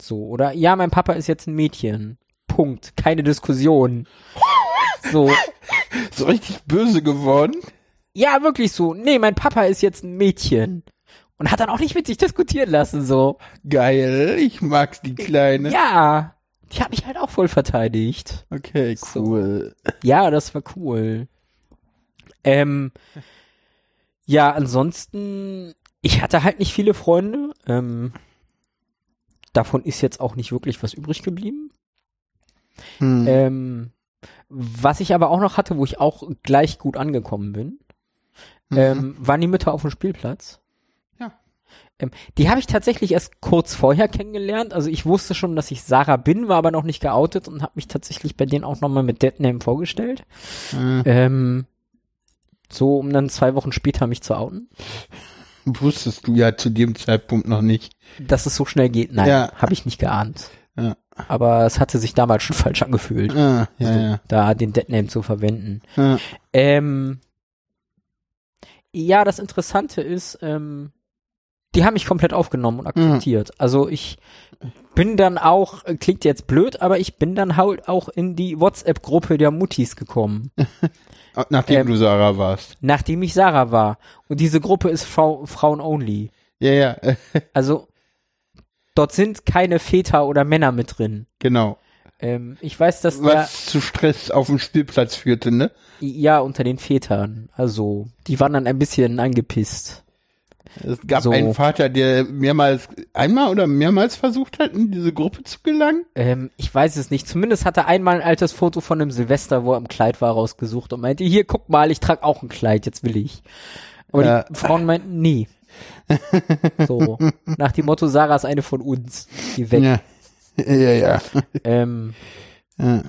B: So, oder? Ja, mein Papa ist jetzt ein Mädchen. Punkt. Keine Diskussion. *laughs* So.
A: So richtig böse geworden.
B: Ja, wirklich so. Nee, mein Papa ist jetzt ein Mädchen. Und hat dann auch nicht mit sich diskutieren lassen, so.
A: Geil. Ich mag's, die Kleine.
B: Ja. Die hat mich halt auch voll verteidigt.
A: Okay,
B: So.
A: cool.
B: Ja, das war cool. Ähm, ja, ansonsten, ich hatte halt nicht viele Freunde. Ähm, davon ist jetzt auch nicht wirklich was übrig geblieben.
A: Hm.
B: Ähm, was ich aber auch noch hatte, wo ich auch gleich gut angekommen bin,
A: Mhm.
B: ähm, waren die Mütter auf dem Spielplatz.
A: Ja.
B: Ähm, die habe ich tatsächlich erst kurz vorher kennengelernt. Also ich wusste schon, dass ich Sarah bin, war aber noch nicht geoutet und habe mich tatsächlich bei denen auch nochmal mit Deadname vorgestellt.
A: Äh,
B: Ähm, so, um dann zwei Wochen später mich zu outen.
A: wusstest du ja zu dem Zeitpunkt noch nicht.
B: Dass es so schnell geht, nein,
A: Ja.
B: habe ich nicht geahnt.
A: Ja.
B: Aber es hatte sich damals schon *laughs* falsch angefühlt,
A: Ah, ja,
B: also,
A: ja.
B: da den Deadname zu verwenden.
A: ja.
B: Ähm, ja, das Interessante ist, ähm, die haben mich komplett aufgenommen und akzeptiert. Also ich bin dann auch, klingt jetzt blöd, aber ich bin dann halt auch in die WhatsApp-Gruppe der Muttis gekommen, *laughs*
A: Nachdem
B: Ähm,
A: du Sarah warst.
B: nachdem ich Sarah war. Und diese Gruppe ist Frau, Frauen-only.
A: Ja, ja, äh, *laughs*
B: Also dort sind keine Väter oder Männer mit drin.
A: genau.
B: Ähm, ich weiß, dass
A: Was zu Stress auf dem Spielplatz führte, ne?
B: ja, unter den Vätern. Also, die waren dann ein bisschen angepisst.
A: Es gab
B: So.
A: einen Vater, der mehrmals, einmal oder mehrmals versucht hat, in diese Gruppe zu gelangen.
B: Ähm, ich weiß es nicht. Zumindest hat er einmal ein altes Foto von einem Silvester, wo er im Kleid war, rausgesucht und meinte, hier, guck mal, ich trage auch ein Kleid, jetzt will ich. Aber
A: Ja.
B: die Frauen meinten, nee. *laughs* so, nach dem Motto, Sarah ist eine von uns. Die weg.
A: Ja, *laughs* ja, ja.
B: Ähm,
A: ja.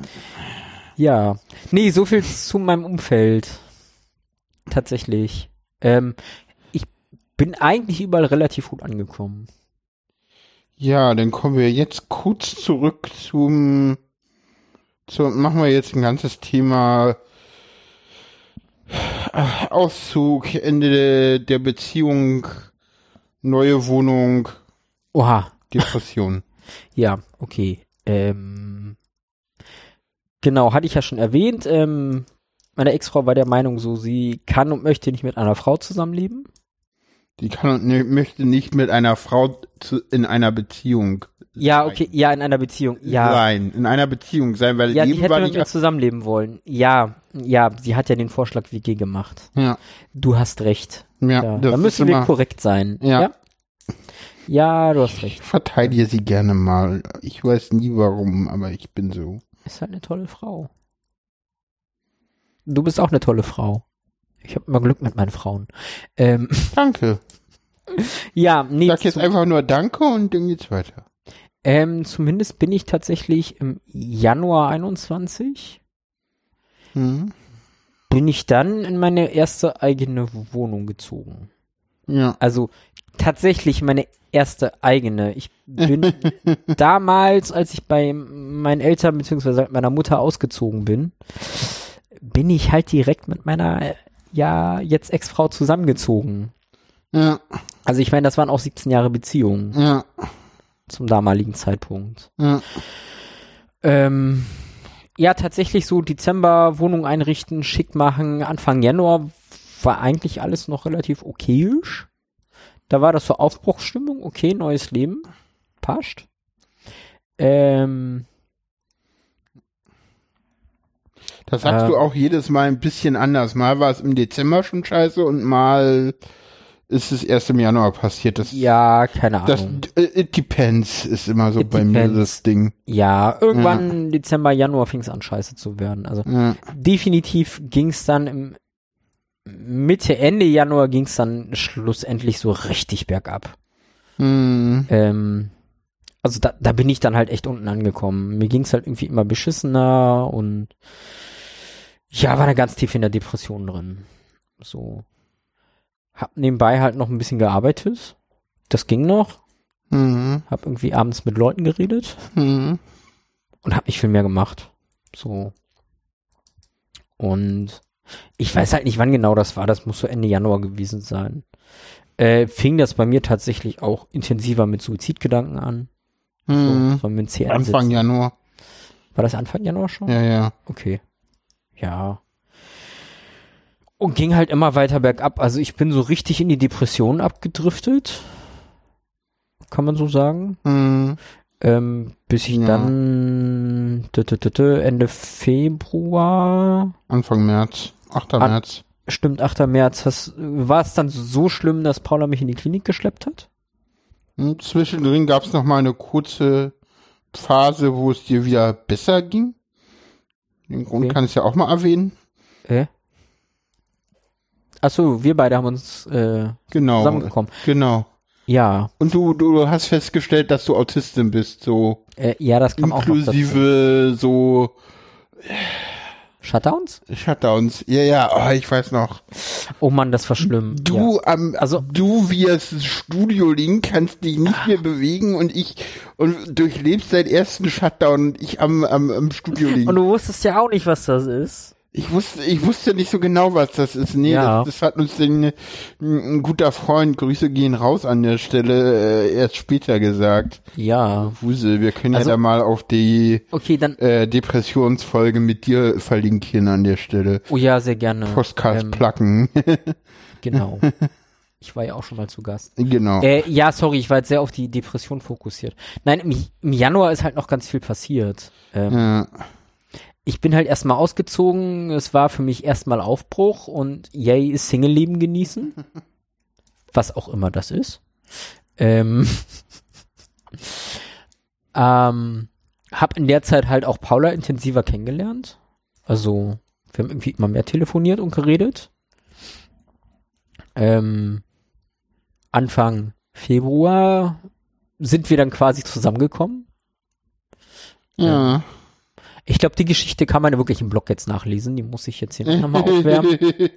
B: ja. Nee, so viel zu meinem Umfeld. Tatsächlich. Ähm, bin eigentlich überall relativ gut angekommen.
A: Ja, dann kommen wir jetzt kurz zurück zum, zum machen wir jetzt ein ganzes Thema Auszug, Ende der Beziehung, neue Wohnung,
B: Oha.
A: Depression. *laughs*
B: Ja, okay. Ähm, genau, hatte ich ja schon erwähnt. Ähm, meine Ex-Frau war der Meinung, so sie kann und möchte nicht mit einer Frau zusammenleben.
A: Die kann und ne, möchte nicht mit einer Frau zu, in einer Beziehung
B: Ja,
A: sein.
B: okay, ja, in einer Beziehung. Ja,
A: sein, in einer Beziehung sein, weil
B: ja, die hätte mit mir zusammenleben wollen. Ja, ja, sie hat ja den Vorschlag WG gemacht.
A: ja,
B: Du hast recht.
A: ja,
B: Ja, da müssen wir korrekt sein.
A: Ja.
B: ja. Ja, du hast recht.
A: ich verteidige sie gerne mal. Ich weiß nie warum, aber ich bin so.
B: Ist halt eine tolle Frau. Du bist auch eine tolle Frau. Ich habe immer Glück mit meinen Frauen. Ähm, *laughs*
A: Danke.
B: ja, nee,
A: Sag jetzt einfach nur Danke und dann geht's weiter.
B: ähm, zumindest bin ich tatsächlich im Januar 21
A: Mhm.
B: bin ich dann in meine erste eigene Wohnung gezogen.
A: Ja.
B: Also tatsächlich meine erste eigene. Ich bin *laughs* damals, als ich bei meinen Eltern bzw. meiner Mutter ausgezogen bin, bin ich halt direkt mit meiner ja jetzt Ex-Frau zusammengezogen.
A: Ja,
B: Also ich meine, das waren auch 17 Jahre Beziehung
A: ja,
B: zum damaligen Zeitpunkt.
A: ja.
B: Ähm, ja, tatsächlich so Dezember Wohnung einrichten, schick machen. Anfang Januar war eigentlich alles noch relativ okayisch. Da war das so Aufbruchsstimmung, okay, neues Leben. Passt. Ähm,
A: Das sagst
B: Ähm.
A: du auch jedes Mal ein bisschen anders. Mal war es im Dezember schon scheiße und mal ist es erst im Januar passiert. Das,
B: ja, keine
A: das
B: Ahnung.
A: äh, it depends ist immer so
B: It
A: bei mir
B: depends.
A: das Ding.
B: Ja, irgendwann Dezember, Januar fing es an, scheiße zu werden. Also
A: Ja,
B: definitiv ging es dann im Mitte, Ende Januar ging es dann schlussendlich so richtig bergab.
A: hm,
B: Ähm, also da, da bin ich dann halt echt unten angekommen. Mir ging es halt irgendwie immer beschissener und ja, war da ganz tief in der Depression drin. So. Hab nebenbei halt noch ein bisschen gearbeitet. Das ging noch.
A: hm,
B: Hab irgendwie abends mit Leuten geredet
A: hm.
B: und hab nicht viel mehr gemacht. So. Und ich weiß halt nicht, wann genau das war. Das muss so Ende Januar gewesen sein. Äh, fing das bei mir tatsächlich auch intensiver mit Suizidgedanken an. So,
A: hm.
B: sollen wir ein C
A: Anfang? Januar.
B: War das Anfang Januar schon?
A: Ja, ja.
B: Okay. Ja. Und ging halt immer weiter bergab. Also ich bin so richtig in die Depression abgedriftet. Kann man so sagen.
A: Hm.
B: Ähm, bis ich
A: Ja.
B: dann tü- tü- tü, Ende Februar,
A: Anfang März. 8.
B: An-
A: März.
B: stimmt, 8. März, war es dann so schlimm, dass Paula mich in die Klinik geschleppt hat?
A: Hm, Zwischendrin gab es noch mal eine kurze Phase, wo es dir wieder besser ging. Den Grund
B: Okay.
A: kann ich ja auch mal erwähnen.
B: Äh? Achso, wir beide haben uns äh,
A: Genau.
B: zusammengekommen.
A: Genau.
B: Ja,
A: Und du, du hast festgestellt, dass du Autistin bist, so
B: äh, ja, das kam auch noch dazu.
A: inklusive so
B: Shutdowns?
A: Shutdowns. Ja, ja, oh, ich weiß noch.
B: Oh Mann, das war schlimm. ja.
A: Du am,
B: Also-
A: du via Studio Link kannst dich nicht mehr bewegen und ich und durchlebst deinen ersten Shutdown und ich am, am, am Studio Link.
B: Und du wusstest ja auch nicht, was das ist.
A: Ich wusste, ich wusste nicht so genau, was das ist. Nee,
B: Ja.
A: das, das hat uns den, ein, guter Freund, Grüße gehen raus an der Stelle, äh, erst später gesagt.
B: Ja.
A: Wusel, wir können
B: Also-
A: ja da mal auf die
B: Okay, dann.
A: äh, Depressionsfolge mit dir verlinken an der Stelle.
B: Oh ja, sehr gerne.
A: Postcast
B: Ähm,
A: placken. *laughs*
B: Genau. Ich war ja auch schon mal zu Gast.
A: genau.
B: Äh, ja, sorry, ich war jetzt sehr auf die Depression fokussiert. Nein, im, im Januar ist halt noch ganz viel passiert. Ähm,
A: ja.
B: Ich bin halt erstmal ausgezogen. Es war für mich erstmal Aufbruch und yay, Single-Leben genießen. *laughs* Was auch immer das ist. Ähm, *laughs* ähm, hab in der Zeit halt auch Paula intensiver kennengelernt. Also, wir haben irgendwie immer mehr telefoniert und geredet. Ähm, Anfang Februar sind wir dann quasi zusammengekommen.
A: ja.
B: Ich glaube, die Geschichte kann man wirklich im Blog jetzt nachlesen. Die muss ich jetzt hier nicht nochmal aufwärmen. *laughs*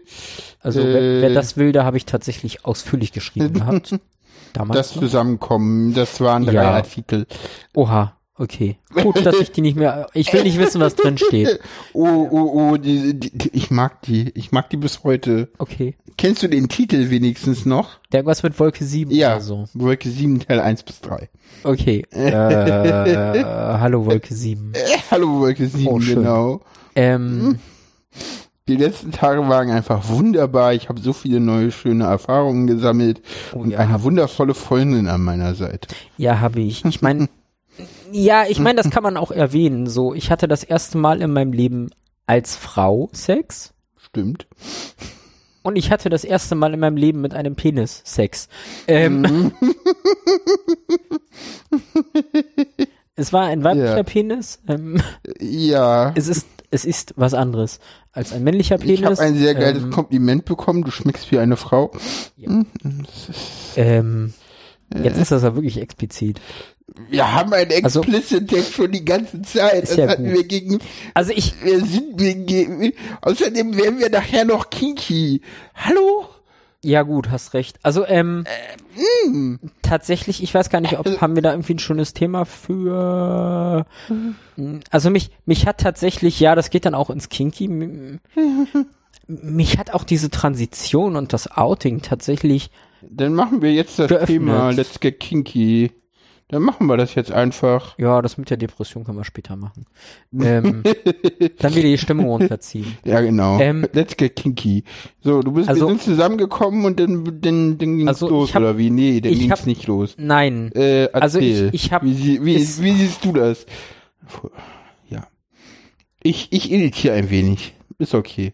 B: Also, wer, wer
A: Äh.
B: das will, da habe ich tatsächlich ausführlich geschrieben gehabt. *laughs* Damals.
A: das
B: noch.
A: Zusammenkommen, das waren drei
B: Ja.
A: Artikel.
B: Oha, okay. Gut, dass ich die nicht mehr. Ich will nicht wissen, was drin steht. *laughs*
A: Oh, oh, oh, die, die, die, ich mag die. Ich mag die bis heute.
B: Okay.
A: Kennst du den Titel wenigstens noch?
B: Der irgendwas mit Wolke 7
A: Ja.
B: oder so.
A: Wolke 7, Teil 1 bis 3.
B: Okay. *laughs* Äh, hallo Wolke 7. *laughs*
A: Äh, hallo Wolke 7,
B: Oh,
A: genau.
B: Ähm,
A: Die letzten Tage waren einfach wunderbar. Ich habe so viele neue, schöne Erfahrungen gesammelt
B: Oh,
A: und
B: ja.
A: eine wundervolle Freundin an meiner Seite.
B: ja, habe ich. Ich meine, ja, ich meine, das *laughs* kann man auch erwähnen. So, ich hatte das erste Mal in meinem Leben als Frau Sex.
A: Stimmt.
B: Und ich hatte das erste Mal in meinem Leben mit einem Penis Sex. Ähm, *laughs* es war ein weiblicher
A: Ja.
B: Penis. Ähm,
A: Ja.
B: es ist es ist was anderes als ein männlicher Penis.
A: Ich habe ein sehr geiles
B: ähm,
A: Kompliment bekommen. Du schmeckst wie eine Frau.
B: ähm,
A: Äh.
B: Jetzt ist das ja wirklich explizit.
A: Wir haben ein
B: Also-
A: explicit Text schon die ganze Zeit. Das
B: ja
A: hatten
B: gut.
A: wir gegen,
B: Also ich,
A: wir sind wir ge außerdem werden wir nachher noch kinky. Hallo?
B: ja gut, hast recht. Also ähm,
A: Hm.
B: tatsächlich, ich weiß gar nicht, ob haben wir da irgendwie ein schönes Thema für. Also mich, mich hat tatsächlich, ja, das geht dann auch ins Kinky. Mich hat auch diese Transition und das Outing tatsächlich.
A: Dann machen wir jetzt das
B: Geöffnet.
A: Thema Let's Get Kinky. Dann machen wir das jetzt einfach.
B: Ja, das mit der Depression können wir später machen. Ähm, *laughs* dann wieder die Stimmung runterziehen.
A: Ja, genau.
B: Ähm,
A: Let's Get Kinky. So, du bist,
B: Also-
A: wir sind zusammengekommen und dann, dann, dann ging's
B: Also,
A: los,
B: hab-
A: oder wie? Nee, dann ging's
B: hab-
A: nicht los.
B: Nein.
A: Äh,
B: Also ich-
A: erzähl.
B: ich hab-
A: Wie, wie,
B: es-
A: wie siehst du das? Ja. Ich, ich editiere ein wenig. Ist okay.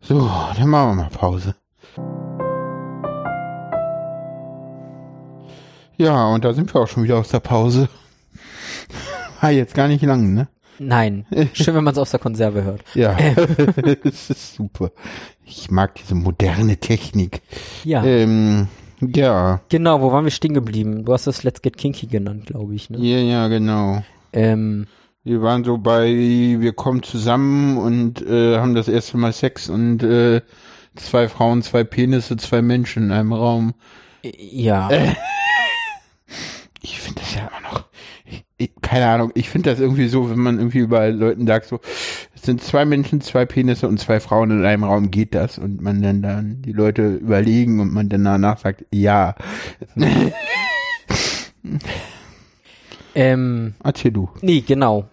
A: So, dann machen wir mal Pause. Ja, und da sind wir auch schon wieder aus der Pause. War *laughs* jetzt gar nicht lang, ne?
B: Nein. Schön, wenn man es aus der Konserve hört. *laughs*
A: Ja, das *laughs* ist super. Ich mag diese moderne Technik.
B: Ja.
A: Ähm, ja,
B: Genau, wo waren wir stehen geblieben? Du hast das Let's Get Kinky genannt, glaube ich. Ne?
A: ja, ja, genau.
B: Ähm,
A: Wir waren so bei, wir kommen zusammen und äh, haben das erste Mal Sex und äh, zwei Frauen, zwei Penisse, zwei Menschen in einem Raum.
B: ja.
A: Ich finde das ja immer noch, ich, ich, keine Ahnung, ich finde das irgendwie so, wenn man irgendwie bei Leuten sagt, so, es sind zwei Menschen, zwei Penisse und zwei Frauen in einem Raum, geht das? Und man dann dann die Leute überlegen und man dann danach sagt, ja. *laughs*
B: Ähm,
A: Erzähl du.
B: nee, genau.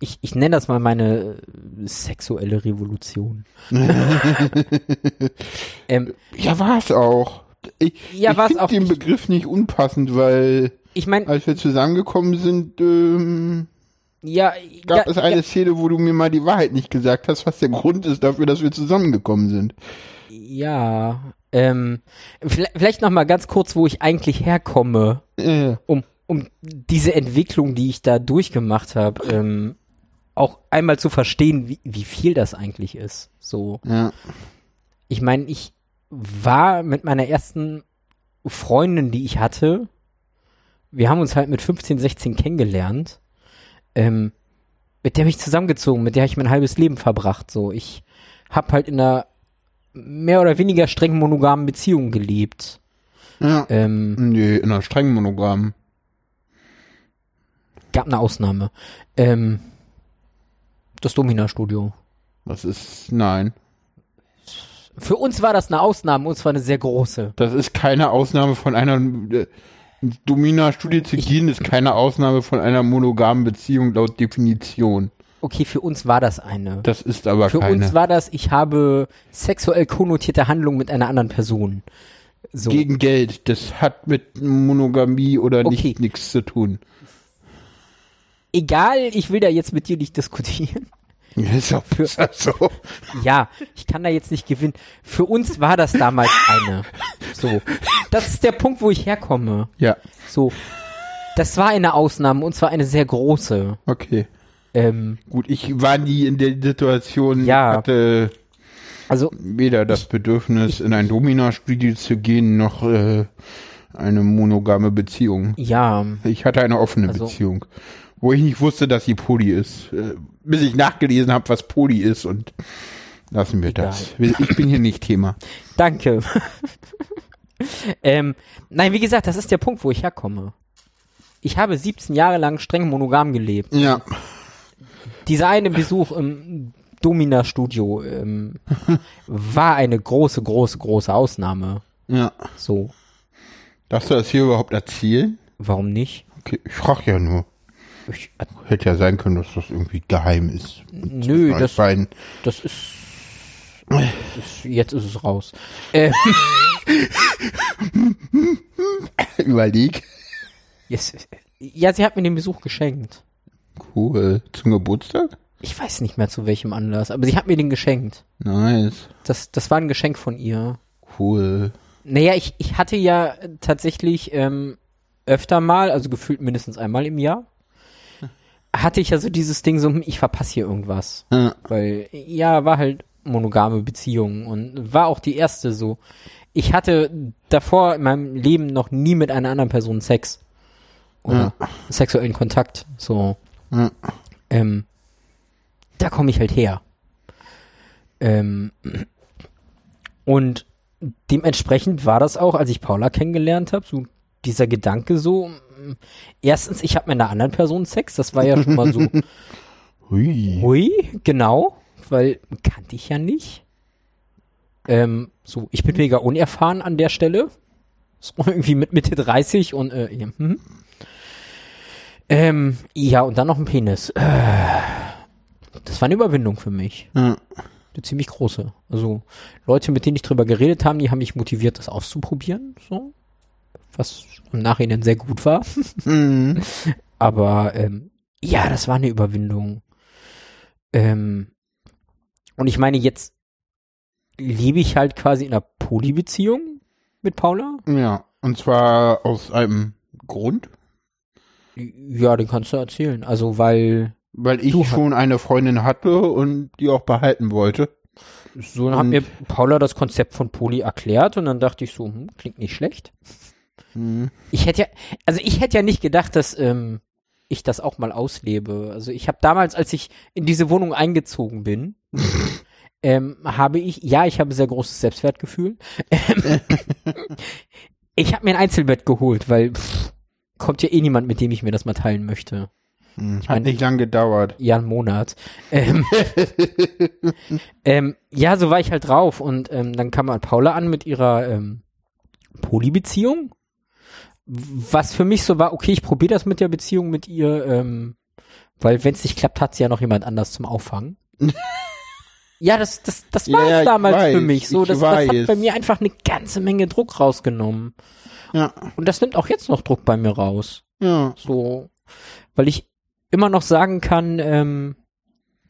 B: Ich, ich nenne das mal meine sexuelle Revolution. *laughs* ähm,
A: Ja, war es auch. Ich,
B: Ja,
A: ich finde den. Begriff nicht unpassend, weil
B: ich meine,
A: als wir zusammengekommen sind, ähm,
B: ja,
A: gab
B: ja,
A: es eine
B: ja,
A: Szene, wo du mir mal die Wahrheit nicht gesagt hast, was der Grund ist dafür, dass wir zusammengekommen sind.
B: ja, ähm, vielleicht, vielleicht noch mal ganz kurz, wo ich eigentlich herkomme,
A: Äh,
B: um, um diese Entwicklung, die ich da durchgemacht habe, ähm, auch einmal zu verstehen, wie, wie viel das eigentlich ist. So,
A: ja.
B: ich meine, ich war mit meiner ersten Freundin, die ich hatte, wir haben uns halt mit 15, 16 kennengelernt, ähm, mit der bin ich zusammengezogen, mit der habe ich mein halbes Leben verbracht. So, ich habe halt in einer mehr oder weniger streng monogamen Beziehung gelebt.
A: Ja.
B: Ähm,
A: Nee, in einer strengen Monogramm.
B: gab eine Ausnahme. Ähm, das Domina-Studio.
A: Das ist, nein.
B: Für uns war das eine Ausnahme, und zwar eine sehr große.
A: Das ist keine Ausnahme von einer, äh, Domina-Studie zu gehen, ist keine Ausnahme von einer monogamen Beziehung laut Definition.
B: Okay, für uns war das eine.
A: Das ist aber
B: Für
A: keine.
B: uns war das, ich habe sexuell konnotierte Handlungen mit einer anderen Person. So.
A: gegen Geld. Das hat mit Monogamie oder
B: Okay.
A: nicht nichts zu tun.
B: Egal, ich will da jetzt mit dir nicht diskutieren.
A: Ja, Ist auch besser so.
B: Ja, ich kann da jetzt nicht gewinnen. Für uns war das damals eine. So. Das ist der Punkt, wo ich herkomme.
A: Ja,
B: So. Das war eine Ausnahme und zwar eine sehr große.
A: okay.
B: Ähm,
A: Gut, ich war nie in der Situation,
B: Ja.
A: hatte
B: also,
A: weder das Bedürfnis, in ein Domina-Studie zu gehen, noch äh, eine monogame Beziehung.
B: ja.
A: Ich hatte eine offene
B: Also-
A: Beziehung, wo ich nicht wusste, dass sie Poly ist. Äh, bis ich nachgelesen habe, was Poly ist und lassen wir
B: Egal.
A: das. Ich bin hier nicht Thema. *laughs*
B: Danke. *laughs* ähm, nein, wie gesagt, das ist der Punkt, wo ich herkomme. Ich habe 17 Jahre lang streng monogam gelebt.
A: Ja,
B: Dieser eine Besuch im Domina-Studio ähm, *laughs* war eine große, große, große Ausnahme.
A: ja.
B: So,
A: Darfst du das hier überhaupt erzählen?
B: warum nicht?
A: Okay, ich frage ja nur.
B: Ich,
A: Hätte ja sein können, dass das irgendwie geheim ist.
B: nö, das, das ist, ist. Jetzt ist es raus. Äh, *laughs*
A: Überleg.
B: yes, ja, sie hat mir den Besuch geschenkt.
A: Cool. Zum Geburtstag?
B: Ich weiß nicht mehr zu welchem Anlass, aber sie hat mir den geschenkt.
A: Nice.
B: Das, das war ein Geschenk von ihr.
A: Cool.
B: Naja, ich, ich hatte ja tatsächlich ähm, öfter mal, also gefühlt mindestens einmal im Jahr, hatte ich ja so dieses Ding so, hm, ich verpasse hier irgendwas.
A: Ja.
B: Weil, ja, war halt monogame Beziehung und war auch die erste so. Ich hatte davor in meinem Leben noch nie mit einer anderen Person Sex. Oder sexuellen Kontakt. So.
A: Ja.
B: Ähm, da komme ich halt her. Ähm, und dementsprechend war das auch, als ich Paula kennengelernt habe, so dieser Gedanke so, erstens, ich habe mit einer anderen Person Sex, das war ja schon mal so, *laughs*
A: Hui.
B: hui, genau, weil kannte ich ja nicht. Ähm, so, ich bin mega unerfahren an der Stelle. So *laughs* irgendwie mit Mitte 30 und äh, ja, hm. ähm, ja, und dann noch ein Penis. Äh, das war eine Überwindung für mich.
A: Ja.
B: Eine ziemlich große. Also Leute, mit denen ich drüber geredet habe, die haben mich motiviert, das auszuprobieren. So. Was im Nachhinein sehr gut war.
A: Mhm. *laughs*
B: Aber ähm, ja, das war eine Überwindung. Ähm, und ich meine, jetzt lebe ich halt quasi in einer Polybeziehung mit Paula.
A: Ja. Und zwar aus einem Grund.
B: Ja, den kannst du erzählen. Also, weil
A: Weil ich schon eine Freundin hatte und die auch behalten wollte.
B: so hat
A: Und-
B: mir Paula das Konzept von Poly erklärt und dann dachte ich so, hm, klingt nicht schlecht.
A: Mhm.
B: Ich hätte ja, also ich hätte ja nicht gedacht, dass ähm, ich das auch mal auslebe. Also ich habe damals, als ich in diese Wohnung eingezogen bin, *laughs* ähm, habe ich, ja, ich habe sehr großes Selbstwertgefühl. Ähm, *laughs* ich habe mir ein Einzelbett geholt, weil pff, kommt ja eh niemand, mit dem ich mir das mal teilen möchte.
A: Mhm. Hat
B: mein-
A: nicht lang gedauert.
B: Ja, einen Monat. Ähm, *laughs* ähm, ja, so war ich halt drauf. Und ähm, dann kam halt Paula an mit ihrer ähm, Polybeziehung. Was für mich so war, okay, ich probiere das mit der Beziehung mit ihr, ähm, weil wenn es nicht klappt, hat sie ja noch jemand anders zum Auffangen. *laughs* ja, das, das, das war
A: Ja, ich
B: damals für
A: weiß,
B: mich so. Das, das hat bei mir einfach eine ganze Menge Druck rausgenommen.
A: Ja.
B: Und das nimmt auch jetzt noch Druck bei mir raus.
A: Ja.
B: So, weil ich immer noch sagen kann, ähm,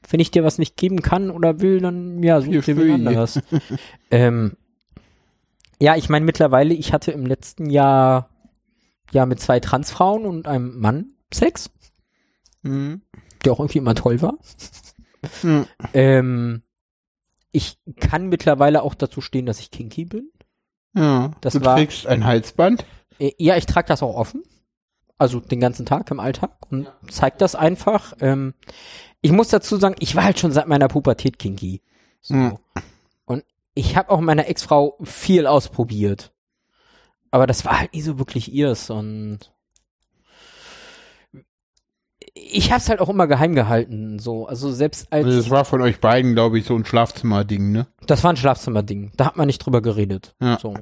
B: wenn ich dir was nicht geben kann oder will, dann ja, such dir wen
A: free.
B: anders. *laughs* ähm, ja, ich meine mittlerweile, ich hatte im letzten Jahr ja mit zwei Transfrauen und einem Mann Sex,
A: Mhm.
B: der auch irgendwie immer toll war.
A: Ja.
B: Ähm, ich kann mittlerweile auch dazu stehen, dass ich kinky bin.
A: ja.
B: Das
A: du
B: war-
A: trägst ein Halsband.
B: Äh, Ja, ich trage das auch offen. Also den ganzen Tag im Alltag und zeig das einfach. Ähm, ich muss dazu sagen, ich war halt schon seit meiner Pubertät kinky. So.
A: Mhm.
B: Und ich habe auch meiner Ex-Frau viel ausprobiert. Aber das war halt nie so wirklich ihrs und ich hab's halt auch immer geheim gehalten, so. Also selbst als.
A: Also das war von euch beiden, glaube ich, so ein Schlafzimmerding, ne?
B: Das war ein Schlafzimmerding. Da hat man nicht drüber geredet.
A: Ja.
B: So.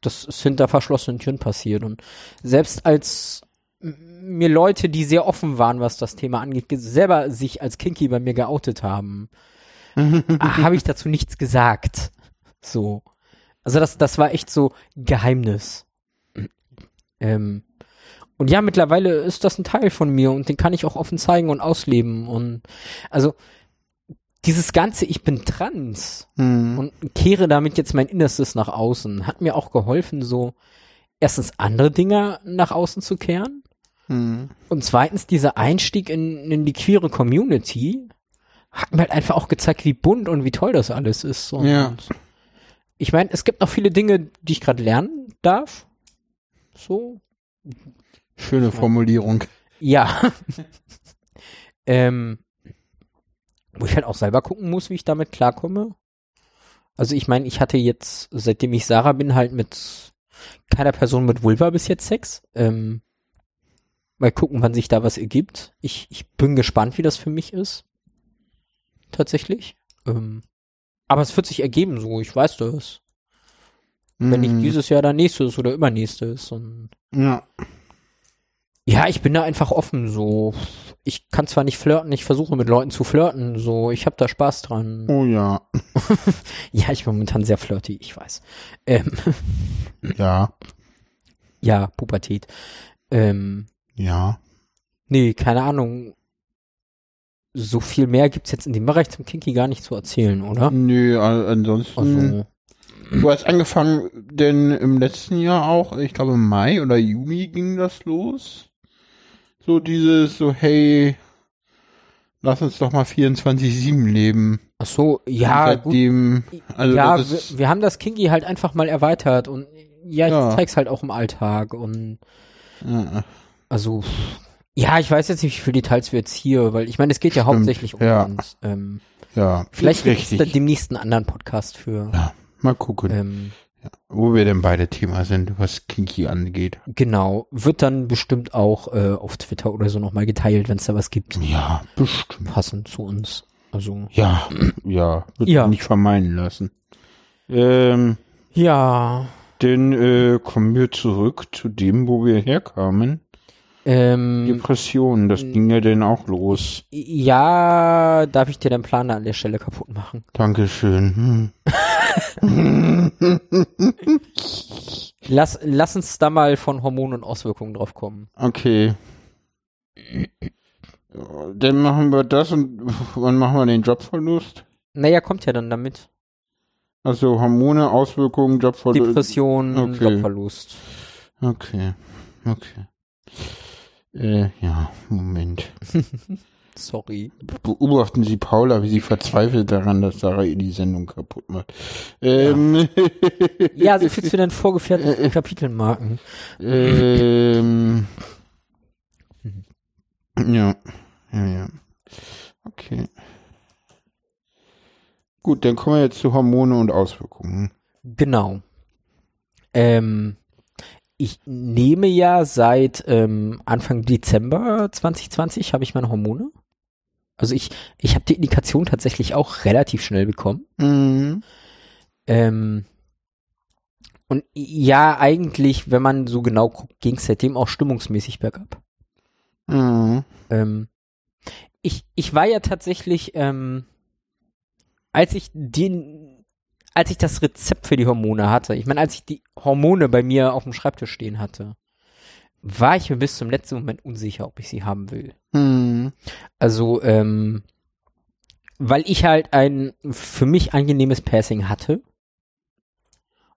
B: Das ist hinter verschlossenen Türen passiert. Und selbst als mir Leute, die sehr offen waren, was das Thema angeht, ge- selber sich als Kinky bei mir geoutet haben, *laughs* habe ich dazu nichts gesagt. So. Also das, das war echt so Geheimnis. Ähm, und ja, mittlerweile ist das ein Teil von mir und den kann ich auch offen zeigen und ausleben. Und also dieses ganze, ich bin trans
A: Mhm.
B: und kehre damit jetzt mein Innerstes nach außen, hat mir auch geholfen, so erstens andere Dinge nach außen zu kehren
A: Mhm.
B: und zweitens dieser Einstieg in, in die queere Community hat mir halt einfach auch gezeigt, wie bunt und wie toll das alles ist. Und
A: Ja.
B: Ich meine, es gibt noch viele Dinge, die ich gerade lernen darf. So,
A: Schöne Formulierung.
B: Ja. *laughs* ähm, wo ich halt auch selber gucken muss, wie ich damit klarkomme. Also ich meine, ich hatte jetzt, seitdem ich Sarah bin, halt mit keiner Person mit Vulva bis jetzt Sex. Ähm, mal gucken, wann sich da was ergibt. Ich, ich bin gespannt, wie das für mich ist. Tatsächlich. Ähm, aber es wird sich ergeben so, ich weiß das. Wenn nicht
A: Mhm.
B: dieses Jahr, dann nächstes oder übernächstes. Und
A: Ja.
B: Ja, ich bin da einfach offen, so. Ich kann zwar nicht flirten, ich versuche mit Leuten zu flirten, so. Ich habe da Spaß dran.
A: Oh ja. *laughs*
B: Ja, ich bin momentan sehr flirty, ich weiß. Ähm,
A: Ja.
B: ja, Pubertät. Ähm,
A: Ja.
B: nee, keine Ahnung. So viel mehr gibt's jetzt in dem Bereich zum Kinky gar nicht zu erzählen, oder?
A: Nö, ansonsten.
B: Also,
A: Du hast angefangen, denn im letzten Jahr auch, ich glaube im Mai oder Juni ging das los. So dieses, so hey, lass uns doch mal 24-7 leben.
B: ach so, ja,
A: Und
B: gut.
A: seitdem, also
B: ja,
A: ist,
B: wir, wir haben das Kinky halt einfach mal erweitert und ja, ich
A: Ja.
B: zeig's halt auch im Alltag und
A: äh,
B: Also, ja, ich weiß jetzt nicht, wie viele Details wir jetzt hier, weil ich meine, es geht ja
A: Stimmt,
B: hauptsächlich um
A: ja.
B: uns. Ähm,
A: ja,
B: vielleicht gibt es demnächst einen anderen Podcast für.
A: Ja, mal gucken,
B: Ähm,
A: wo wir denn beide Thema sind, was Kinky angeht.
B: genau, wird dann bestimmt auch äh, auf Twitter oder so nochmal geteilt, wenn es da was gibt,
A: Ja, bestimmt.
B: passend zu uns. Also,
A: Ja, ja, wird
B: Ja.
A: nicht vermeiden lassen. Ähm,
B: ja,
A: Denn äh, kommen wir zurück zu dem, wo wir herkamen.
B: Ähm,
A: Depressionen, das ging ja dann auch los.
B: ja, darf ich dir deinen Planer an der Stelle kaputt machen?
A: Dankeschön. Hm. *laughs*
B: Lass, lass uns da mal von Hormonen und Auswirkungen drauf kommen.
A: Okay. Dann machen wir das und wann machen wir den Jobverlust?
B: Naja, kommt ja dann damit.
A: Also Hormone, Auswirkungen, Jobverlust.
B: Depression,
A: okay.
B: Jobverlust.
A: Okay, okay. Äh, ja, Moment. *laughs*
B: Sorry.
A: Beobachten Sie Paula, wie sie verzweifelt daran, dass Sarah ihr die Sendung kaputt macht. Ähm,
B: Ja, so viel zu den vorgefertigten Kapitelmarken.
A: ähm, ja, ja, ja. Okay. Gut, dann kommen wir jetzt zu Hormone und Auswirkungen.
B: Genau. Ähm, ich nehme ja seit ähm, Anfang Dezember 2020 habe ich meine Hormone. Also ich, ich habe die Indikation tatsächlich auch relativ schnell bekommen.
A: Mhm.
B: Ähm, und ja, eigentlich, wenn man so genau guckt, ging es seitdem auch stimmungsmäßig bergab.
A: Mhm.
B: Ähm, ich, ich war ja tatsächlich, ähm, als ich den, als ich das Rezept für die Hormone hatte, ich meine, als ich die Hormone bei mir auf dem Schreibtisch stehen hatte, war ich mir bis zum letzten Moment unsicher, ob ich sie haben will.
A: Mhm.
B: Also, ähm, weil ich halt ein für mich angenehmes Passing hatte.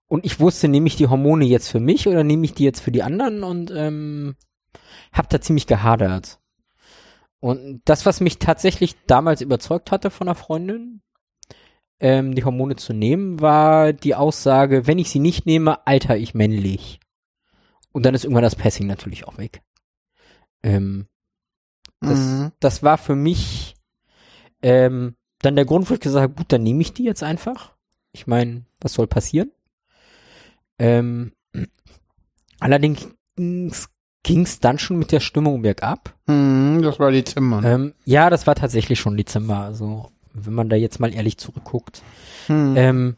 B: Und ich wusste, nehme ich die Hormone jetzt für mich oder nehme ich die jetzt für die anderen und ähm, hab da ziemlich gehadert. Und das, was mich tatsächlich damals überzeugt hatte von einer Freundin, ähm, die Hormone zu nehmen, war die Aussage, wenn ich sie nicht nehme, alter ich männlich. Und dann ist irgendwann das Passing natürlich auch weg. Ähm, das,
A: Mhm.
B: das war für mich ähm, dann der Grund, wo ich gesagt habe, gut, dann nehme ich die jetzt einfach. Ich meine, was soll passieren? Ähm, allerdings ging es dann schon mit der Stimmung bergab.
A: Hm, das war Dezember.
B: Ähm, ja, das war tatsächlich schon Dezember. Also, wenn man da jetzt mal ehrlich zurückguckt.
A: Hm.
B: Ähm,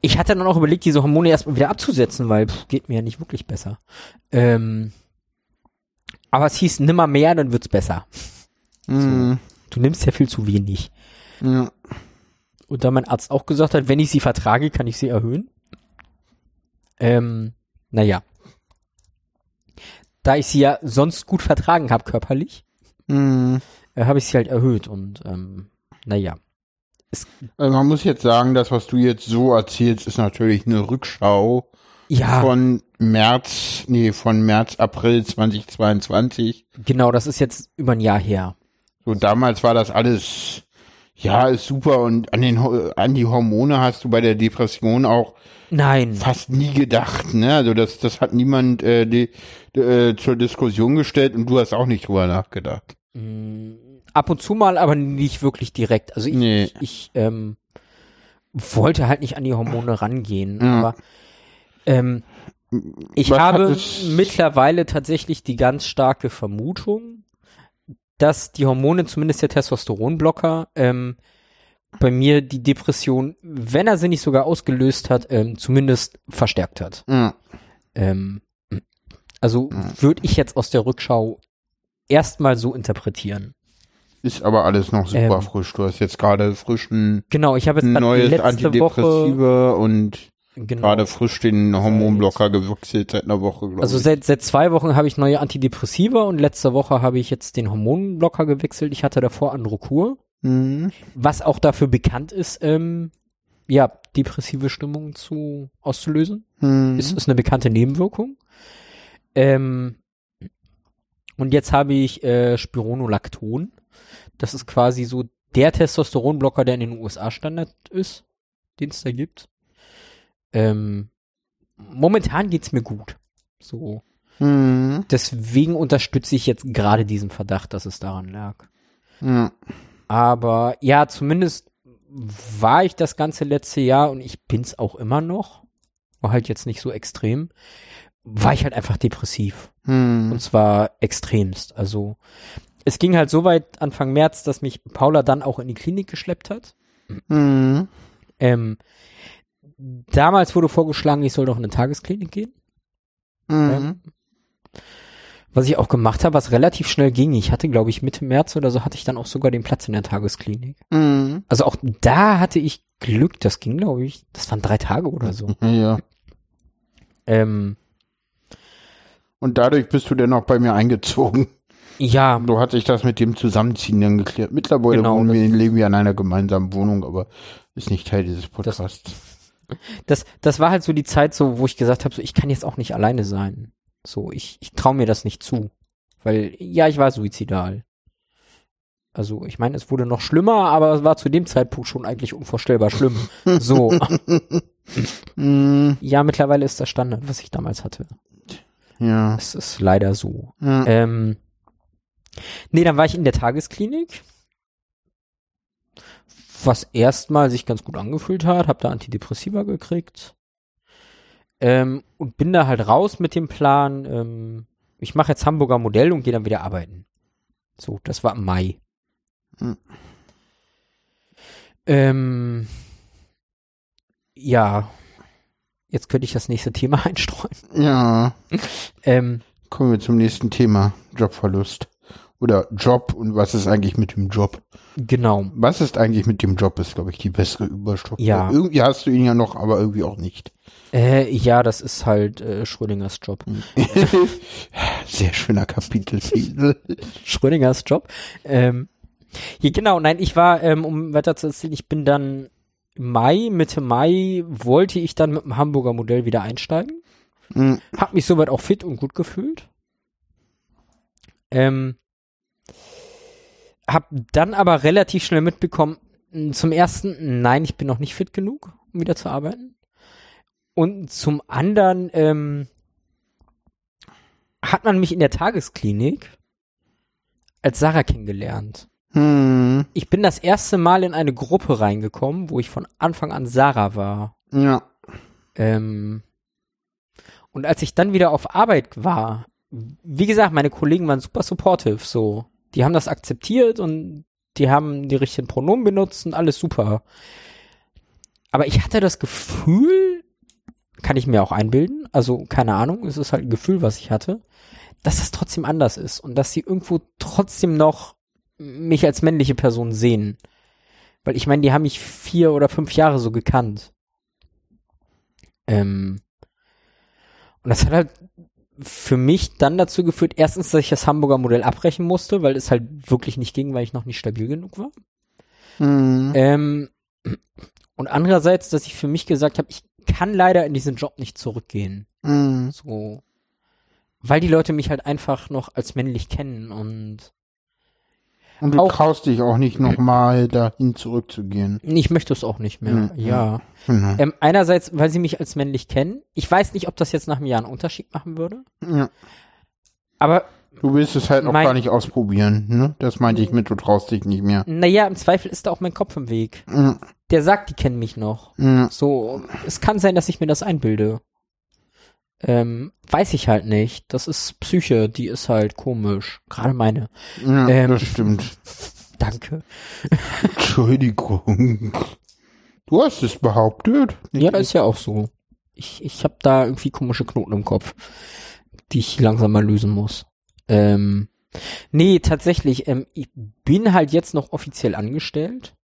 B: ich hatte dann auch überlegt, diese Hormone erstmal wieder abzusetzen, weil pff, geht mir ja nicht wirklich besser. Ähm, aber es hieß nimmer mehr, dann wird's besser.
A: Hm,
B: Du nimmst ja viel zu wenig.
A: ja.
B: Und da mein Arzt auch gesagt hat, wenn ich sie vertrage, kann ich sie erhöhen. Ähm, naja. Da ich sie ja sonst gut vertragen habe körperlich,
A: Hm.
B: äh, habe ich sie halt erhöht und ähm, naja.
A: Also man muss jetzt sagen, das, was du jetzt so erzählst, ist natürlich eine Rückschau
B: Ja,
A: von März, nee, von März, April 2022.
B: genau, das ist jetzt über ein Jahr her.
A: So damals war das alles, ja, ist super und an den, an die Hormone hast du bei der Depression auch
B: Nein,
A: fast nie gedacht, ne? Also das, das hat niemand äh, die, äh, zur Diskussion gestellt und du hast auch nicht drüber nachgedacht.
B: Ab und zu mal, aber nicht wirklich direkt. Also ich,
A: Nee.
B: ich, ich ähm, wollte halt nicht an die Hormone rangehen,
A: Ja.
B: aber ähm, ich
A: Was
B: habe mittlerweile tatsächlich die ganz starke Vermutung, dass die Hormone, zumindest der Testosteronblocker, ähm, bei mir die Depression, wenn er sie nicht sogar ausgelöst hat, ähm, zumindest verstärkt hat.
A: Ja.
B: Ähm, also würde ich jetzt aus der Rückschau erstmal so interpretieren.
A: Ist aber alles noch super
B: Ähm.
A: frisch. Du hast jetzt gerade frischen
B: Genau, ich habe jetzt
A: neues
B: letzte Woche
A: Antidepressiva und
B: genau,
A: gerade frisch den Hormonblocker gewechselt seit einer Woche, glaube
B: Also
A: ich.
B: seit, seit zwei Wochen habe ich neue Antidepressiva und letzte Woche habe ich jetzt den Hormonblocker gewechselt. Ich hatte davor Androkur,
A: Mhm.
B: was auch dafür bekannt ist, ähm, ja, depressive Stimmung zu auszulösen.
A: Mhm.
B: Ist, ist eine bekannte Nebenwirkung. Ähm, und jetzt habe ich äh, Spironolacton. Das ist quasi so der Testosteronblocker, der in den USA Standard ist, den es da gibt. Ähm, momentan geht's mir gut. So.
A: Mhm.
B: Deswegen unterstütze ich jetzt gerade diesen Verdacht, dass es daran lag.
A: Ja.
B: Aber ja, zumindest war ich das ganze letzte Jahr und ich bin's auch immer noch. War halt jetzt nicht so extrem. War ich halt einfach depressiv.
A: Mhm.
B: Und zwar extremst. Also es ging halt so weit Anfang März, dass mich Paula dann auch in die Klinik geschleppt hat.
A: Mhm.
B: Ähm, damals wurde vorgeschlagen, ich soll doch in eine Tagesklinik gehen.
A: Mhm.
B: Was ich auch gemacht habe, was relativ schnell ging. Ich hatte, glaube ich, Mitte März oder so hatte ich dann auch sogar den Platz in der Tagesklinik.
A: Mhm.
B: Also auch da hatte ich Glück. Das ging, glaube ich, das waren drei Tage oder so.
A: Ja.
B: Ähm,
A: Und dadurch bist du dann auch bei mir eingezogen.
B: ja,
A: So hat sich das mit dem Zusammenziehen dann geklärt. Mittlerweile
B: Genau,
A: wohnen
B: das-
A: wir, leben wir in einer gemeinsamen Wohnung, aber ist nicht Teil dieses Podcasts.
B: das, das war halt so die Zeit, so, wo ich gesagt habe, so, ich kann jetzt auch nicht alleine sein. So, ich, ich traue mir das nicht zu. Weil, ja, ich war suizidal. Also, ich meine, es wurde noch schlimmer, aber es war zu dem Zeitpunkt schon eigentlich unvorstellbar schlimm. So, *laughs* *laughs*
A: Mhm.
B: ja, mittlerweile ist das Standard, was ich damals hatte.
A: Ja.
B: Es ist leider so.
A: ja.
B: Ähm, nee, dann war ich in der Tagesklinik, was erstmal sich ganz gut angefühlt hat, hab da Antidepressiva gekriegt ähm, und bin da halt raus mit dem Plan, ähm, ich mache jetzt Hamburger Modell und gehe dann wieder arbeiten. So, das war im Mai.
A: Hm.
B: Ähm, ja, jetzt könnte ich das nächste Thema *laughs* einstreuen.
A: ja.
B: Ähm,
A: Kommen wir zum nächsten Thema. Jobverlust. Oder Job und was ist eigentlich mit dem Job?
B: genau.
A: Was ist eigentlich mit dem Job, ist, glaube ich, die bessere Überstruktur.
B: Ja.
A: Irgendwie hast du ihn ja noch, aber irgendwie auch nicht.
B: Äh, ja, das ist halt äh, Schrödingers Job. *laughs*
A: Sehr schöner Kapiteltitel. *laughs*
B: Schrödingers Job. Ähm, hier, genau, nein, ich war, ähm, um weiter zu erzählen, ich bin dann Mai, Mitte Mai, wollte ich dann mit dem Hamburger Modell wieder einsteigen.
A: Mhm.
B: Hab mich soweit auch fit und gut gefühlt. Ähm, hab dann aber relativ schnell mitbekommen, mh, zum ersten, nein, ich bin noch nicht fit genug, um wieder zu arbeiten. Und zum anderen ähm, hat man mich in der Tagesklinik als Sarah kennengelernt.
A: Hm.
B: Ich bin das erste Mal in eine Gruppe reingekommen, wo ich von Anfang an Sarah war.
A: Ja.
B: Ähm, und als ich dann wieder auf Arbeit war, wie gesagt, meine Kollegen waren super supportive, so. Die haben das akzeptiert und die haben die richtigen Pronomen benutzt und alles super. Aber ich hatte das Gefühl, kann ich mir auch einbilden, also keine Ahnung, es ist halt ein Gefühl, was ich hatte, dass das trotzdem anders ist und dass sie irgendwo trotzdem noch mich als männliche Person sehen. Weil ich meine, die haben mich vier oder fünf Jahre so gekannt. Ähm, und das hat halt für mich dann dazu geführt, erstens, dass ich das Hamburger Modell abbrechen musste, weil es halt wirklich nicht ging, weil ich noch nicht stabil genug war.
A: Mhm.
B: Ähm, und andererseits, dass ich für mich gesagt habe, ich kann leider in diesen Job nicht zurückgehen.
A: Mhm.
B: So. Weil die Leute mich halt einfach noch als männlich kennen und
A: Und du
B: Auch-
A: traust dich auch nicht nochmal dahin zurückzugehen.
B: ich möchte es auch nicht mehr.
A: Mhm,
B: Ja.
A: Genau.
B: Ähm, einerseits, weil sie mich als männlich kennen. Ich weiß nicht, ob das jetzt nach einem Jahr einen Unterschied machen würde.
A: Ja.
B: Aber
A: Du willst es halt auch gar nicht ausprobieren, ne? Das meinte ich mit, du traust dich nicht mehr.
B: naja, im Zweifel ist da auch mein Kopf im Weg.
A: Ja.
B: Der sagt, die kennen mich noch.
A: Ja.
B: So, es kann sein, dass ich mir das einbilde. Ähm, weiß ich halt nicht. Das ist Psyche, die ist halt komisch. Gerade meine.
A: Ja,
B: Ähm,
A: das stimmt.
B: Danke.
A: Entschuldigung. Du hast es behauptet.
B: Ja, ist ja auch so. Ich, ich habe da irgendwie komische Knoten im Kopf, die ich langsam mal lösen muss. Ähm, nee, tatsächlich, ähm, ich bin halt jetzt noch offiziell angestellt,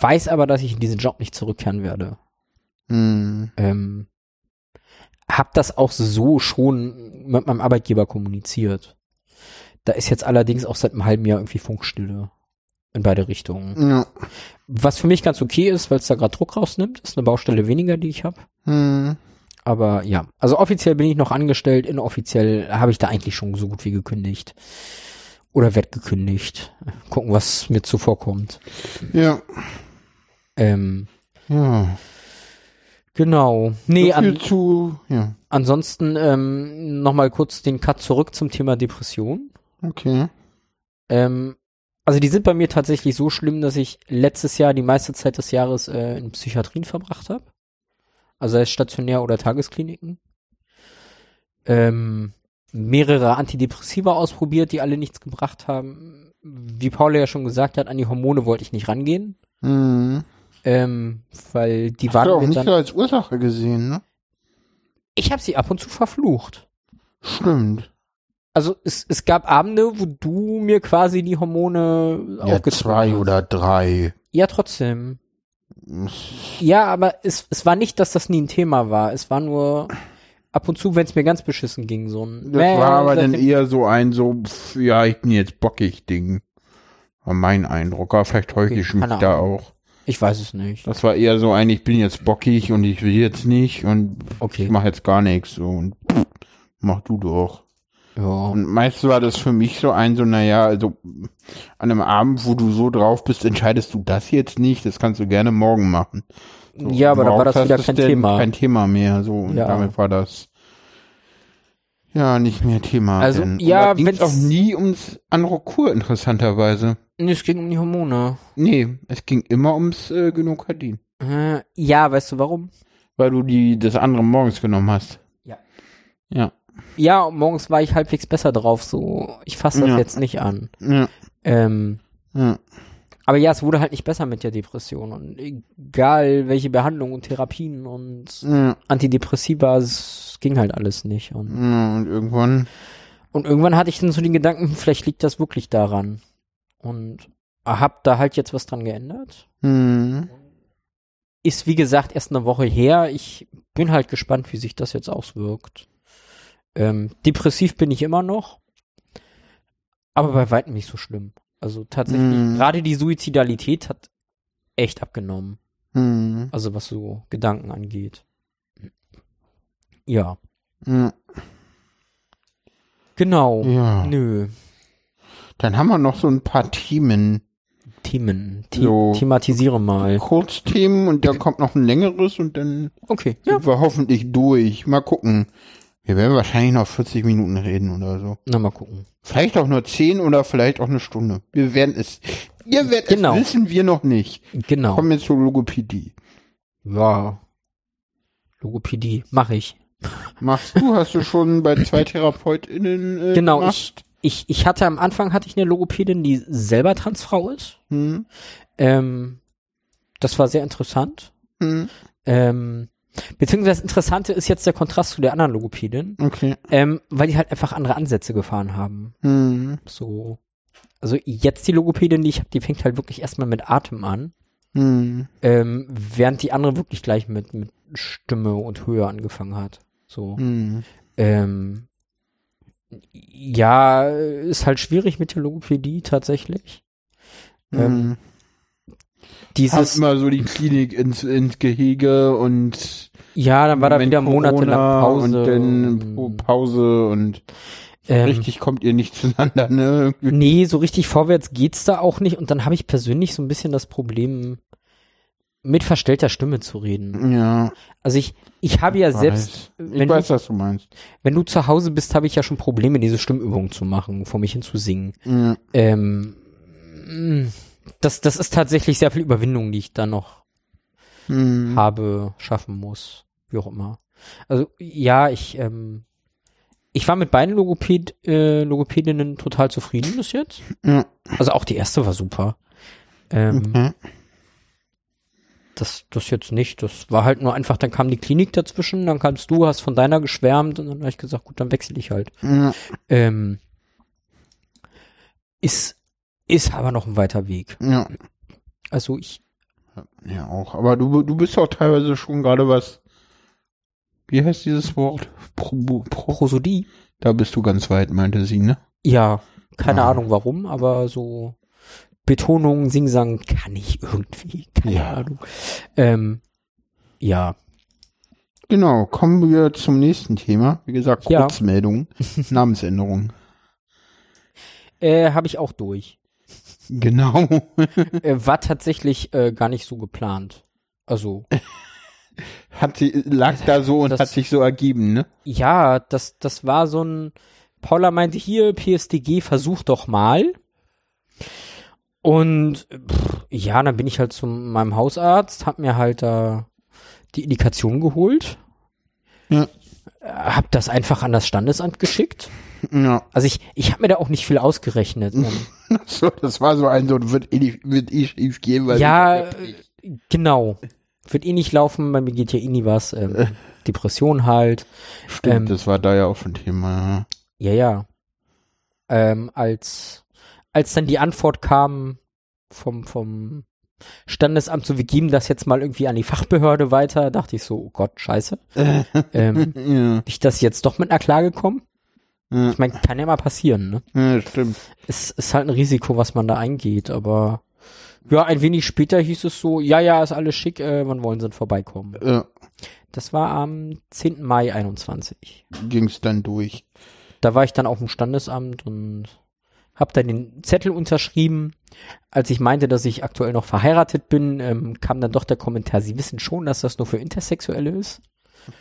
B: weiß aber, dass ich in diesen Job nicht zurückkehren werde.
A: Hm.
B: Ähm, hab das auch so schon mit meinem Arbeitgeber kommuniziert. Da ist jetzt allerdings auch seit einem halben Jahr irgendwie Funkstille in beide Richtungen.
A: Ja.
B: Was für mich ganz okay ist, weil es da gerade Druck rausnimmt, ist eine Baustelle weniger, die ich habe.
A: Hm.
B: Aber ja, also offiziell bin ich noch angestellt, inoffiziell habe ich da eigentlich schon so gut wie gekündigt. Oder werd gekündigt. Gucken, was mir zuvorkommt.
A: Ja.
B: Ähm,
A: Ja.
B: Genau. Nee,
A: so
B: an,
A: zu, ja.
B: ansonsten ähm, nochmal kurz den Cut zurück zum Thema Depression.
A: Okay.
B: Ähm, also die sind bei mir tatsächlich so schlimm, dass ich letztes Jahr die meiste Zeit des Jahres äh, in Psychiatrien verbracht habe. Also sei es stationär oder Tageskliniken. Ähm, mehrere Antidepressiva ausprobiert, die alle nichts gebracht haben. Wie Paula ja schon gesagt hat, an die Hormone wollte ich nicht rangehen.
A: Hm.
B: Ähm, weil die
A: Hast du auch
B: waren
A: nicht
B: dann.
A: als Ursache gesehen, ne?
B: Ich habe sie ab und zu verflucht.
A: Stimmt.
B: Also es, es gab Abende, wo du mir quasi die Hormone
A: Ja, zwei
B: hast.
A: oder drei.
B: Ja, trotzdem. Ja, aber es, es war nicht, dass das nie ein Thema war. Es war nur ab und zu, wenn es mir ganz beschissen ging, so ein.
A: Das
B: Mäh,
A: war aber dann eher so ein so, pf, ja, ich bin jetzt bockig Ding. War mein Eindruck. Aber vielleicht täusche ich mich da auch.
B: Ich weiß es nicht.
A: Das war eher so ein, ich bin jetzt bockig und ich will jetzt nicht und
B: Okay.
A: ich mache jetzt gar nichts so und pff, mach du doch.
B: Ja.
A: Und meist war das für mich so ein, so, naja, also an einem Abend, wo du so drauf bist, entscheidest du das jetzt nicht, das kannst du gerne morgen machen. So,
B: ja, aber da war das wieder kein Thema.
A: Kein Thema mehr, so. Und
B: Ja.
A: damit war das ja nicht mehr Thema.
B: Also,
A: denn.
B: ja,
A: ging's
B: wenn's-
A: auch nie ums Androkur, interessanterweise.
B: Nee, es ging um die Hormone.
A: Nee, es ging immer ums äh, Genokadin.
B: Äh, ja, weißt du warum?
A: Weil du die, das andere morgens genommen hast.
B: Ja.
A: Ja.
B: Ja, und morgens war ich halbwegs besser drauf, so. Ich fasse das
A: Ja.
B: jetzt nicht an.
A: Ja.
B: Ähm,
A: Ja.
B: Aber ja, es wurde halt nicht besser mit der Depression. Und egal welche Behandlung und Therapien und
A: Ja.
B: Antidepressiva, es ging halt alles nicht. Und,
A: ja. Und irgendwann.
B: und irgendwann hatte ich dann so den Gedanken, vielleicht liegt das wirklich daran. Und hab da halt jetzt was dran geändert.
A: Hm.
B: Ist wie gesagt erst eine Woche her. Ich bin halt gespannt, wie sich das jetzt auswirkt. Ähm, depressiv bin ich immer noch. Aber bei weitem nicht so schlimm. Also tatsächlich,
A: Mhm.
B: gerade die Suizidalität hat echt abgenommen.
A: Hm.
B: Also was so Gedanken angeht. Ja,
A: Ja.
B: genau.
A: ja.
B: Nö.
A: Dann haben wir noch so ein paar Themen.
B: Themen. The
A: So.
B: Thematisiere mal.
A: Kurzthemen und dann kommt noch ein längeres und dann
B: Okay. Ja.
A: sind wir hoffentlich durch. Mal gucken. Wir werden wahrscheinlich noch 40 Minuten reden oder so.
B: Na, mal gucken.
A: Vielleicht auch nur 10 oder vielleicht auch eine Stunde. Wir werden es. Ihr werdet
B: Genau.
A: es wissen, wir noch nicht.
B: Genau.
A: Kommen wir zur Logopädie.
B: Ja. Logopädie. Mache ich.
A: Machst du? Hast du schon bei zwei TherapeutInnen äh,
B: Genau,
A: gemacht?
B: Ich, ich hatte am Anfang hatte ich eine Logopädin, die selber Transfrau ist.
A: Hm?
B: Ähm, das war sehr interessant.
A: Hm?
B: Ähm, beziehungsweise das Interessante ist jetzt der Kontrast zu der anderen Logopädin,
A: Okay.
B: ähm, weil die halt einfach andere Ansätze gefahren haben.
A: Hm.
B: So. Also jetzt die Logopädin, die ich habe, die fängt halt wirklich erstmal mit Atem an,
A: Hm.
B: ähm, während die andere wirklich gleich mit, mit Stimme und Höhe angefangen hat. So.
A: Hm.
B: Ähm, ja, ist halt schwierig mit der Logopädie tatsächlich. Ähm,
A: Hm. Hast
B: Dieses,
A: immer so die Klinik ins, ins Gehege und
B: ja, dann war da wieder monatelang Pause.
A: und dann Pause und
B: ähm,
A: richtig kommt ihr nicht *laughs* zueinander, ne?
B: Nee, so richtig vorwärts geht's da auch nicht. Und dann habe ich persönlich so ein bisschen das Problem, mit verstellter Stimme zu reden.
A: Ja.
B: Also ich, ich habe ja
A: weiß.
B: selbst,
A: Ich
B: wenn
A: weiß,
B: du,
A: was du meinst.
B: wenn du zu Hause bist, habe ich ja schon Probleme, diese Stimmübungen zu machen, vor mich hin zu singen.
A: Ja.
B: Ähm, das, das ist tatsächlich sehr viel Überwindung, die ich da noch
A: Hm.
B: habe, schaffen muss, wie auch immer. Also ja, ich, ähm, ich war mit beiden Logopäd, äh, Logopädinnen total zufrieden bis jetzt.
A: Ja.
B: Also auch die erste war super. Ähm,
A: Okay.
B: das, das jetzt nicht. Das war halt nur einfach, dann kam die Klinik dazwischen, dann kamst du, hast von deiner geschwärmt und dann habe ich gesagt, gut, dann wechsle ich halt.
A: Ja.
B: Ähm, ist, ist aber noch ein weiter Weg.
A: Ja.
B: Also ich,
A: Ja, auch. Aber du, du bist auch teilweise schon gerade was. Wie heißt dieses Wort? Pro, pro,
B: Prosodie?
A: da bist du ganz weit, meinte sie, ne?
B: Ja, keine
A: Ah.
B: Ahnung warum, aber so Betonung, Singsang kann ich irgendwie. Keine
A: Ja.
B: Ahnung. Ähm, ja.
A: Genau, kommen wir zum nächsten Thema. Wie gesagt,
B: Ja.
A: Kurzmeldung, *laughs* Namensänderung.
B: Äh, habe ich auch durch.
A: Genau.
B: Äh, war tatsächlich äh, gar nicht so geplant. Also, *laughs*
A: Hat sie, lag da so und
B: Das-
A: hat sich so ergeben, ne?
B: ja, das, das war so ein, Paula meinte hier, PSDG, versuch doch mal. Und pff, ja, dann bin ich halt zu meinem Hausarzt, hab mir halt da die Indikation geholt.
A: Ja.
B: Äh, Hab das einfach an das Standesamt geschickt.
A: Ja.
B: Also ich, ich habe mir da auch nicht viel ausgerechnet. *laughs* Ähm,
A: So, das war so ein, so wird eh, nicht, wird eh schief gehen, weil.
B: ja, äh, genau. Wird eh nicht laufen, bei mir geht ja eh nie was. Ähm, Depression halt.
A: Stimmt,
B: ähm,
A: das war da ja auch schon Thema.
B: Ja, ja. Ähm, als, als dann die Antwort kam vom, vom Standesamt, so wir geben das jetzt mal irgendwie an die Fachbehörde weiter, dachte ich so, oh Gott, scheiße. *laughs*
A: Ja.
B: Ähm,
A: ja,
B: ich das jetzt doch mit einer Klage kommen?
A: Ja,
B: Ich meine, kann ja mal passieren, ne?
A: ja, stimmt.
B: Es ist halt ein Risiko, was man da eingeht, aber ja, ein wenig später hieß es so, ja, ja, ist alles schick, äh, wann wollen sie denn vorbeikommen?
A: Ja,
B: Das war am 10. Mai 21.
A: ging's dann durch.
B: Da war ich dann auf dem Standesamt und hab dann den Zettel unterschrieben. Als ich meinte, dass ich aktuell noch verheiratet bin, ähm, kam dann doch der Kommentar, Sie wissen schon, dass das nur für Intersexuelle ist. *laughs*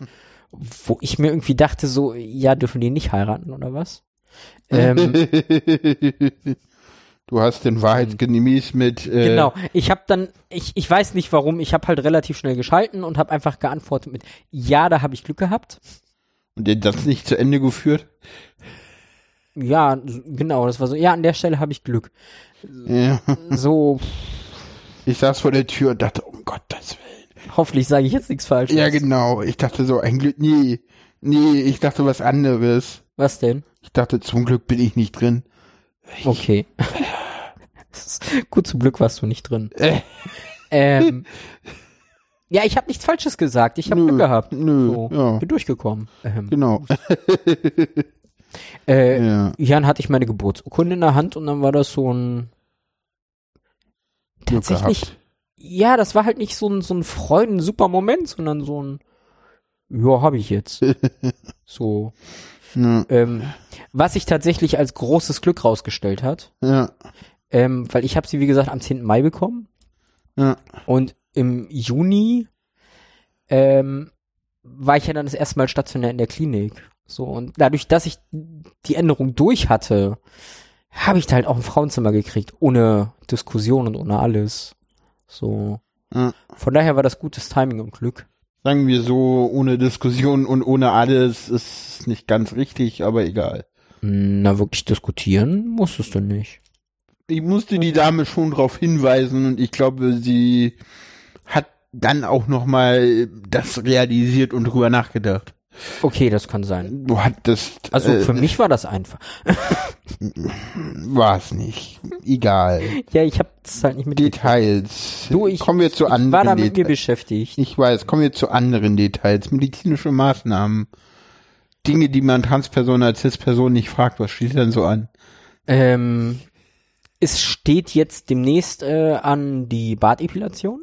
B: Wo ich mir irgendwie dachte, so, ja, dürfen die nicht heiraten oder was? Ähm, *laughs*
A: du hast den wahrheitsgemäß mit. Äh,
B: genau. Ich habe dann, ich, ich weiß nicht warum, ich habe halt relativ schnell geschalten und habe einfach geantwortet mit, ja, da habe ich Glück gehabt.
A: Und den das nicht zu Ende geführt.
B: Ja, genau, das war so, ja, an der Stelle habe ich Glück.
A: Ja.
B: So,
A: Ich saß vor der Tür und dachte, um Gottes Willen.
B: Hoffentlich sage ich jetzt nichts Falsches.
A: Ja, genau. Ich dachte so, ein Glück, nee. Nee, ich dachte was anderes.
B: Was denn?
A: Ich dachte, zum Glück bin ich nicht drin.
B: Okay. Das *laughs* ist- Gut, zum Glück warst du nicht drin.
A: Äh.
B: Ähm, ja, ich habe nichts Falsches gesagt. Ich habe Glück gehabt.
A: nö,
B: So,
A: ja.
B: Bin durchgekommen. Ähm,
A: Genau. *laughs*
B: äh,
A: Ja.
B: Jan hatte ich meine Geburtsurkunde in der Hand und dann war das so ein
A: Glück
B: tatsächlich. Ja, das war halt nicht so ein so ein Freuden super Moment, sondern so ein ja, habe ich jetzt. *laughs* so
A: Ja.
B: ähm, was sich tatsächlich als großes Glück rausgestellt hat,
A: Ja.
B: ähm, weil ich habe sie wie gesagt am 10. Mai bekommen
A: Ja.
B: Und im Juni ähm, war ich ja dann das erste Mal stationär in der Klinik. So, und dadurch, dass ich die Änderung durch hatte, habe ich da halt auch ein Frauenzimmer gekriegt, ohne Diskussion und ohne alles. So.
A: Ja.
B: Von daher war das gutes Timing und Glück.
A: Sagen wir so, ohne Diskussion und ohne alles ist nicht ganz richtig, aber egal.
B: Na, wirklich diskutieren musstest du nicht.
A: Ich musste die Dame schon darauf hinweisen und ich glaube, sie hat dann auch nochmal das realisiert und drüber nachgedacht.
B: Okay, das kann sein.
A: Du hattest.
B: Also
A: äh,
B: für mich war das einfach.
A: war es nicht. Egal.
B: Ja, ich habe es halt nicht mit
A: Details.
B: Du, ich,
A: kommen wir zu
B: ich
A: anderen
B: war da mit mir beschäftigt.
A: Ich weiß, kommen wir zu anderen Details. Medizinische Maßnahmen. Dinge, die man Transperson als Cis-Person nicht fragt. Was steht denn so an?
B: Ähm, es steht jetzt demnächst äh, an die Bartepilation.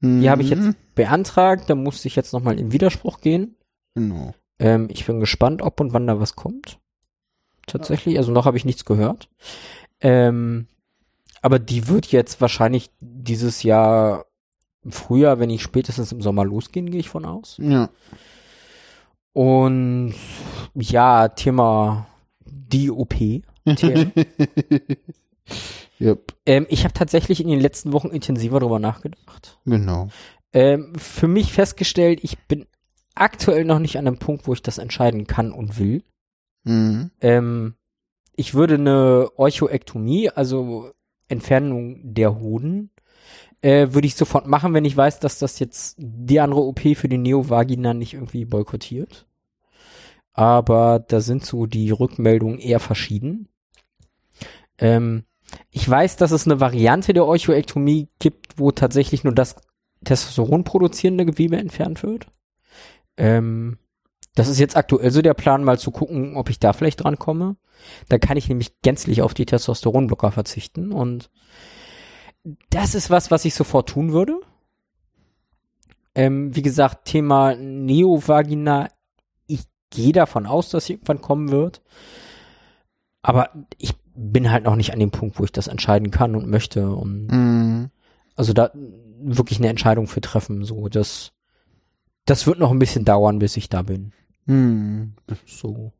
B: Die habe ich
A: Mhm.
B: jetzt beantragt. Da musste ich jetzt nochmal in Widerspruch gehen.
A: Genau.
B: Ähm, ich bin gespannt, ob und wann da was kommt. Tatsächlich, also noch habe ich nichts gehört. Ähm, aber die wird jetzt wahrscheinlich dieses Jahr im Frühjahr, wenn nicht spätestens im Sommer losgehen, gehe ich von aus.
A: Ja.
B: Und ja, Thema die OP. Thema. *laughs*
A: yep,
B: ähm, ich habe tatsächlich in den letzten Wochen intensiver darüber nachgedacht.
A: genau.
B: Ähm, für mich festgestellt, ich bin aktuell noch nicht an einem Punkt, wo ich das entscheiden kann und will.
A: Mhm.
B: Ähm, ich würde eine Orchoektomie, also Entfernung der Hoden, äh, würde ich sofort machen, wenn ich weiß, dass das jetzt die andere OP für die Neovagina nicht irgendwie boykottiert. Aber da sind so die Rückmeldungen eher verschieden. Ähm, ich weiß, dass es eine Variante der Orchoektomie gibt, wo tatsächlich nur das Testosteron produzierende Gewebe entfernt wird. Ähm, das ist jetzt aktuell so der Plan, mal zu gucken, ob ich da vielleicht dran komme. Da kann ich nämlich gänzlich auf die Testosteronblocker verzichten und das ist was, was ich sofort tun würde. Ähm, wie gesagt, Thema Neovagina, ich gehe davon aus, dass sie irgendwann kommen wird. Aber ich bin halt noch nicht an dem Punkt, wo ich das entscheiden kann und möchte. Und
A: Mhm.
B: also da wirklich eine Entscheidung für treffen. So, das, das wird noch ein bisschen dauern, bis ich da bin.
A: Mhm.
B: So.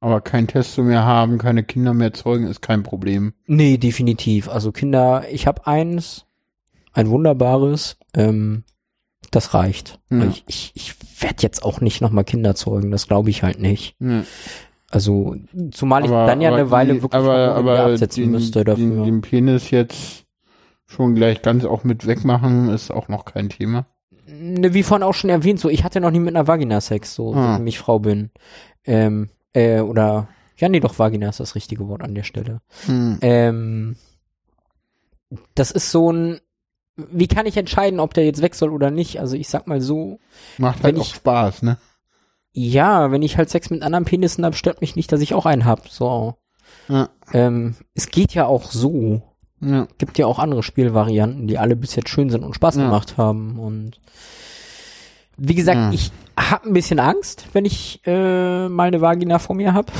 A: Aber kein Testo mehr haben, keine Kinder mehr zeugen, ist kein Problem.
B: Nee, definitiv. Also Kinder, ich habe eins, ein wunderbares, ähm, das reicht.
A: Ja.
B: Ich, ich, ich werde jetzt auch nicht nochmal Kinder zeugen, das glaube ich halt nicht.
A: Ja.
B: Also, zumal ich dann ja
A: aber
B: eine Weile
A: die-
B: wirklich
A: aber, aber
B: absetzen
A: den,
B: müsste dafür.
A: Den, den Penis jetzt schon gleich ganz auch mit wegmachen, ist auch noch kein Thema.
B: Ne, wie vorhin auch schon erwähnt, so ich hatte noch nie mit einer Vagina Sex, so
A: Ah.
B: seitdem ich Frau bin. Ähm, äh, oder ja, nee, doch Vagina ist das richtige Wort an der Stelle.
A: Hm.
B: Ähm, das ist so ein, wie kann ich entscheiden, ob der jetzt weg soll oder nicht? Also ich sag mal so,
A: Macht halt auch
B: ich-
A: Spaß, ne?
B: ja, wenn ich halt Sex mit anderen Penissen habe, stört mich nicht, dass ich auch einen hab. So,
A: Ja.
B: ähm, es geht ja auch so.
A: Ja.
B: Gibt ja auch andere Spielvarianten, die alle bis jetzt schön sind und Spaß
A: Ja.
B: gemacht haben. Und wie gesagt,
A: Ja.
B: ich hab ein bisschen Angst, wenn ich äh, mal eine Vagina vor mir hab.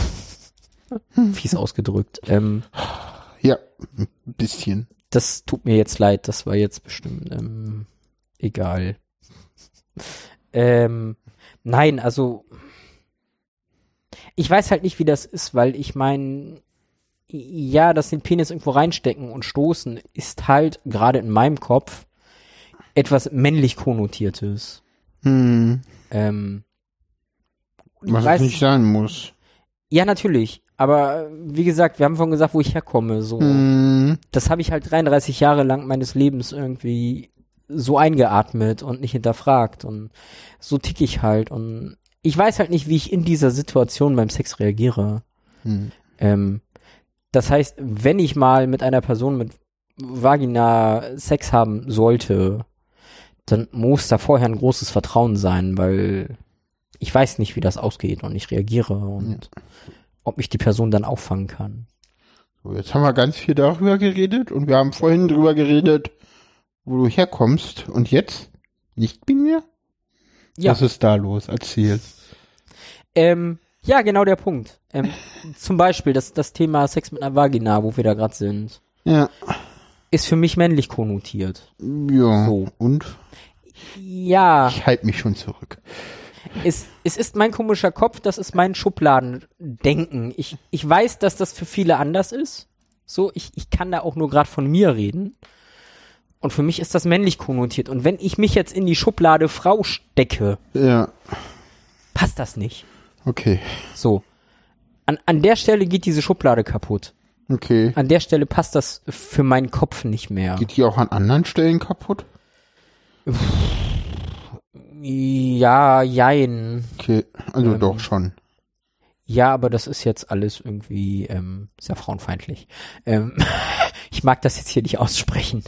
B: Fies ausgedrückt. Ähm,
A: ja, ein bisschen.
B: das tut mir jetzt leid, das war jetzt bestimmt ähm, egal. ähm, nein, also ich weiß halt nicht, wie das ist, weil ich meine, ja, dass den Penis irgendwo reinstecken und stoßen ist halt gerade in meinem Kopf etwas männlich konnotiertes.
A: Hm.
B: Ähm,
A: Was
B: weiß-
A: es nicht sein muss.
B: ja, natürlich. Aber äh, wie gesagt, wir haben vorhin gesagt, wo ich herkomme. So,
A: Hm.
B: das habe ich halt 33 Jahre lang meines Lebens irgendwie so eingeatmet und nicht hinterfragt und so tick ich halt und ich weiß halt nicht, wie ich in dieser Situation beim Sex reagiere.
A: Hm.
B: Ähm, das heißt, wenn ich mal mit einer Person mit Vagina Sex haben sollte, dann muss da vorher ein großes Vertrauen sein, weil ich weiß nicht, wie das ausgeht und ich reagiere und ob mich die Person dann auffangen kann.
A: So, jetzt haben wir ganz viel darüber geredet und wir haben vorhin drüber geredet, wo du herkommst. Und jetzt? Nicht bei mir?
B: Ja.
A: Was ist da los? Erzähl.
B: Ähm, ja, genau der Punkt. Ähm, *laughs* zum Beispiel das, das Thema Sex mit einer Vagina, wo wir da gerade sind,
A: Ja.
B: ist für mich männlich konnotiert.
A: Ja.
B: So.
A: Und?
B: Ja,
A: Ich halte mich schon zurück.
B: es, es ist mein komischer Kopf, das ist mein Schubladendenken. Ich, ich weiß, dass das für viele anders ist. So, ich, ich kann da auch nur gerade von mir reden. Und für mich ist das männlich konnotiert. Und wenn ich mich jetzt in die Schublade Frau stecke,
A: Ja.
B: passt das nicht.
A: Okay.
B: So. An, an der Stelle geht diese Schublade kaputt.
A: Okay.
B: An der Stelle passt das für meinen Kopf nicht mehr.
A: Geht die auch an anderen Stellen kaputt?
B: Ja, jein.
A: Okay. Also
B: Ähm,
A: doch schon.
B: Ja, aber das ist jetzt alles irgendwie ähm, sehr frauenfeindlich. Ähm, *laughs* ich mag das jetzt hier nicht aussprechen.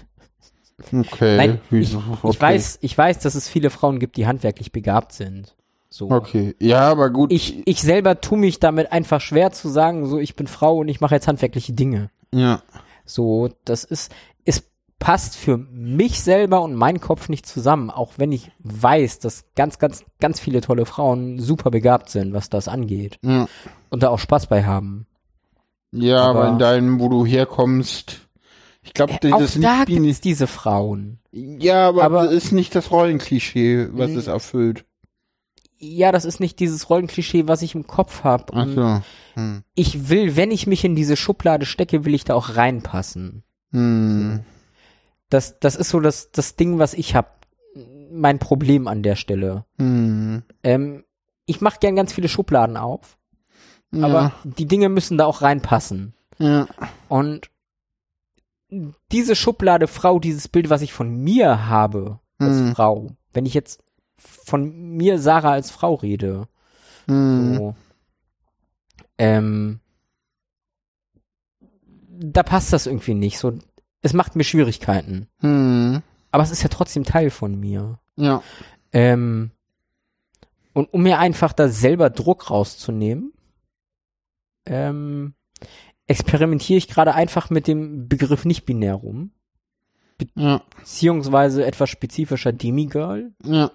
A: Okay.
B: Nein, ich,
A: Wieso?
B: ich weiß, ich weiß, dass es viele Frauen gibt, die handwerklich begabt sind. So.
A: Okay. Ja, aber gut.
B: Ich, ich selber tue mich damit einfach schwer zu sagen, so ich bin Frau und ich mache jetzt handwerkliche Dinge.
A: ja.
B: So, das ist, es passt für mich selber und meinen Kopf nicht zusammen, auch wenn ich weiß, dass ganz, ganz, ganz viele tolle Frauen super begabt sind, was das angeht.
A: Ja.
B: Und da auch Spaß bei haben.
A: Ja, aber,
B: Aber-
A: in deinem, wo du herkommst, ich glaube,
B: Äh,
A: dieses
B: da
A: nicht
B: gibt es diese Frauen.
A: Ja, aber,
B: aber-
A: das ist nicht das Rollenklischee, was es erfüllt.
B: Ja, das ist nicht dieses Rollenklischee, was ich im Kopf habe.
A: Ach so. Hm.
B: Ich will, wenn ich mich in diese Schublade stecke, will ich da auch reinpassen.
A: Hm.
B: Das, das ist so das, das Ding, was ich habe. Mein Problem an der Stelle.
A: Hm.
B: Ähm, ich mache gern ganz viele Schubladen auf,
A: Ja.
B: aber die Dinge müssen da auch reinpassen.
A: ja.
B: Und diese Schublade Frau, dieses Bild, was ich von mir habe als
A: Hm.
B: Frau, wenn ich jetzt von mir, Sarah, als Frau rede,
A: Hm.
B: so, ähm, da passt das irgendwie nicht. So, es macht mir Schwierigkeiten.
A: Hm.
B: Aber es ist ja trotzdem Teil von mir.
A: Ja.
B: Ähm, und um mir einfach da selber Druck rauszunehmen, ähm, experimentiere ich gerade einfach mit dem Begriff nicht binär rum,
A: Ja.
B: beziehungsweise etwas spezifischer Demigirl,
A: Ja.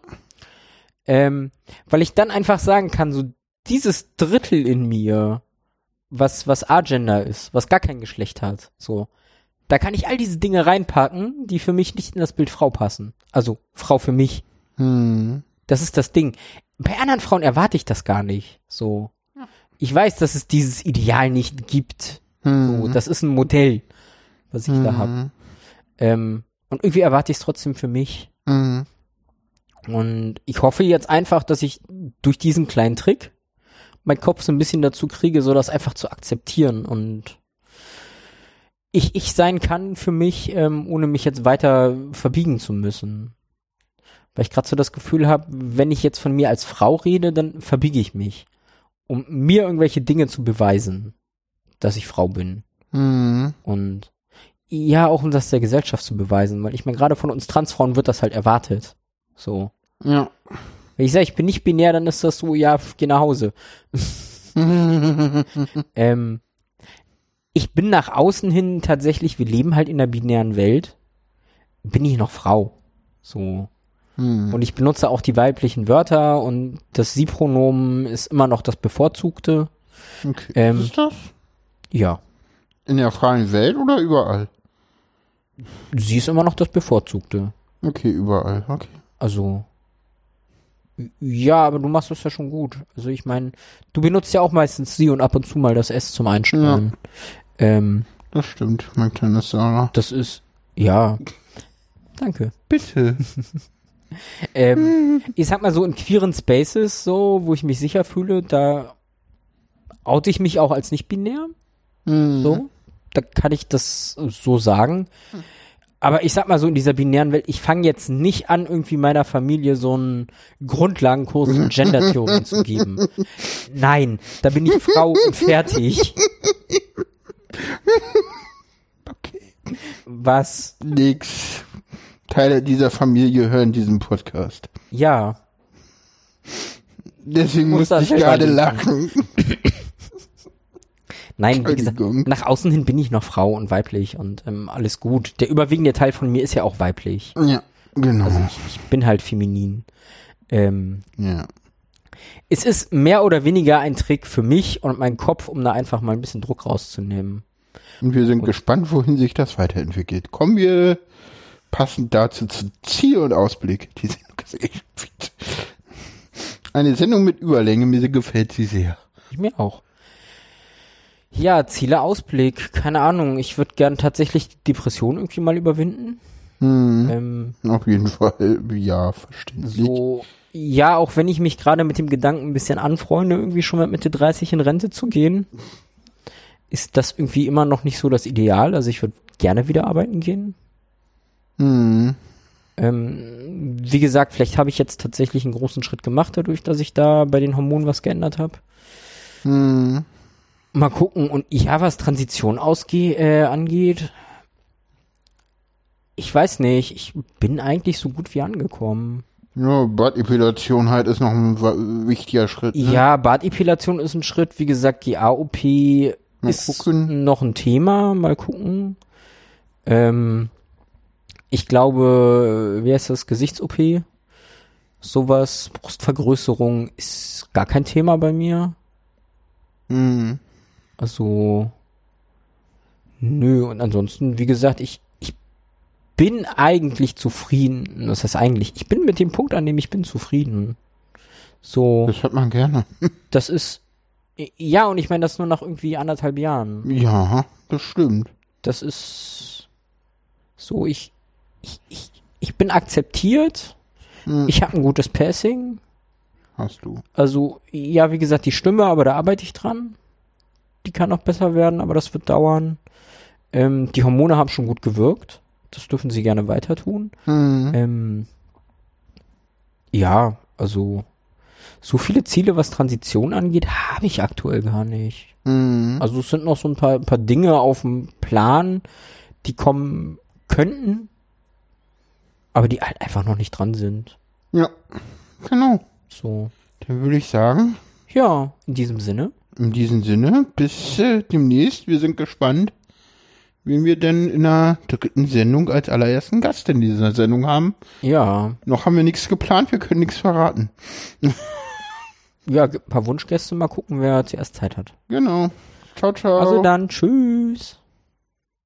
B: Ähm, weil ich dann einfach sagen kann, so dieses Drittel in mir, was was Agender ist, was gar kein Geschlecht hat, so, da kann ich all diese Dinge reinpacken, die für mich nicht in das Bild Frau passen. Also Frau für mich.
A: Hm.
B: Das ist das Ding. Bei anderen Frauen erwarte ich das gar nicht. So. Ich weiß, dass es dieses Ideal nicht gibt.
A: Hm.
B: So, das ist ein Modell, was ich da habe.
A: Hm.
B: Ähm, und irgendwie erwarte ich es trotzdem für mich.
A: Hm.
B: Und ich hoffe jetzt einfach, dass ich durch diesen kleinen Trick meinen Kopf so ein bisschen dazu kriege, so das einfach zu akzeptieren und ich ich sein kann für mich, ähm, ohne mich jetzt weiter verbiegen zu müssen. Weil ich gerade so das Gefühl habe, wenn ich jetzt von mir als Frau rede, dann verbiege ich mich, um mir irgendwelche Dinge zu beweisen, dass ich Frau bin.
A: Hm.
B: Und ja, auch um das der Gesellschaft zu beweisen, weil ich meine, gerade von uns Transfrauen wird das halt erwartet. So.
A: Ja.
B: Wenn ich sage, ich bin nicht binär, dann ist das so, ja, geh nach Hause. *laughs* Ähm, ich bin nach außen hin tatsächlich, wir leben halt in der binären Welt, bin ich noch Frau. So.
A: Hm.
B: Und ich benutze auch die weiblichen Wörter und das Sie-Pronomen ist immer noch das bevorzugte.
A: Okay.
B: Ähm,
A: ist das?
B: Ja.
A: In der freien Welt oder überall?
B: Sie ist immer noch das bevorzugte.
A: Okay, überall. Okay.
B: Also. Ja, aber du machst das ja schon gut. Also ich meine, du benutzt ja auch meistens sie und ab und zu mal das S zum Einstellen. Ähm,
A: Das stimmt, mein kleines Sarah.
B: das ist, ja. Danke.
A: Bitte. *laughs*
B: Ähm, ich sag mal so in queeren Spaces, so, wo ich mich sicher fühle, da oute ich mich auch als nicht binär.
A: Hm.
B: So. Da kann ich das so sagen. Aber ich sag mal so in dieser binären Welt, ich fange jetzt nicht an, irgendwie meiner Familie so einen Grundlagenkurs in Gendertheorie zu geben. Nein, da bin ich Frau und fertig.
A: Okay.
B: Was?
A: Nix. Teile dieser Familie hören diesen Podcast.
B: Ja.
A: Deswegen
B: Muss
A: musste ich gerade lachen.
B: Nein, wie gesagt, nach außen hin bin ich noch Frau und weiblich und ähm, alles gut. Der überwiegende Teil von mir ist ja auch weiblich.
A: Ja, genau.
B: Also ich, ich bin halt feminin. Ähm,
A: ja.
B: es ist mehr oder weniger ein Trick für mich und meinen Kopf, um da einfach mal ein bisschen Druck rauszunehmen.
A: Und wir sind gespannt, wohin sich das weiterentwickelt. Kommen wir passend dazu zu Ziel und Ausblick. Die Sendung ist echt fit. *laughs* Eine Sendung mit Überlänge, mir gefällt sie sehr.
B: Ich mir auch. Ja, Ziele, Ausblick, keine Ahnung. Ich würde gern tatsächlich die Depression irgendwie mal überwinden.
A: Hm,
B: Ähm,
A: auf jeden Fall, ja, verständlich.
B: so, ja, auch wenn ich mich gerade mit dem Gedanken ein bisschen anfreunde, irgendwie schon mit Mitte 30 in Rente zu gehen, ist das irgendwie immer noch nicht so das Ideal. Also ich würde gerne wieder arbeiten gehen.
A: Hm,
B: Ähm, wie gesagt, vielleicht habe ich jetzt tatsächlich einen großen Schritt gemacht, dadurch, dass ich da bei den Hormonen was geändert habe.
A: hm,
B: Mal gucken. Und ja, was Transition ausge äh, angeht, ich weiß nicht, ich bin eigentlich so gut wie angekommen.
A: ja, Bartepilation halt ist noch ein wichtiger Schritt. Ne?
B: Ja, Bartepilation ist ein Schritt. Wie gesagt, die AOP
A: Mal
B: ist
A: gucken.
B: noch ein Thema. Mal gucken. Ähm, ich glaube, wie heißt das? Gesichts-OP? Sowas, Brustvergrößerung ist gar kein Thema bei mir.
A: Hm,
B: Also, nö, und ansonsten, wie gesagt, ich, ich bin eigentlich zufrieden. Das heißt eigentlich, ich bin mit dem Punkt, an dem ich bin, zufrieden. So,
A: das hat man gerne. *laughs*
B: das ist, ja, und ich meine das nur nach irgendwie anderthalb Jahren.
A: Ja, das stimmt.
B: Das ist so, ich, ich, ich, ich bin akzeptiert.
A: Hm,
B: Ich habe ein gutes Passing.
A: hast du.
B: Also, ja, wie gesagt, die Stimme, aber da arbeite ich dran. Die kann noch besser werden, aber das wird dauern. Ähm, die Hormone haben schon gut gewirkt. Das dürfen sie gerne weiter tun.
A: Hm,
B: Ähm, ja, also so viele Ziele, was Transition angeht, habe ich aktuell gar nicht.
A: hm,
B: Also es sind noch so ein paar, ein paar Dinge auf dem Plan, die kommen könnten, aber die halt einfach noch nicht dran sind.
A: ja, genau.
B: So.
A: Dann würde ich sagen,
B: Ja, in diesem Sinne.
A: In diesem Sinne, bis äh, demnächst. Wir sind gespannt, wen wir denn in der dritten Sendung als allerersten Gast in dieser Sendung haben.
B: Ja.
A: Noch haben wir nichts geplant, wir können nichts verraten. *laughs*
B: Ja, ein paar Wunschgäste, mal gucken, wer zuerst Zeit hat.
A: Genau. Ciao, ciao.
B: Also dann, tschüss.